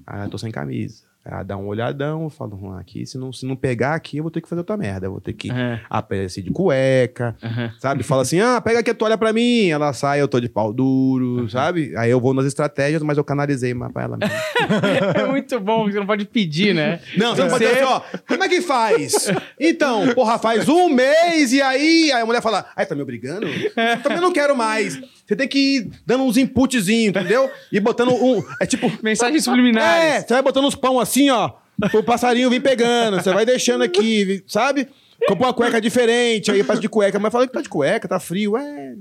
Ah, eu tô sem camisa. Ela dá um olhadão, eu falo, hum, aqui, se não, se não pegar aqui, eu vou ter que fazer outra merda. Eu vou ter que É. aparecer de cueca, Uhum. sabe? Fala assim, ah, pega aqui a toalha pra mim. Ela sai, eu tô de pau duro, sabe? Aí eu vou nas estratégias, mas eu canalizei mais pra ela mesmo. É muito bom, você não pode pedir, né? Não, você não pode dizer assim, ó, como é que faz? Então, porra, faz um mês e aí... Aí a mulher fala, ai, tá me obrigando? Eu também não quero mais. Você tem que ir dando uns inputzinhos, entendeu? E botando um... É tipo... Mensagens subliminares. É, você vai botando uns pão assim, ó, o passarinho vir pegando, você vai deixando aqui, sabe? Comprou uma cueca diferente, aí passa de cueca, mas fala que tá de cueca, tá frio, é.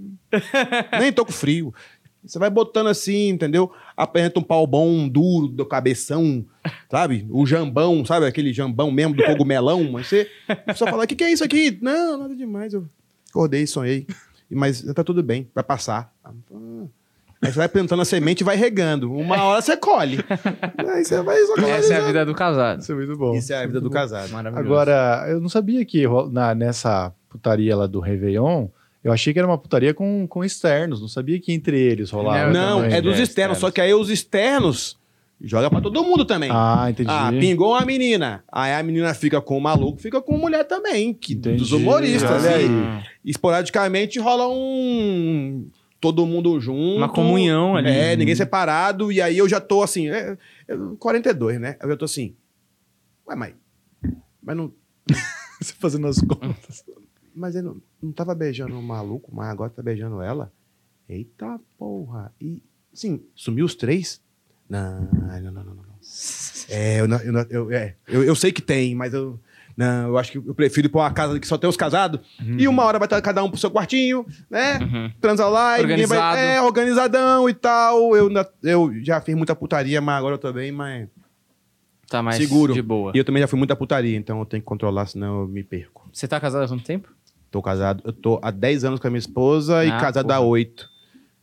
Nem tô com frio. Você vai botando assim, entendeu? Apresenta um pau bom, duro, do cabeção, sabe? O jambão, sabe? Aquele jambão mesmo do cogumelão. Mas você pessoa fala: o que, que é isso aqui? Não, nada demais. Eu acordei, sonhei. Mas tá tudo bem, vai passar. Ah, Aí você vai plantando a semente e vai regando. Uma hora você colhe. Aí você vai só Essa é a vida do casado. Isso é muito bom. Isso é a vida do casado. Maravilhoso. Agora, eu não sabia que na, nessa putaria lá do Réveillon, eu achei que era uma putaria com, com externos. Não sabia que entre eles rolava. Não, também. é dos é, externos. externos. Só que aí os externos joga pra todo mundo também. Ah, entendi. Ah, pingou uma menina. Aí a menina fica com o maluco, fica com mulher também. Que, Entendi. dos humoristas. Olha aí. aí. Esporadicamente rola um. Todo mundo junto. Uma comunhão ali. É, ninguém separado. E aí eu já tô assim. É, é 42, né? Eu já tô assim. Ué, mas. Mas não. Você fazendo as contas. Mas ele não, não tava beijando o maluco, mas agora tá beijando ela. Eita porra. E, sim, sumiu os três? Não, não, não, não, não. não. É, eu, não- eu, não- eu, é, eu, eu sei que tem, mas eu. Não, eu acho que eu prefiro ir pra uma casa que só tem os casados. E uma hora vai estar cada um pro seu quartinho, né? Uhum. Transa lá e ninguém vai. Organizado. É, organizadão e tal. Eu, eu já fiz muita putaria, mas agora eu tô bem, mas. Tá mais Seguro. de boa. E eu também já fui muita putaria, então eu tenho que controlar, senão eu me perco. Você tá casado há quanto tempo? Tô casado, eu tô há 10 anos com a minha esposa e Ah, casado há porra. 8.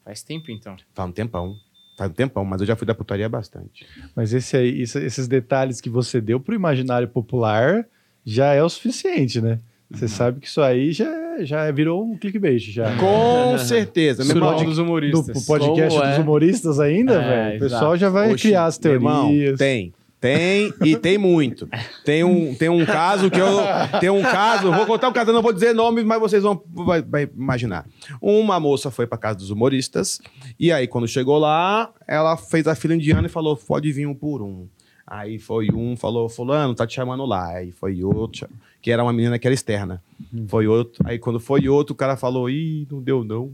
Faz tempo, então. Faz um tempão. Faz um tempão, mas eu já fui da putaria bastante. Mas esse aí, esse- esses detalhes que você deu pro imaginário popular já é o suficiente, né? Uhum. Você sabe que isso aí já, já virou um clickbait, já. Com certeza. Meu irmão, dos humoristas. podcast Como dos é? humoristas ainda, É, velho. O pessoal já vai Oxi, criar as meu irmão, teorias. tem. Tem e tem muito. Tem um, tem um caso que eu. Tem um caso, vou contar um caso, eu não vou dizer nome, mas vocês vão vai, vai imaginar. Uma moça foi pra casa dos humoristas, e aí, quando chegou lá, ela fez a fila indiana e falou: pode vir um por um. Aí foi um, falou, fulano, tá te chamando lá. Aí foi outro, que era uma menina que era externa. Foi outro. Aí quando foi outro, o cara falou, ih, não deu não.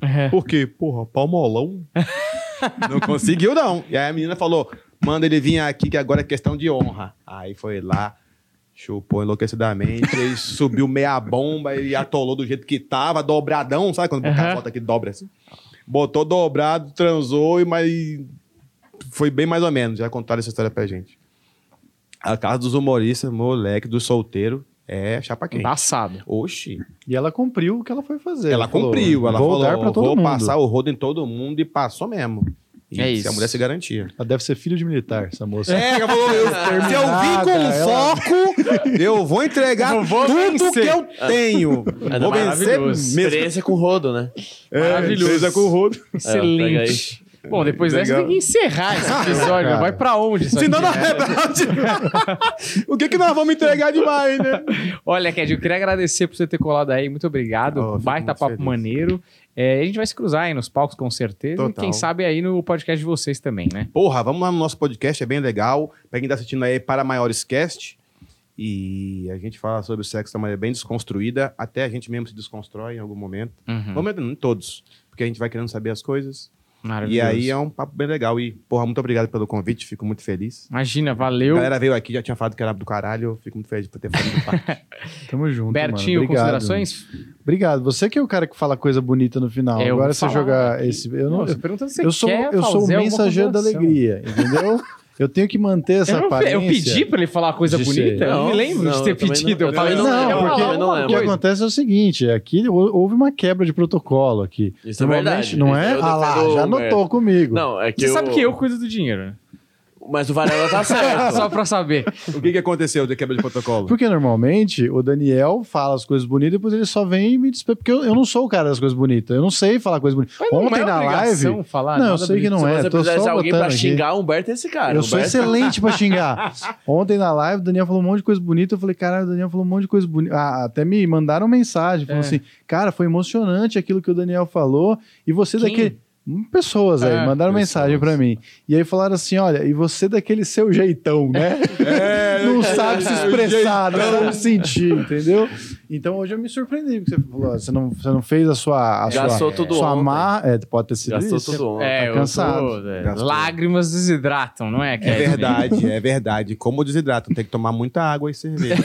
É. Por quê? Porra, palmolão. não conseguiu, não. E aí a menina falou: manda ele vir aqui, que agora é questão de honra. Aí foi lá, chupou enlouquecidamente, aí subiu meia bomba e atolou do jeito que tava, dobradão, sabe quando o cara volta aqui dobra assim? botou dobrado, transou, e mas foi bem mais ou menos. Já contaram essa história pra gente. A casa dos humoristas, moleque, do solteiro, é chapa quente. Embaçado. Oxi. E ela cumpriu o que ela foi fazer. Ela falou, cumpriu, ela vou dar falou, pra todo vou mundo. passar o rodo em todo mundo e passou mesmo. E É se isso. a mulher se garantia. Ela deve ser filho de militar, essa moça. É, ela falou, eu- se eu vim com ela- foco, eu vou entregar Eu vou tudo vencer. que eu tenho. É vou vencer maravilhoso. mesmo. Experiência com rodo, né? Maravilhoso. Seja com o rodo. Excelente. Bom, depois dessa tem que encerrar esse episódio. Cara. Vai pra onde? isso Senão, aqui, na né? verdade, o que, que nós vamos entregar demais, né? Olha, Ked, eu queria agradecer por você ter colado aí. Muito obrigado. Oh, Baita papo feliz. maneiro. É, a gente vai se cruzar aí nos palcos, com certeza. E Total. quem sabe aí no podcast de vocês também, né? Porra, vamos lá no nosso podcast, é bem legal. Pra quem tá assistindo aí, para maiores cast. E a gente fala sobre o sexo de uma maneira bem desconstruída. Até a gente mesmo se desconstrói em algum momento. Uhum. Momento não, em todos. Porque a gente vai querendo saber as coisas. E aí é um papo bem legal. E, porra, muito obrigado pelo convite. Fico muito feliz. Imagina, A valeu. galera veio aqui, já tinha falado que era do caralho. Eu fico muito feliz por ter falado do papo. Tamo junto, Bertinho, considerações? Obrigado. Você que é o cara que fala coisa bonita no final. Eu Agora você falar jogar aqui. esse... Eu, não, Não, eu, você pergunta se você eu sou, eu sou o mensageiro da alegria, entendeu? Eu tenho que manter essa Eu, não, aparência. eu pedi pra ele falar uma coisa bonita? ser. eu não me Não, lembro não, de ter pedido. não- eu falei, não, não, porque- eu não O que acontece é o seguinte, aqui hou- houve uma quebra de protocolo aqui. Isso é Normalmente, verdade. Não é? Eu Ah lá, já notou comigo. Não, é que Você eu... sabe que eu cuido do dinheiro, né? Mas o Varela tá certo. Só pra saber. o que, que aconteceu de quebra de protocolo? Porque normalmente o Daniel fala as coisas bonitas e depois ele só vem e me despeja. Porque eu, eu não sou o cara das coisas bonitas. Eu não sei falar coisas bonitas. Mas não Ontem é na live. falar não, eu sei que bonito. não Se é. você Tô precisar de só alguém pra xingar, o Humberto é esse cara. Eu O sou Humberto- excelente pra xingar. Ontem na live, o Daniel falou um monte de coisa bonita. Eu falei, caralho, o Daniel falou um monte de coisa bonita. Ah, até me mandaram mensagem. Falando É. assim, cara, foi emocionante aquilo que o Daniel falou. E você Quem? daquele. Pessoas aí, É, mandaram pessoas. mensagem pra mim. E aí falaram assim: olha, e você daquele seu jeitão, né? não sabe se expressar, não sabe sentir, entendeu? Então hoje eu me surpreendi, porque você falou: ó, você não, você não fez a sua. A Gastou sua, tudo sua ontem. mar... É, pode ter sido Gastou isso. tudo ontem. É, tá eu cansado. tô- é, lágrimas desidratam, não é? É verdade, é verdade. Como desidrato, tem que tomar muita água e cerveja.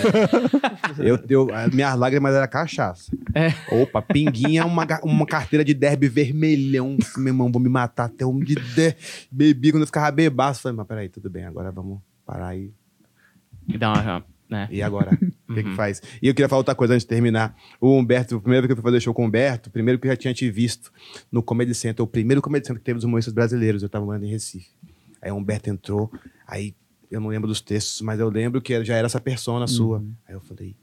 eu, eu, as minhas lágrimas era cachaça. É. Opa, pinguinha, uma, uma carteira de derby vermelhão. Meu irmão, vou me matar até um de der. Bebi quando eu ficava bebaço. Falei, mas peraí, tudo bem, agora vamos parar aí. E dá uma... Né? E agora? O que que faz? E eu queria falar outra coisa antes de terminar. O Humberto, a primeira vez que eu fui fazer show com o Humberto, primeiro que eu já tinha te visto no Comedy Center, o primeiro Comedy Center que teve dos humoristas brasileiros, eu tava morando em Recife. Aí o Humberto entrou, aí eu não lembro dos textos, mas eu lembro que já era essa persona sua. Aí eu falei,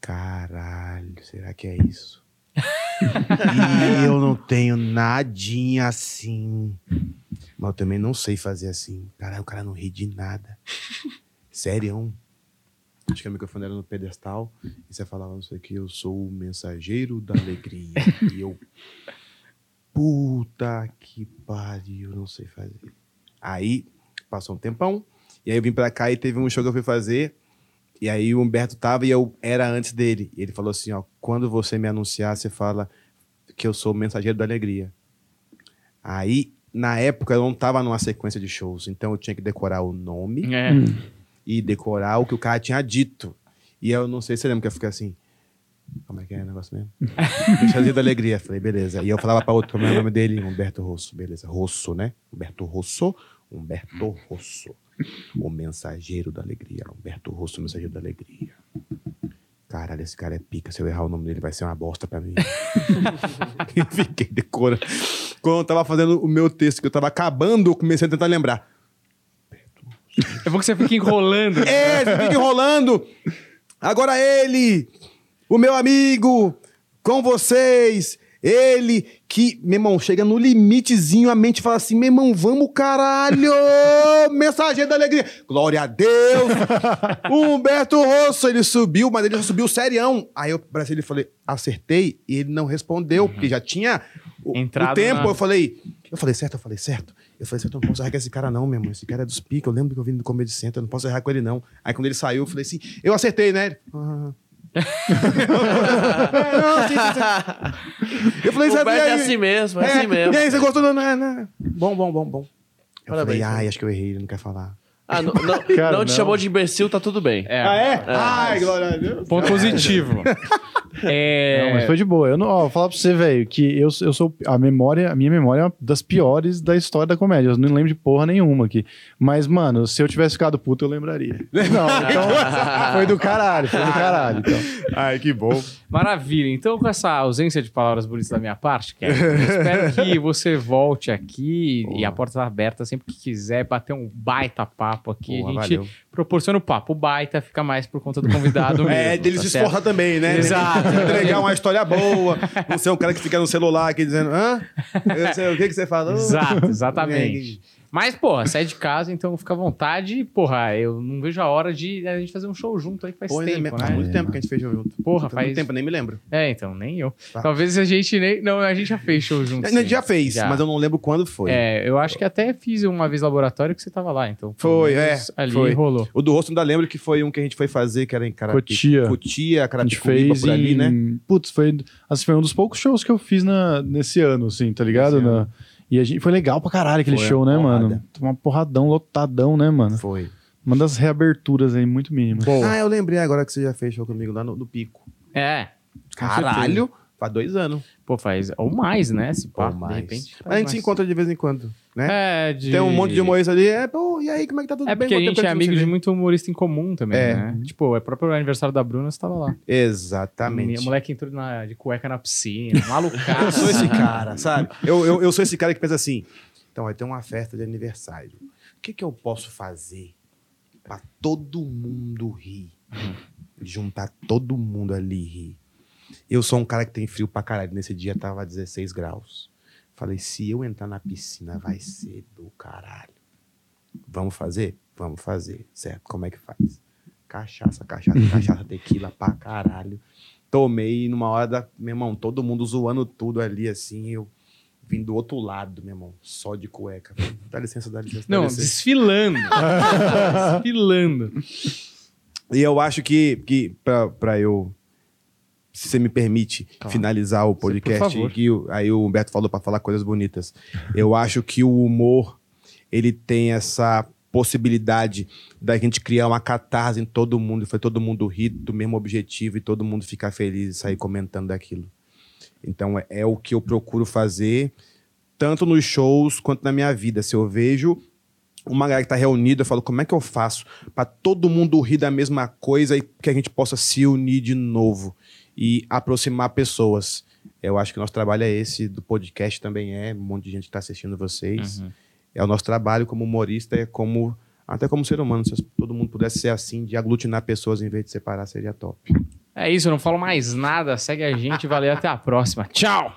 caralho, será que é isso? e eu não tenho nadinha assim. Mas eu também não sei fazer assim. Caralho, o cara não ri de nada. Sério? Acho que o microfone era no pedestal. E você falava, não sei o que, eu sou o mensageiro da alegria. e eu. Puta que pariu, não sei fazer. Aí, passou um tempão. E aí eu vim pra cá e teve um show que eu fui fazer. E aí o Humberto tava e eu era antes dele. E ele falou assim: ó, quando você me anunciar, você fala que eu sou o mensageiro da alegria. Aí, na época, eu não tava numa sequência de shows. Então eu tinha que decorar o nome É. e decorar o que o cara tinha dito. E eu não sei se você lembra que eu fiquei assim. Como é que é o negócio mesmo? Mensageiro da alegria. Falei, beleza. E eu falava pra outro, como é o nome dele? Humberto Rosso. Beleza. Rosso, né? Humberto Rosso. Humberto Rosso. O mensageiro da alegria. Humberto Rosso, o mensageiro da alegria. Caralho, esse cara é pica. Se eu errar o nome dele, vai ser uma bosta pra mim. eu fiquei decorando. Quando eu tava fazendo o meu texto, que eu tava acabando, eu comecei a tentar lembrar. É bom que você fica enrolando. É, você fica enrolando. Agora ele, o meu amigo, com vocês. Ele que, meu irmão, chega no limitezinho, a mente fala assim: meu irmão, vamos caralho! Mensageiro da alegria. Glória a Deus! Humberto Rosso, ele subiu, mas ele já subiu serião. Aí eu pra ele falei, acertei, e ele não respondeu, porque já tinha o, o tempo. na- Eu falei, eu falei certo, eu falei certo. Eu falei certo, eu não posso errar com esse cara não, meu irmão. Esse cara é dos pica, eu lembro que eu vim do Comedy Center, eu não posso errar com ele não. Aí quando ele saiu, eu falei assim, eu acertei, né? Ele, "Ah." É, não, sim, sim, sim. Eu falei, sabe, é assim mesmo, é, É, assim mesmo. E aí, você gostou? Não, não, não. Bom, bom, bom, bom. Eu Parabéns, falei, ai, cara. acho que eu errei, ele não quer falar. Ah, não, não, Cara, não te não. chamou de imbecil, tá tudo bem. É, Ah, é? Ai, glória a Deus. ponto positivo. É, Não, mas foi de boa. Eu não, ó, vou falar pra você, velho, que eu, eu sou. A memória, a minha memória é uma das piores da história da comédia. Eu não lembro de porra nenhuma aqui. Mas, mano, se eu tivesse ficado puto, eu lembraria. Não, então. foi do caralho, foi do caralho. Então. Ai, que bom. Maravilha. Então, com essa ausência de palavras bonitas da minha parte, Kevin, eu espero que você volte aqui e a porta está aberta sempre que quiser bater um baita papo aqui. Porra, a gente valeu. proporciona o papo. O baita fica mais por conta do convidado mesmo. É, dele tá se certo? esforçar também, né? Exato. Entregar uma história boa. Não ser um cara que fica no celular aqui dizendo, hã? Eu sei o que, que você falou? Exato, exatamente. Mas, porra, sai de casa, então fica à vontade. Porra, eu não vejo a hora de a gente fazer um show junto aí que faz Pô, tempo, mesmo. né? Faz muito É, tempo que a gente fez show junto. Porra, Faz muito tempo, nem me lembro. É, então, nem eu. Tá. Talvez a gente nem. Não, a gente já fez show junto. A gente sim. já fez, Já. mas eu não lembro quando foi. É, eu acho que até fiz uma vez laboratório que você tava lá, então. Foi, é, Ali foi. rolou. O do rosto ainda lembro que foi um que a gente foi fazer, que era em Carapicuíba. Cotia. Cotia, A gente Carapicuíba, fez por ali, em... né? Putz, foi, assim, foi um dos poucos shows que eu fiz na, nesse ano, assim, tá ligado? Esse Na- ano. E a gente, foi legal pra caralho aquele Foi, show, né, porrada. mano? Uma porradão, lotadão, né, mano? Foi. Uma das reaberturas aí, muito mínimas. Ah, eu lembrei agora que você já fez show comigo lá no, no Pico. É. Caralho, faz dois anos. Pô, faz. Ou mais, né? Se pá, Ou de mais. repente. Mas a gente se encontra de vez em quando, né? É, de... Tem um monte de humorista ali. É, pô, e aí, como é que tá tudo É bem? porque a gente é amigo de muito humorista em comum também, É. né? Tipo, é próprio aniversário da Bruna, você tava lá. Exatamente. O moleque entrou na- de cueca na piscina, malucaço. Eu sou esse cara, sabe? Eu, eu, eu sou esse cara que pensa assim: então vai ter uma festa de aniversário. O que, que eu posso fazer pra todo mundo rir? Juntar todo mundo ali e rir. Eu sou um cara que tem frio pra caralho. Nesse dia tava 16 graus. Falei: se eu entrar na piscina, vai ser do caralho. Vamos fazer? Vamos fazer. Certo? Como é que faz? Cachaça, cachaça, cachaça, tequila pra caralho. Tomei numa hora da. Meu irmão, todo mundo zoando tudo ali, assim. Eu vim do outro lado, meu irmão. Só de cueca. Dá licença, dá licença. dá Não, licença. desfilando. desfilando. E eu acho que, que pra, pra eu. Se você me permite Claro. finalizar o podcast, favor. que aí o Humberto falou pra falar coisas bonitas. Eu acho que o humor ele tem essa possibilidade da gente criar uma catarse em todo mundo, e foi todo mundo rir do mesmo objetivo e todo mundo ficar feliz e sair comentando daquilo. Então é, é o que eu procuro fazer, tanto nos shows quanto na minha vida. Se eu vejo uma galera que tá reunida, eu falo, como é que eu faço para todo mundo rir da mesma coisa e que a gente possa se unir de novo e aproximar pessoas. Eu acho que o nosso trabalho é esse, do podcast também é, um monte de gente que tá assistindo vocês. Uhum. É o nosso trabalho como humorista, é como até como ser humano, se todo mundo pudesse ser assim, de aglutinar pessoas em vez de separar, seria top. É isso, eu não falo mais nada. Segue a gente, valeu, até a próxima. Tchau!